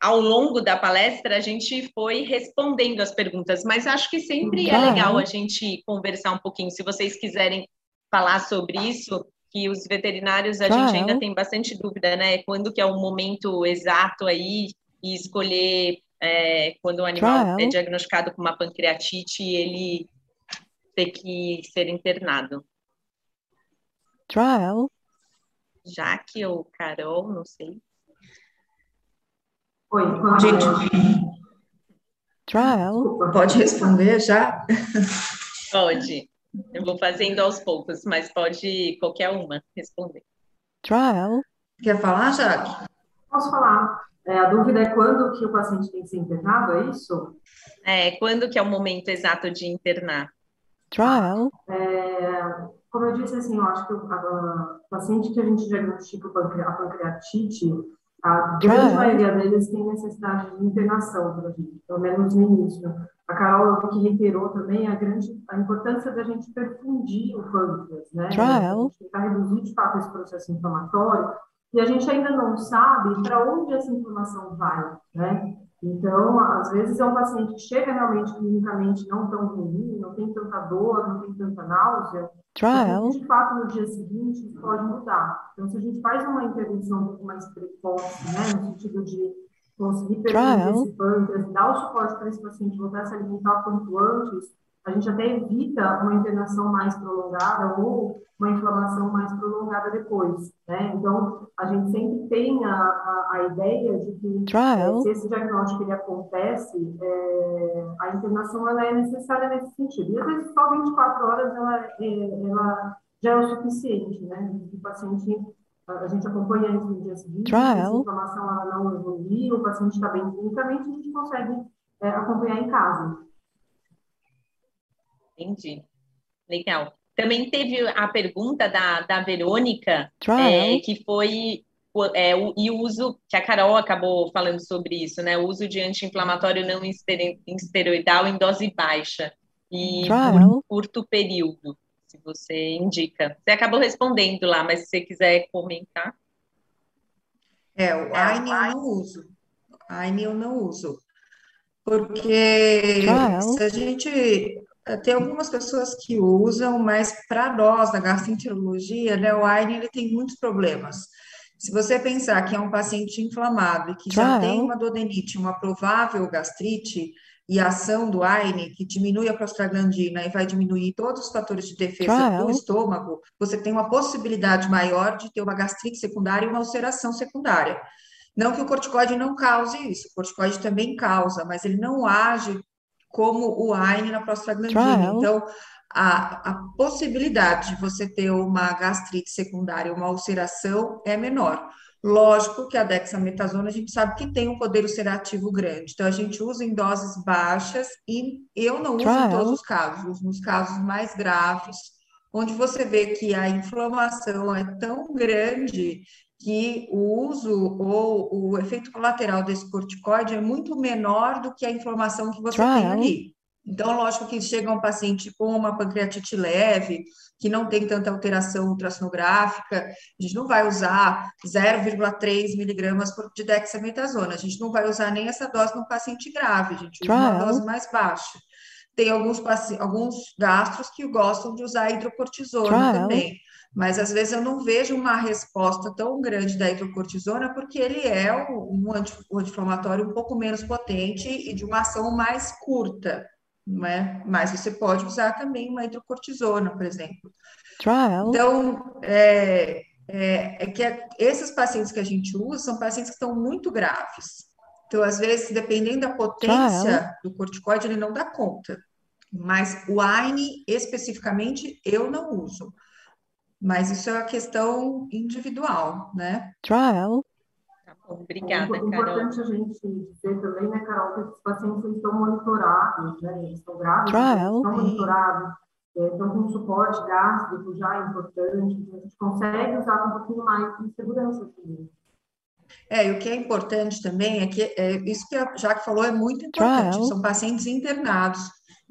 [SPEAKER 4] ao longo da palestra a gente foi respondendo as perguntas, mas acho que sempre é legal a gente conversar um pouquinho. Se vocês quiserem falar sobre isso, que os veterinários a gente ainda tem bastante dúvida, né? Quando que é o momento exato aí e escolher é, quando o animal é diagnosticado com uma pancreatite ele ter que ser internado.
[SPEAKER 5] Trial.
[SPEAKER 4] Jaque ou Carol, não sei.
[SPEAKER 1] Oi,
[SPEAKER 2] gente.
[SPEAKER 5] Trial.
[SPEAKER 2] Pode responder já?
[SPEAKER 4] Pode. Eu vou fazendo aos poucos, mas pode qualquer uma responder.
[SPEAKER 5] Trial.
[SPEAKER 2] Quer falar, Jaque?
[SPEAKER 1] Posso falar. É, a dúvida é quando que o paciente tem que ser internado, é isso?
[SPEAKER 4] É, quando que é o momento exato de internar?
[SPEAKER 5] Trial.
[SPEAKER 1] É, como eu disse, assim, eu acho que o, a, o paciente que a gente diagnostica a pancreatite, a grande maioria deles tem necessidade de internação, pelo menos no início. A Carol que reiterou também a grande a importância da gente perfundir o pâncreas, né?
[SPEAKER 5] Trial.
[SPEAKER 1] Tentar reduzir de fato esse processo inflamatório e a gente ainda não sabe para onde essa inflamação vai, né? Então, às vezes é um paciente que chega realmente clinicamente não tão ruim, não tem tanta dor, não tem tanta náusea,
[SPEAKER 5] Trial.
[SPEAKER 1] de fato no dia seguinte pode mudar. Então, se a gente faz uma intervenção um pouco mais precoce, né, no sentido de conseguir perder esse pâncreas, dar o suporte para esse paciente voltar a se alimentar quanto antes, a gente até evita uma internação mais prolongada ou uma inflamação mais prolongada depois, né? Então, a gente sempre tem a, a, a ideia de que
[SPEAKER 5] Trial.
[SPEAKER 1] se esse diagnóstico ele acontece, é, a internação ela é necessária nesse sentido. E às vezes só 24 horas ela, é, ela já é o suficiente, né? O paciente a gente acompanha isso no dia seguinte,
[SPEAKER 5] Trial.
[SPEAKER 1] se a inflamação ela não evoluiu, o paciente está bem clinicamente, a gente consegue é, acompanhar em casa.
[SPEAKER 4] Entendi. Legal. Também teve a pergunta da, da Verônica, é, que foi é, o, e o uso, que a Carol acabou falando sobre isso, né? O uso de anti-inflamatório não esteroidal em dose baixa e por curto período, se você indica. Você acabou respondendo lá, mas se você quiser comentar.
[SPEAKER 2] É, o AINE eu não uso. AINE eu não uso. Porque se a gente é, tem algumas pessoas que usam, mas para nós, da gastroenterologia, né, o AINE ele tem muitos problemas. Se você pensar que é um paciente inflamado e que já tem uma dodenite, uma provável gastrite, e a ação do AINE, que diminui a prostaglandina e vai diminuir todos os fatores de defesa do estômago, você tem uma possibilidade maior de ter uma gastrite secundária e uma ulceração secundária. Não que o corticoide não cause isso, o corticoide também causa, mas ele não age como o AINE na prostaglandina. Então, a, a possibilidade de você ter uma gastrite secundária, uma ulceração, é menor. Lógico que a dexametasona a gente sabe que tem um poder ulcerativo grande, então a gente usa em doses baixas e eu não uso em todos os casos, nos casos mais graves, onde você vê que a inflamação é tão grande que o uso ou o efeito colateral desse corticoide é muito menor do que a inflamação que você Trial. tem ali. Então, lógico que chega um paciente com uma pancreatite leve, que não tem tanta alteração ultrassonográfica, a gente não vai usar 0,3 miligramas de dexametasona, a gente não vai usar nem essa dose no paciente grave, a gente usa uma dose mais baixa. Tem alguns, alguns gastros que gostam de usar hidrocortisona Trial. também mas às vezes eu não vejo uma resposta tão grande da hidrocortisona porque ele é um, anti-inflamatório um pouco menos potente e de uma ação mais curta, não é? Mas você pode usar também uma hidrocortisona, por exemplo.
[SPEAKER 5] Trial.
[SPEAKER 2] Então, é, é, é que esses pacientes que a gente usa são pacientes que estão muito graves. Então, às vezes, dependendo da potência Trial. do corticoide, ele não dá conta. Mas o AINE, especificamente, eu não uso. Mas isso é uma questão individual, né?
[SPEAKER 5] Trial.
[SPEAKER 4] Obrigada,
[SPEAKER 1] é importante a gente dizer também, né, Carol, que esses pacientes estão monitorados, né, eles estão grávidos,
[SPEAKER 5] Trial.
[SPEAKER 1] estão monitorados, é, estão com suporte gástrico já é importante, então a gente consegue usar um pouquinho mais de segurança também.
[SPEAKER 2] É, e o que é importante também é que é, isso que a Jaque falou é muito importante.
[SPEAKER 5] Trial.
[SPEAKER 2] São pacientes internados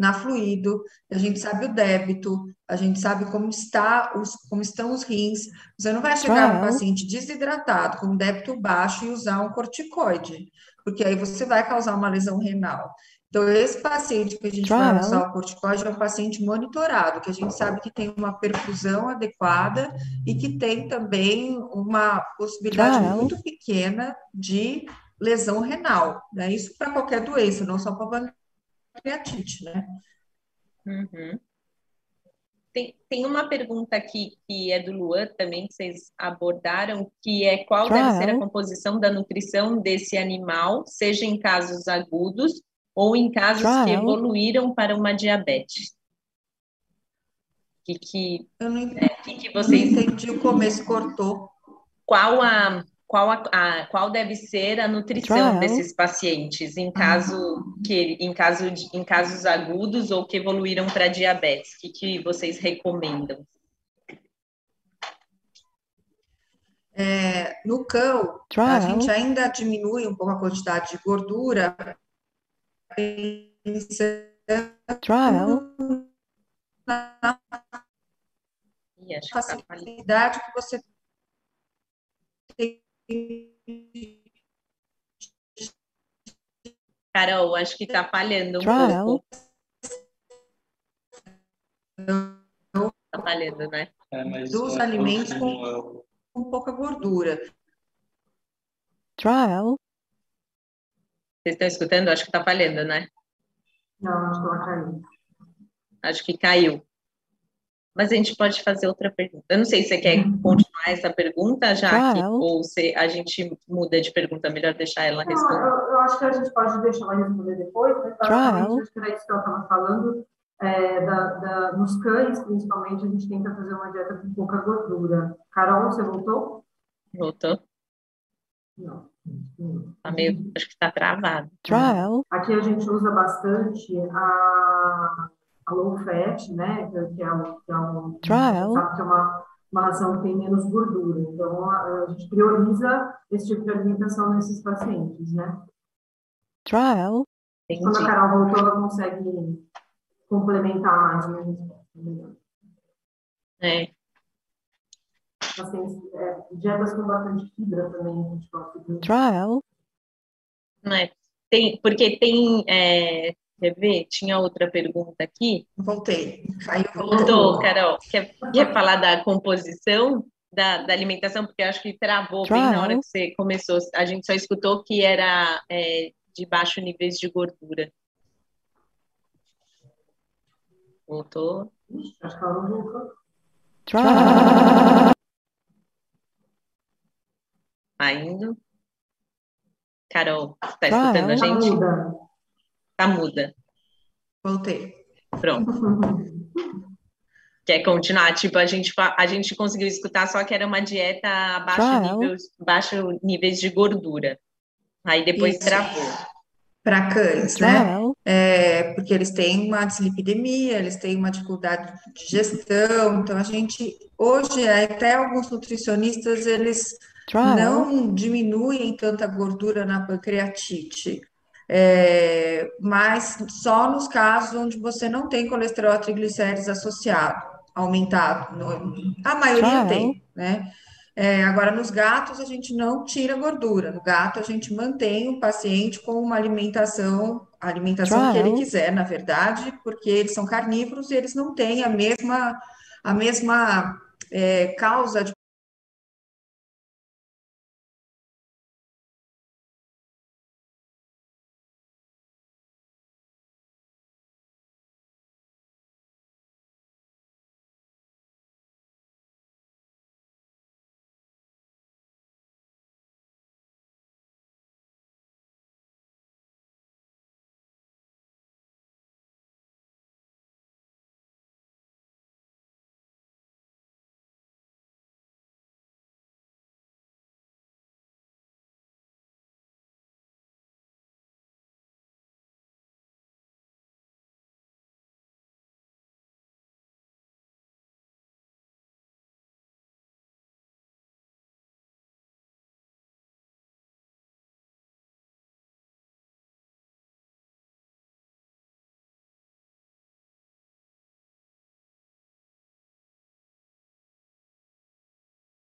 [SPEAKER 2] na fluido, a gente sabe o débito, a gente sabe como está os, como estão os rins. Você não vai chegar no
[SPEAKER 5] Trial.
[SPEAKER 2] paciente desidratado, com débito baixo e usar um corticoide, porque aí você vai causar uma lesão renal. Então, esse paciente que a gente vai usar o corticoide é um paciente monitorado, que a gente sabe que tem uma perfusão adequada e que tem também uma possibilidade muito pequena de lesão renal, né? Isso para qualquer doença, não só para pancreatite, né?
[SPEAKER 4] Uhum. Tem, tem uma pergunta aqui que é do Luan também, que vocês abordaram, que é qual deve ser a composição da nutrição desse animal, seja em casos agudos ou em casos que evoluíram para uma diabetes. O que, que,
[SPEAKER 2] Eu não entendi,
[SPEAKER 4] é, que, que vocês
[SPEAKER 2] entendi o começo, cortou.
[SPEAKER 4] qual a qual a, a- qual deve ser a nutrição
[SPEAKER 5] Trial.
[SPEAKER 4] desses pacientes em caso que em caso de, em casos agudos ou que evoluíram para diabetes? O que, que vocês recomendam?
[SPEAKER 2] É, no cão, a
[SPEAKER 5] Trial.
[SPEAKER 2] gente ainda diminui um pouco a quantidade de gordura, pensando
[SPEAKER 5] Trial.
[SPEAKER 2] na facilidade que você tem
[SPEAKER 4] Carol, acho que está falhando um
[SPEAKER 5] Trial.
[SPEAKER 4] pouco. Está falhando, né?
[SPEAKER 6] É,
[SPEAKER 2] dos
[SPEAKER 6] é,
[SPEAKER 2] alimentos com, com pouca gordura.
[SPEAKER 5] Trial.
[SPEAKER 4] Vocês estão escutando? Acho que está falhando, né?
[SPEAKER 1] Não, acho que ela caiu.
[SPEAKER 4] Acho que caiu. Mas a gente pode fazer outra pergunta. Eu não sei se você quer continuar essa pergunta, Jaque,
[SPEAKER 5] Claro.
[SPEAKER 4] ou se a gente muda de pergunta. Melhor deixar ela
[SPEAKER 1] Não,
[SPEAKER 4] responder.
[SPEAKER 1] eu, eu acho que a gente pode deixar ela responder depois, mas basicamente, acho que era isso que ela estava falando. é, da, da- nos cães, principalmente, a gente tenta fazer uma dieta com pouca gordura. Carol, você voltou?
[SPEAKER 4] Voltou?
[SPEAKER 1] Não.
[SPEAKER 4] Tá meio, acho que está travado.
[SPEAKER 5] Trial.
[SPEAKER 1] Aqui a gente usa bastante a, a low fat, né? Que que é um, que é um,
[SPEAKER 5] Trial.
[SPEAKER 1] sabe que é uma, uma ração que tem menos gordura. Então, a, a gente prioriza esse tipo de alimentação nesses pacientes, né?
[SPEAKER 5] Trial.
[SPEAKER 1] Quando a
[SPEAKER 4] Entendi.
[SPEAKER 1] Carol voltou, ela consegue complementar mais a minha resposta.
[SPEAKER 4] É,
[SPEAKER 1] Pacientes, é, dietas com bastante fibra também, a gente gosta de
[SPEAKER 5] Trial.
[SPEAKER 4] né? Tem, porque tem, é, quer ver? Tinha outra pergunta aqui.
[SPEAKER 2] Voltei. Caiu,
[SPEAKER 4] Voltou, Carol. Quer, quer falar da composição da, da alimentação? Porque eu acho que travou bem na hora que você começou. A gente só escutou que era é, de baixo níveis de gordura. Voltou.
[SPEAKER 1] Acho que ela não voltou.
[SPEAKER 5] Trial.
[SPEAKER 4] Tá indo. Carol, tá
[SPEAKER 5] Carol.
[SPEAKER 4] escutando a
[SPEAKER 1] Tá
[SPEAKER 4] gente?
[SPEAKER 1] Muda.
[SPEAKER 4] Tá muda.
[SPEAKER 2] voltei.
[SPEAKER 4] Pronto. Quer continuar? Tipo, a gente, a gente conseguiu escutar, só que era uma dieta a baixo, níveis, baixo níveis de gordura. Aí depois
[SPEAKER 2] Isso.
[SPEAKER 4] travou.
[SPEAKER 2] Para cães, né? É, porque eles têm uma dislipidemia, eles têm uma dificuldade de digestão. Então, a gente, hoje, até alguns nutricionistas, eles
[SPEAKER 5] Trial.
[SPEAKER 2] não diminuem tanta gordura na pancreatite, É, mas só nos casos onde você não tem colesterol e triglicérides associado, aumentado. No- a maioria
[SPEAKER 5] Claro.
[SPEAKER 2] tem, né? É, agora, nos gatos, a gente não tira gordura. No gato, a gente mantém o paciente com uma alimentação, a alimentação que ele
[SPEAKER 5] Claro.
[SPEAKER 2] quiser, na verdade, porque eles são carnívoros e eles não têm a mesma, a mesma é, causa de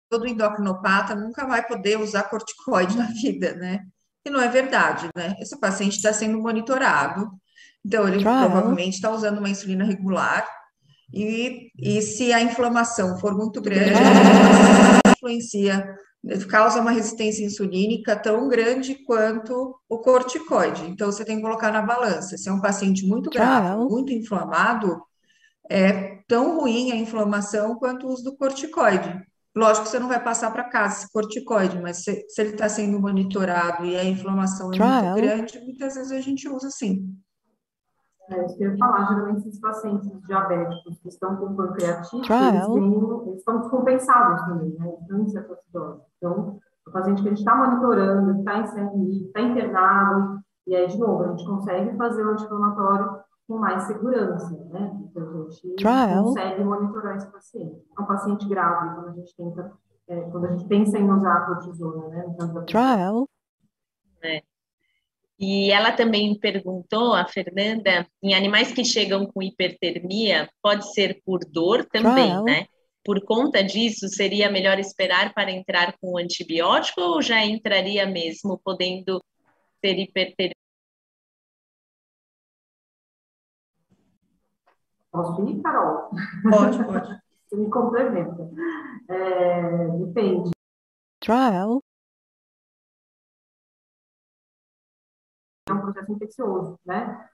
[SPEAKER 2] todo endocrinopata nunca vai poder usar corticoide na vida, né? E não é verdade, né? Esse paciente está sendo monitorado, então ele provavelmente está usando uma insulina regular, e, e se a inflamação for muito grande, influencia, causa uma resistência insulínica tão grande quanto o corticoide. Então, você tem que colocar na balança. Se é um paciente muito grave, muito inflamado, é tão ruim a inflamação quanto o uso do corticoide. Lógico que você não vai passar para casa esse corticoide, mas se, se ele está sendo monitorado e a inflamação é muito grande, muitas vezes a gente usa sim.
[SPEAKER 1] É, isso que eu ia falar, geralmente esses pacientes diabéticos que estão com pancreatite, eles, têm, eles estão descompensados também, né? Eles estão em cetoacidose. Então, o paciente que a gente está monitorando, está em CRI, está internado, e aí, de novo, a gente consegue fazer o anti-inflamatório com mais segurança, né? Então, a gente Trial. consegue monitorar esse paciente. É um paciente grave, quando a gente tenta, é, quando a gente pensa em usar a cortisona, né? Trial.
[SPEAKER 4] É. E ela também perguntou, a Fernanda, em animais que chegam com hipertermia, pode ser por dor também, Trial. né? Por conta disso, seria melhor esperar para entrar com antibiótico ou já entraria mesmo, podendo ter hipertermia?
[SPEAKER 1] Posso ir, Carol?
[SPEAKER 2] Pode, pode. [LAUGHS]
[SPEAKER 1] Você me complementa. É, depende.
[SPEAKER 5] Trial.
[SPEAKER 1] É um processo infeccioso, né?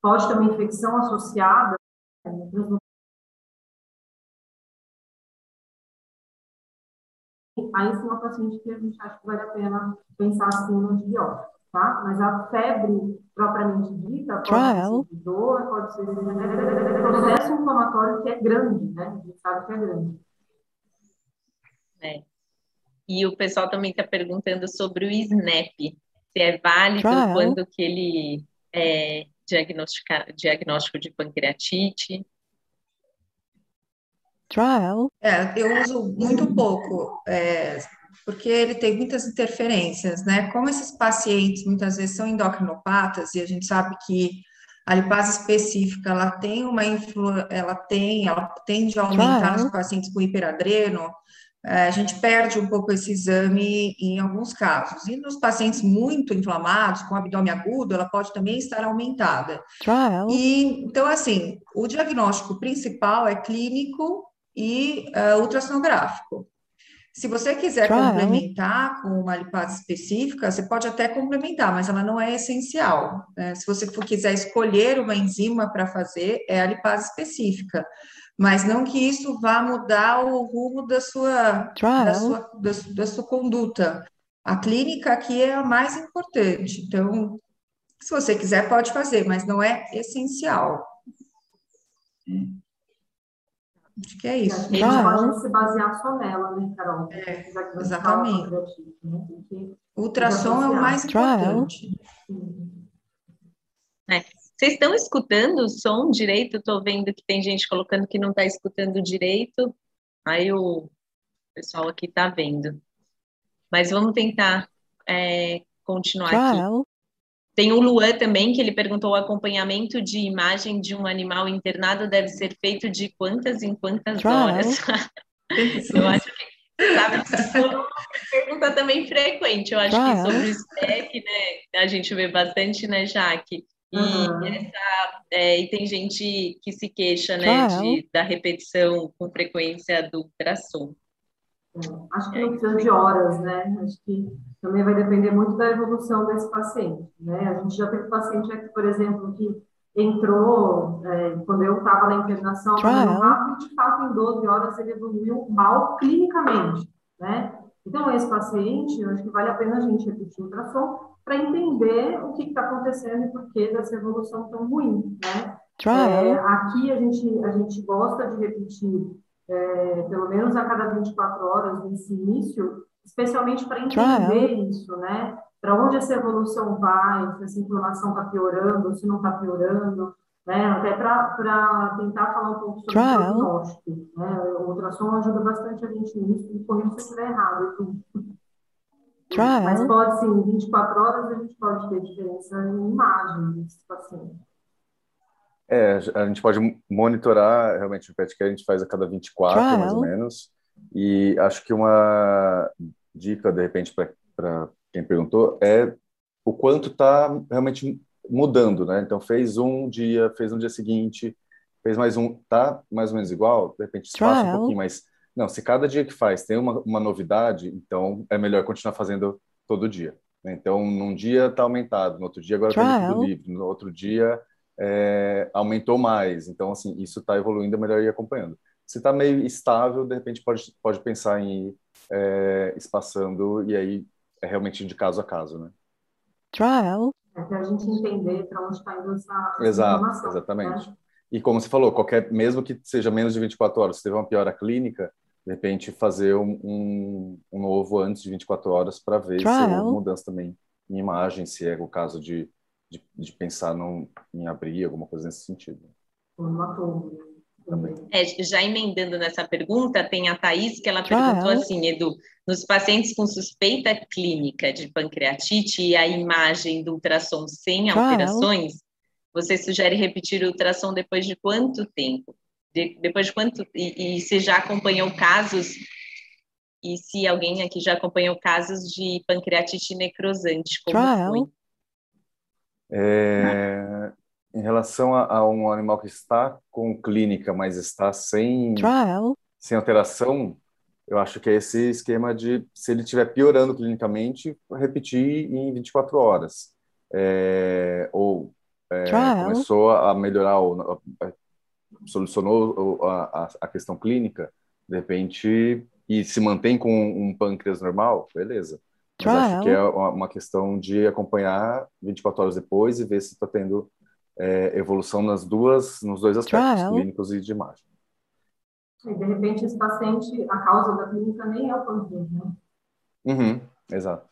[SPEAKER 1] Pode ter uma infecção associada aí sim é uma paciente que a gente acha que vale a pena pensar assim no antibiótico, tá? Mas a febre propriamente dita pode Trial. ser dor, pode ser processo inflamatório que é grande, né? A gente sabe que é grande.
[SPEAKER 4] É. E o pessoal também está perguntando sobre o SNAP, se é válido Trial. quando que ele é diagnóstico de pancreatite.
[SPEAKER 2] Trial. É, eu uso muito pouco, é, porque ele tem muitas interferências, né? Como esses pacientes muitas vezes são endocrinopatas e a gente sabe que a lipase específica ela tem uma influ, ela tem, ela tende a aumentar Trial. nos pacientes com hiperadreno, a gente perde um pouco esse exame em alguns casos. E nos pacientes muito inflamados, com abdômen agudo, ela pode também estar aumentada. Trial. E, então, assim, o diagnóstico principal é clínico e uh, ultrassonográfico. Se você quiser Trial. complementar com uma lipase específica, você pode até complementar, mas ela não é essencial. Né? Se você quiser escolher uma enzima para fazer, é a lipase específica mas não que isso vá mudar o rumo da sua, da sua, da, da sua conduta. A clínica aqui é a mais importante, então, se você quiser, pode fazer, mas não é essencial. Acho que é isso.
[SPEAKER 1] A gente pode se basear só nela, né, Carol?
[SPEAKER 2] É, exatamente. Né? O ultrassom é o mais importante.
[SPEAKER 4] É. Vocês estão escutando o som direito? Estou vendo que tem gente colocando que não está escutando direito. Aí o pessoal aqui está vendo. Mas vamos tentar é, continuar aqui. Tem o Luan também, que ele perguntou: o acompanhamento de imagem de um animal internado deve ser feito de quantas em quantas horas? [LAUGHS] Eu acho que sabe, é uma pergunta também frequente. Eu acho que sobre o STEC, né? A gente vê bastante, né, Jaque? E, uhum. essa, é, e tem gente que se queixa né, de, da repetição com frequência do ultrassom.
[SPEAKER 1] É, acho que não precisa de horas, né? Acho que também vai depender muito da evolução desse paciente, né? A gente já teve paciente aqui, por exemplo, que entrou, é, quando eu estava na internação, rápido, e de fato em 12 horas ele evoluiu mal clinicamente, né? Então, esse paciente, eu acho que vale a pena a gente repetir o ultrassom para entender o que está acontecendo e por que dessa evolução tão ruim, né? É, aqui a gente, a gente gosta de repetir é, pelo menos a cada 24 horas nesse início, especialmente para entender Trial. isso, né? Para onde essa evolução vai, se essa inflamação está piorando, se não está piorando. Né? Até para tentar falar um pouco sobre o diagnóstico, né? O ultrassom ajuda bastante a gente nisso, e corrija se estiver errado. Trial. Mas pode sim, 24 horas a gente pode ter diferença em imagem desses pacientes.
[SPEAKER 3] É, a gente pode monitorar realmente o PET que a gente faz a cada 24, Trial. mais ou menos. E acho que uma dica, de repente, para quem perguntou, é o quanto está realmente mudando, né? Então, fez um dia, fez um dia seguinte, fez mais um, tá mais ou menos igual, de repente espaça um pouquinho, mas não, se cada dia que faz tem uma, uma novidade, então é melhor continuar fazendo todo dia. Né? Então, num dia está aumentado, no outro dia agora está livre, no outro dia é, aumentou mais. Então, assim, isso está evoluindo, é melhor ir acompanhando. Se está meio estável, de repente pode, pode pensar em ir é, espaçando e aí é realmente de caso a caso, né?
[SPEAKER 1] Trial. É para a gente entender para onde está indo essa,
[SPEAKER 3] essa Exato, exatamente. Né? E como você falou, qualquer, mesmo que seja menos de 24 horas, se teve uma piora clínica, de repente fazer um, um, um novo antes de 24 horas para ver Trial. se houve mudança também em imagem, se é o caso de, de, de pensar num, em abrir alguma coisa nesse sentido.
[SPEAKER 4] É, já emendando nessa pergunta, tem a Thaís que ela perguntou assim, Edu, nos pacientes com suspeita clínica de pancreatite e a imagem do ultrassom sem alterações, você sugere repetir o ultrassom depois de quanto tempo? De, depois de quanto e, e se já acompanhou casos e se alguém aqui já acompanhou casos de pancreatite necrosante, como Trial. foi?
[SPEAKER 3] É, em relação a, a, um animal que está com clínica, mas está sem, Trial. sem alteração, eu acho que é esse esquema de, se ele estiver piorando clinicamente, repetir em 24 horas. É, ou é, começou a melhorar, ou, solucionou a, a, questão clínica, de repente, e se mantém com um pâncreas normal, beleza. Mas acho que é uma questão de acompanhar 24 horas depois e ver se está tendo é, evolução nas duas, nos dois aspectos, Trial. clínicos e de imagem.
[SPEAKER 1] E de repente esse paciente, a causa da clínica nem é o pâncreas, né?
[SPEAKER 3] Uhum, exato.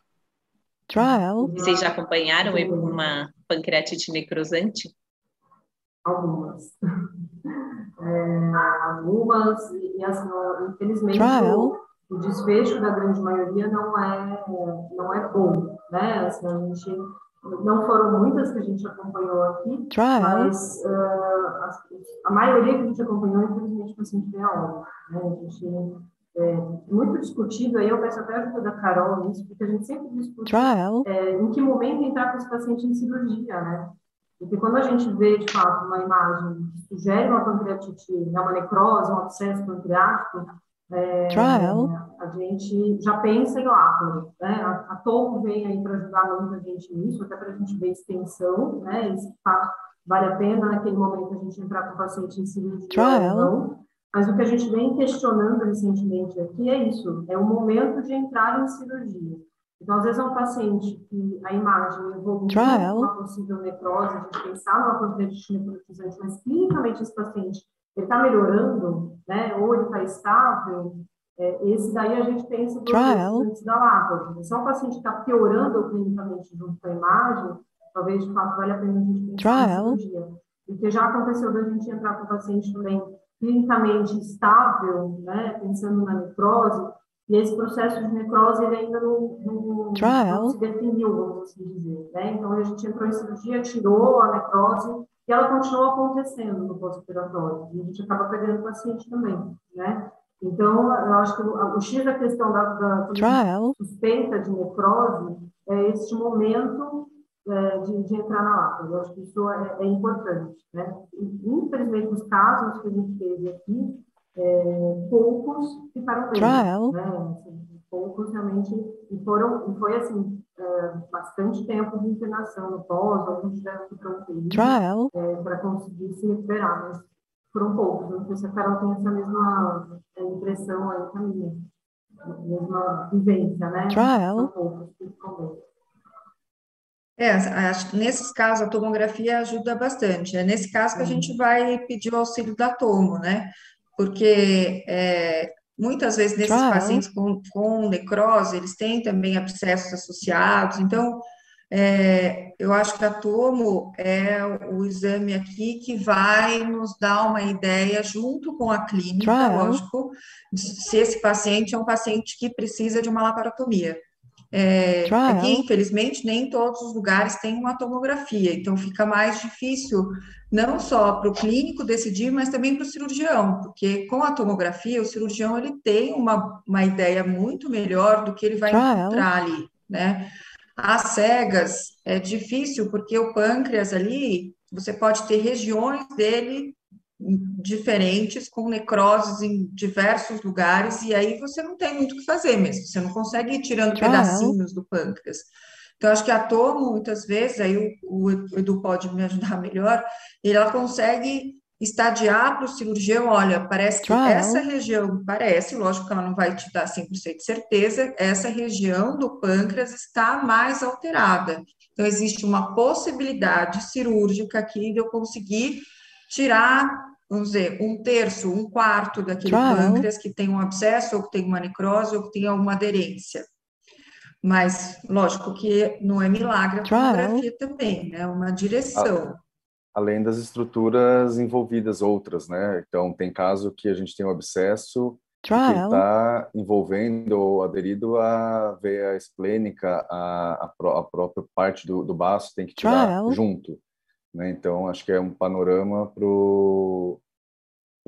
[SPEAKER 4] Trial. Vocês já acompanharam uma pancreatite necrosante?
[SPEAKER 1] Algumas. [LAUGHS] É, algumas, e assim, infelizmente o, o, desfecho da grande maioria não é, não é bom, né? Assim, a gente, não foram muitas que a gente acompanhou aqui, Trial. mas uh, a, a, maioria que a gente acompanhou, infelizmente, o paciente veio a óbito. Né? A gente é, muito discutido, aí eu peço até a ajuda da Carol nisso, porque a gente sempre discute é, em que momento entrar com esse paciente em cirurgia, né? Porque quando a gente vê, de fato, uma imagem que sugere uma pancreatite, né, uma necrose, um abscesso pancreático, é, a gente já pensa em láparo, né? A, a Tomo vem aí para ajudar muito a gente nisso, até para a gente ver extensão, né? E se fato vale a pena naquele momento a gente entrar com o paciente em cirurgia Trial. ou não. Mas o que a gente vem questionando recentemente aqui é isso, é o momento de entrar em cirurgia. Então, às vezes, é um paciente que a imagem evolui uma possível necrose, a gente pensar numa pancreatite necrotizante, mas clinicamente esse paciente está melhorando, né, ou ele está estável, é, esse daí a gente pensa duas antes da lápide. Se é um paciente que está piorando clinicamente junto com a imagem, talvez, de fato, vale a pena a gente pensar Trial. na cirurgia. Porque já aconteceu da gente entrar com o paciente também clinicamente estável, né, pensando na necrose, e esse processo de necrose ele ainda não, não, não se definiu, vamos assim dizer. Né? Então, a gente entrou em cirurgia, tirou a necrose e ela continua acontecendo no pós-operatório. E a gente acaba perdendo o paciente também, né? Então, eu acho que o, X da questão da, da suspeita de necrose é este momento é, de, de, entrar na lata. Eu acho que isso é, é importante, né? Infelizmente, os casos que a gente teve aqui, é, poucos ficaram Trial. né? Assim, poucos realmente, e foram, e foi assim, é, bastante tempo de internação no pós, alguns tiveram que ir é, para conseguir se recuperar, mas foram poucos. Não sei se a Carol tem essa mesma é, impressão aí a minha, mesma vivência, né? Trial. São poucos que ficam bem.
[SPEAKER 2] É, acho que nesses casos a tomografia ajuda bastante. É nesse caso que a gente vai pedir o auxílio da tomo, né? porque é, muitas vezes nesses pacientes com, com necrose, eles têm também abscessos associados, então é, eu acho que a tomo é o exame aqui que vai nos dar uma ideia, junto com a clínica, Trial. lógico, se esse paciente é um paciente que precisa de uma laparotomia. É, aqui, infelizmente, nem todos os lugares têm uma tomografia, então fica mais difícil não só para o clínico decidir, mas também para o cirurgião, porque com a tomografia, o cirurgião ele tem uma, uma ideia muito melhor do que ele vai Trial. encontrar ali, né? As cegas é difícil, porque o pâncreas ali, você pode ter regiões dele diferentes, com necroses em diversos lugares, e aí você não tem muito o que fazer mesmo, você não consegue ir tirando pedacinhos do pâncreas. Então, acho que a tomo, muitas vezes, aí o, o Edu pode me ajudar [LAUGHS] melhor, ela consegue estadiar para o cirurgião, olha, parece que essa região, parece, lógico que ela não vai te dar 100% de certeza, essa região do pâncreas está mais alterada. Então, existe uma possibilidade cirúrgica aqui de eu conseguir tirar, vamos dizer, um terço, um quarto daquele pâncreas que tem um abscesso, ou que tem uma necrose, ou que tem alguma aderência. Mas, lógico que não é milagre a tomografia também, né? É uma direção.
[SPEAKER 3] Além das estruturas envolvidas outras, né? Então, tem caso que a gente tem um abscesso que está envolvendo ou aderido à veia esplênica, a, a, a própria parte do, do baço tem que tirar Trial. junto. Né? Então, acho que é um panorama para o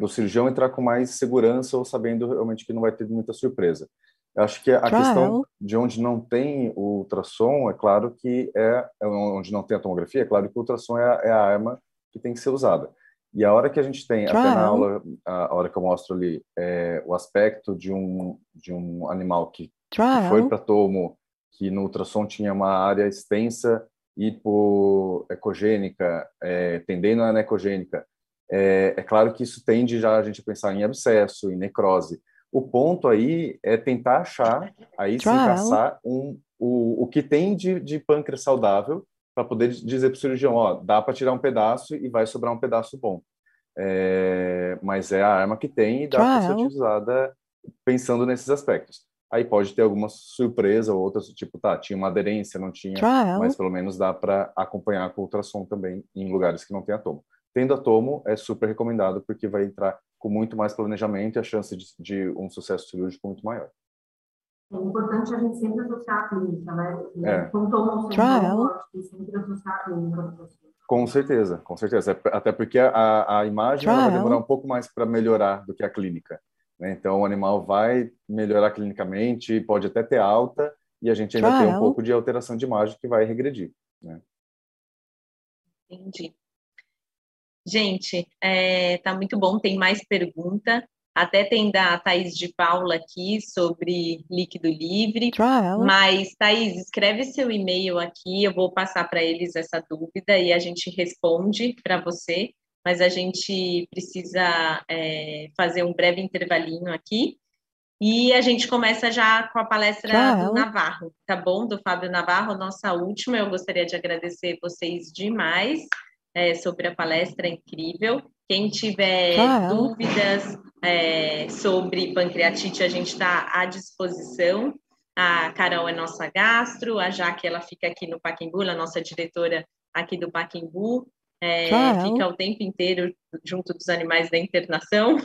[SPEAKER 3] cirurgião entrar com mais segurança ou sabendo realmente que não vai ter muita surpresa. Eu acho que a Trial. questão de onde não tem o ultrassom, é claro que é, é, onde não tem a tomografia, é claro que o ultrassom é a, é a arma que tem que ser usada. E a hora que a gente tem, Trial. até na aula, a hora que eu mostro ali, é, o aspecto de um, de um animal que, que foi para tomo, que no ultrassom tinha uma área extensa hipoecogênica, é, tendendo a anecogênica, é, é claro que isso tende já a gente a pensar em abscesso, em necrose. O ponto aí é tentar achar, aí sim, caçar um, o, o que tem de, de pâncreas saudável para poder dizer para o cirurgião, ó, dá para tirar um pedaço e vai sobrar um pedaço bom. É, mas é a arma que tem e dá para ser utilizada pensando nesses aspectos. Aí pode ter alguma surpresa ou outras, tipo, tá, tinha uma aderência, não tinha, Trial. mas pelo menos dá para acompanhar com ultrassom também em lugares que não tem atomo. Tendo atomo, é super recomendado porque vai entrar com muito mais planejamento e a chance de, de um sucesso cirúrgico muito maior.
[SPEAKER 1] É importante a gente sempre associar a clínica, né?
[SPEAKER 3] É.
[SPEAKER 1] Como tomam Trial. sempre associar a clínica.
[SPEAKER 3] Com certeza, com certeza. É até porque a, a imagem vai demorar um pouco mais para melhorar do que a clínica. Né? Então, o animal vai melhorar clinicamente, pode até ter alta, e a gente ainda Trial. tem um pouco de alteração de imagem que vai regredir. Né?
[SPEAKER 4] Entendi. Gente, é, tá muito bom, tem mais pergunta. Até tem da Thaís de Paula aqui sobre líquido livre. Trial. Mas, Thaís, escreve seu e-mail aqui, eu vou passar para eles essa dúvida e a gente responde para você. Mas a gente precisa é, fazer um breve intervalinho aqui. E a gente começa já com a palestra Trial. do Navarro, tá bom? Do Fábio Navarro, nossa última. Eu gostaria de agradecer vocês demais é, sobre a palestra incrível. Quem tiver dúvidas é, sobre pancreatite, a gente está à disposição. A Carol é nossa gastro, a Jaque ela fica aqui no Paquimbu, a nossa diretora aqui do Paquimbu, é, fica o tempo inteiro junto dos animais da internação.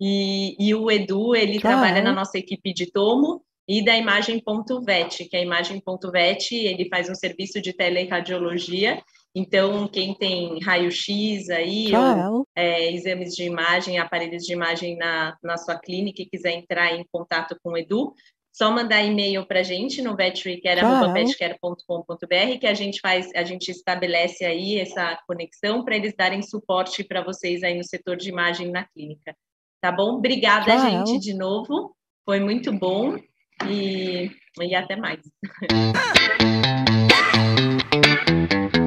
[SPEAKER 4] E, e o Edu, ele trabalha na nossa equipe de tomo e da imagem.vet, que a imagem.vet, ele faz um serviço de teleradiologia então, quem tem raio-x aí, ou é, exames de imagem, aparelhos de imagem na, na sua clínica e quiser entrar em contato com o Edu, só mandar e-mail para a gente no vetrecare.com.br que a gente faz, a gente estabelece aí essa conexão para eles darem suporte para vocês aí no setor de imagem na clínica. Tá bom? Obrigada, Tchau. gente, de novo. Foi muito bom e, e até mais. [LAUGHS]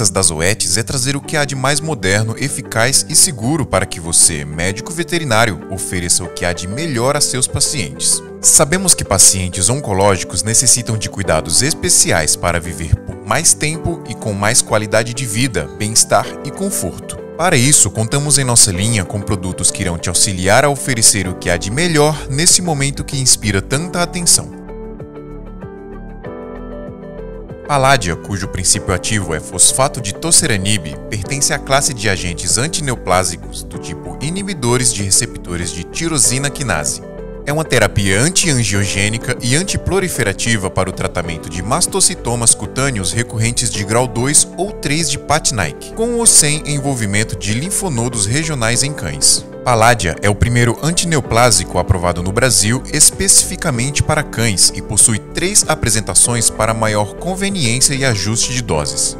[SPEAKER 6] premissas das OETs é trazer o que há de mais moderno, eficaz e seguro para que você, médico veterinário, ofereça o que há de melhor a seus pacientes. Sabemos que pacientes oncológicos necessitam de cuidados especiais para viver por mais tempo e com mais qualidade de vida, bem-estar e conforto. Para isso, contamos em nossa linha com produtos que irão te auxiliar a oferecer o que há de melhor nesse momento que inspira tanta atenção. Paládia, cujo princípio ativo é fosfato de toceranib, pertence à classe de agentes antineoplásicos do tipo inibidores de receptores de tirosina quinase. É uma terapia antiangiogênica e antiproliferativa para o tratamento de mastocitomas cutâneos recorrentes de grau 2 ou 3 de Patnaik, com ou sem envolvimento de linfonodos regionais em cães. Paládia é o primeiro antineoplásico aprovado no Brasil especificamente para cães e possui três apresentações para maior conveniência e ajuste de doses.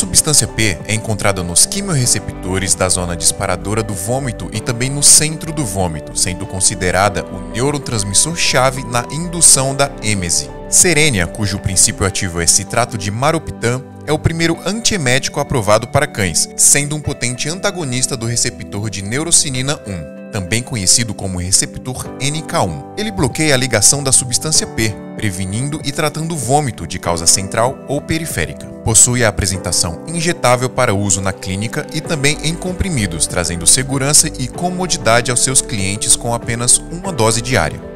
[SPEAKER 6] Substância P é encontrada nos quimiorreceptores da zona disparadora do vômito e também no centro do vômito, sendo considerada o neurotransmissor-chave na indução da êmese. Serênia, cujo princípio ativo é citrato de maroptan, é o primeiro antiemético aprovado para cães, sendo um potente antagonista do receptor de neurocinina 1 também conhecido como receptor NK1. Ele bloqueia a ligação da substância P, prevenindo e tratando vômito de causa central ou periférica. Possui a apresentação injetável para uso na clínica e também em comprimidos, trazendo segurança e comodidade aos seus clientes com apenas uma dose diária.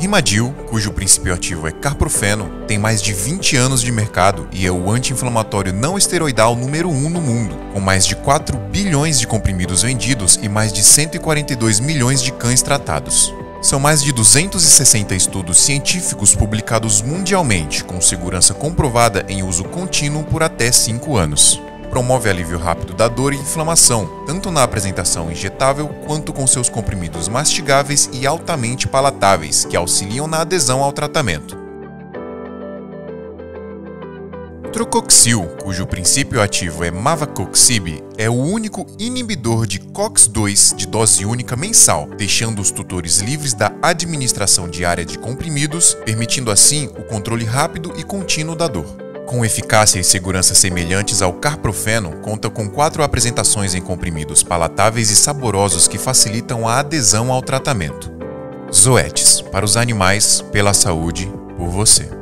[SPEAKER 6] Rimadil, cujo princípio ativo é carprofeno, tem mais de 20 anos de mercado e é o anti-inflamatório não esteroidal número 1 um no mundo, com mais de 4 bilhões de comprimidos vendidos e mais de 142 milhões de cães tratados. São mais de 260 estudos científicos publicados mundialmente, com segurança comprovada em uso contínuo por até 5 anos promove alívio rápido da dor e inflamação, tanto na apresentação injetável quanto com seus comprimidos mastigáveis e altamente palatáveis, que auxiliam na adesão ao tratamento. Trocoxil, cujo princípio ativo é mavacoxib, é o único inibidor de COX-2 de dose única mensal, deixando os tutores livres da administração diária de comprimidos, permitindo assim o controle rápido e contínuo da dor. Com eficácia e segurança semelhantes ao carprofeno, conta com quatro apresentações em comprimidos palatáveis e saborosos que facilitam a adesão ao tratamento. Zoetis, para os animais, pela saúde, por você.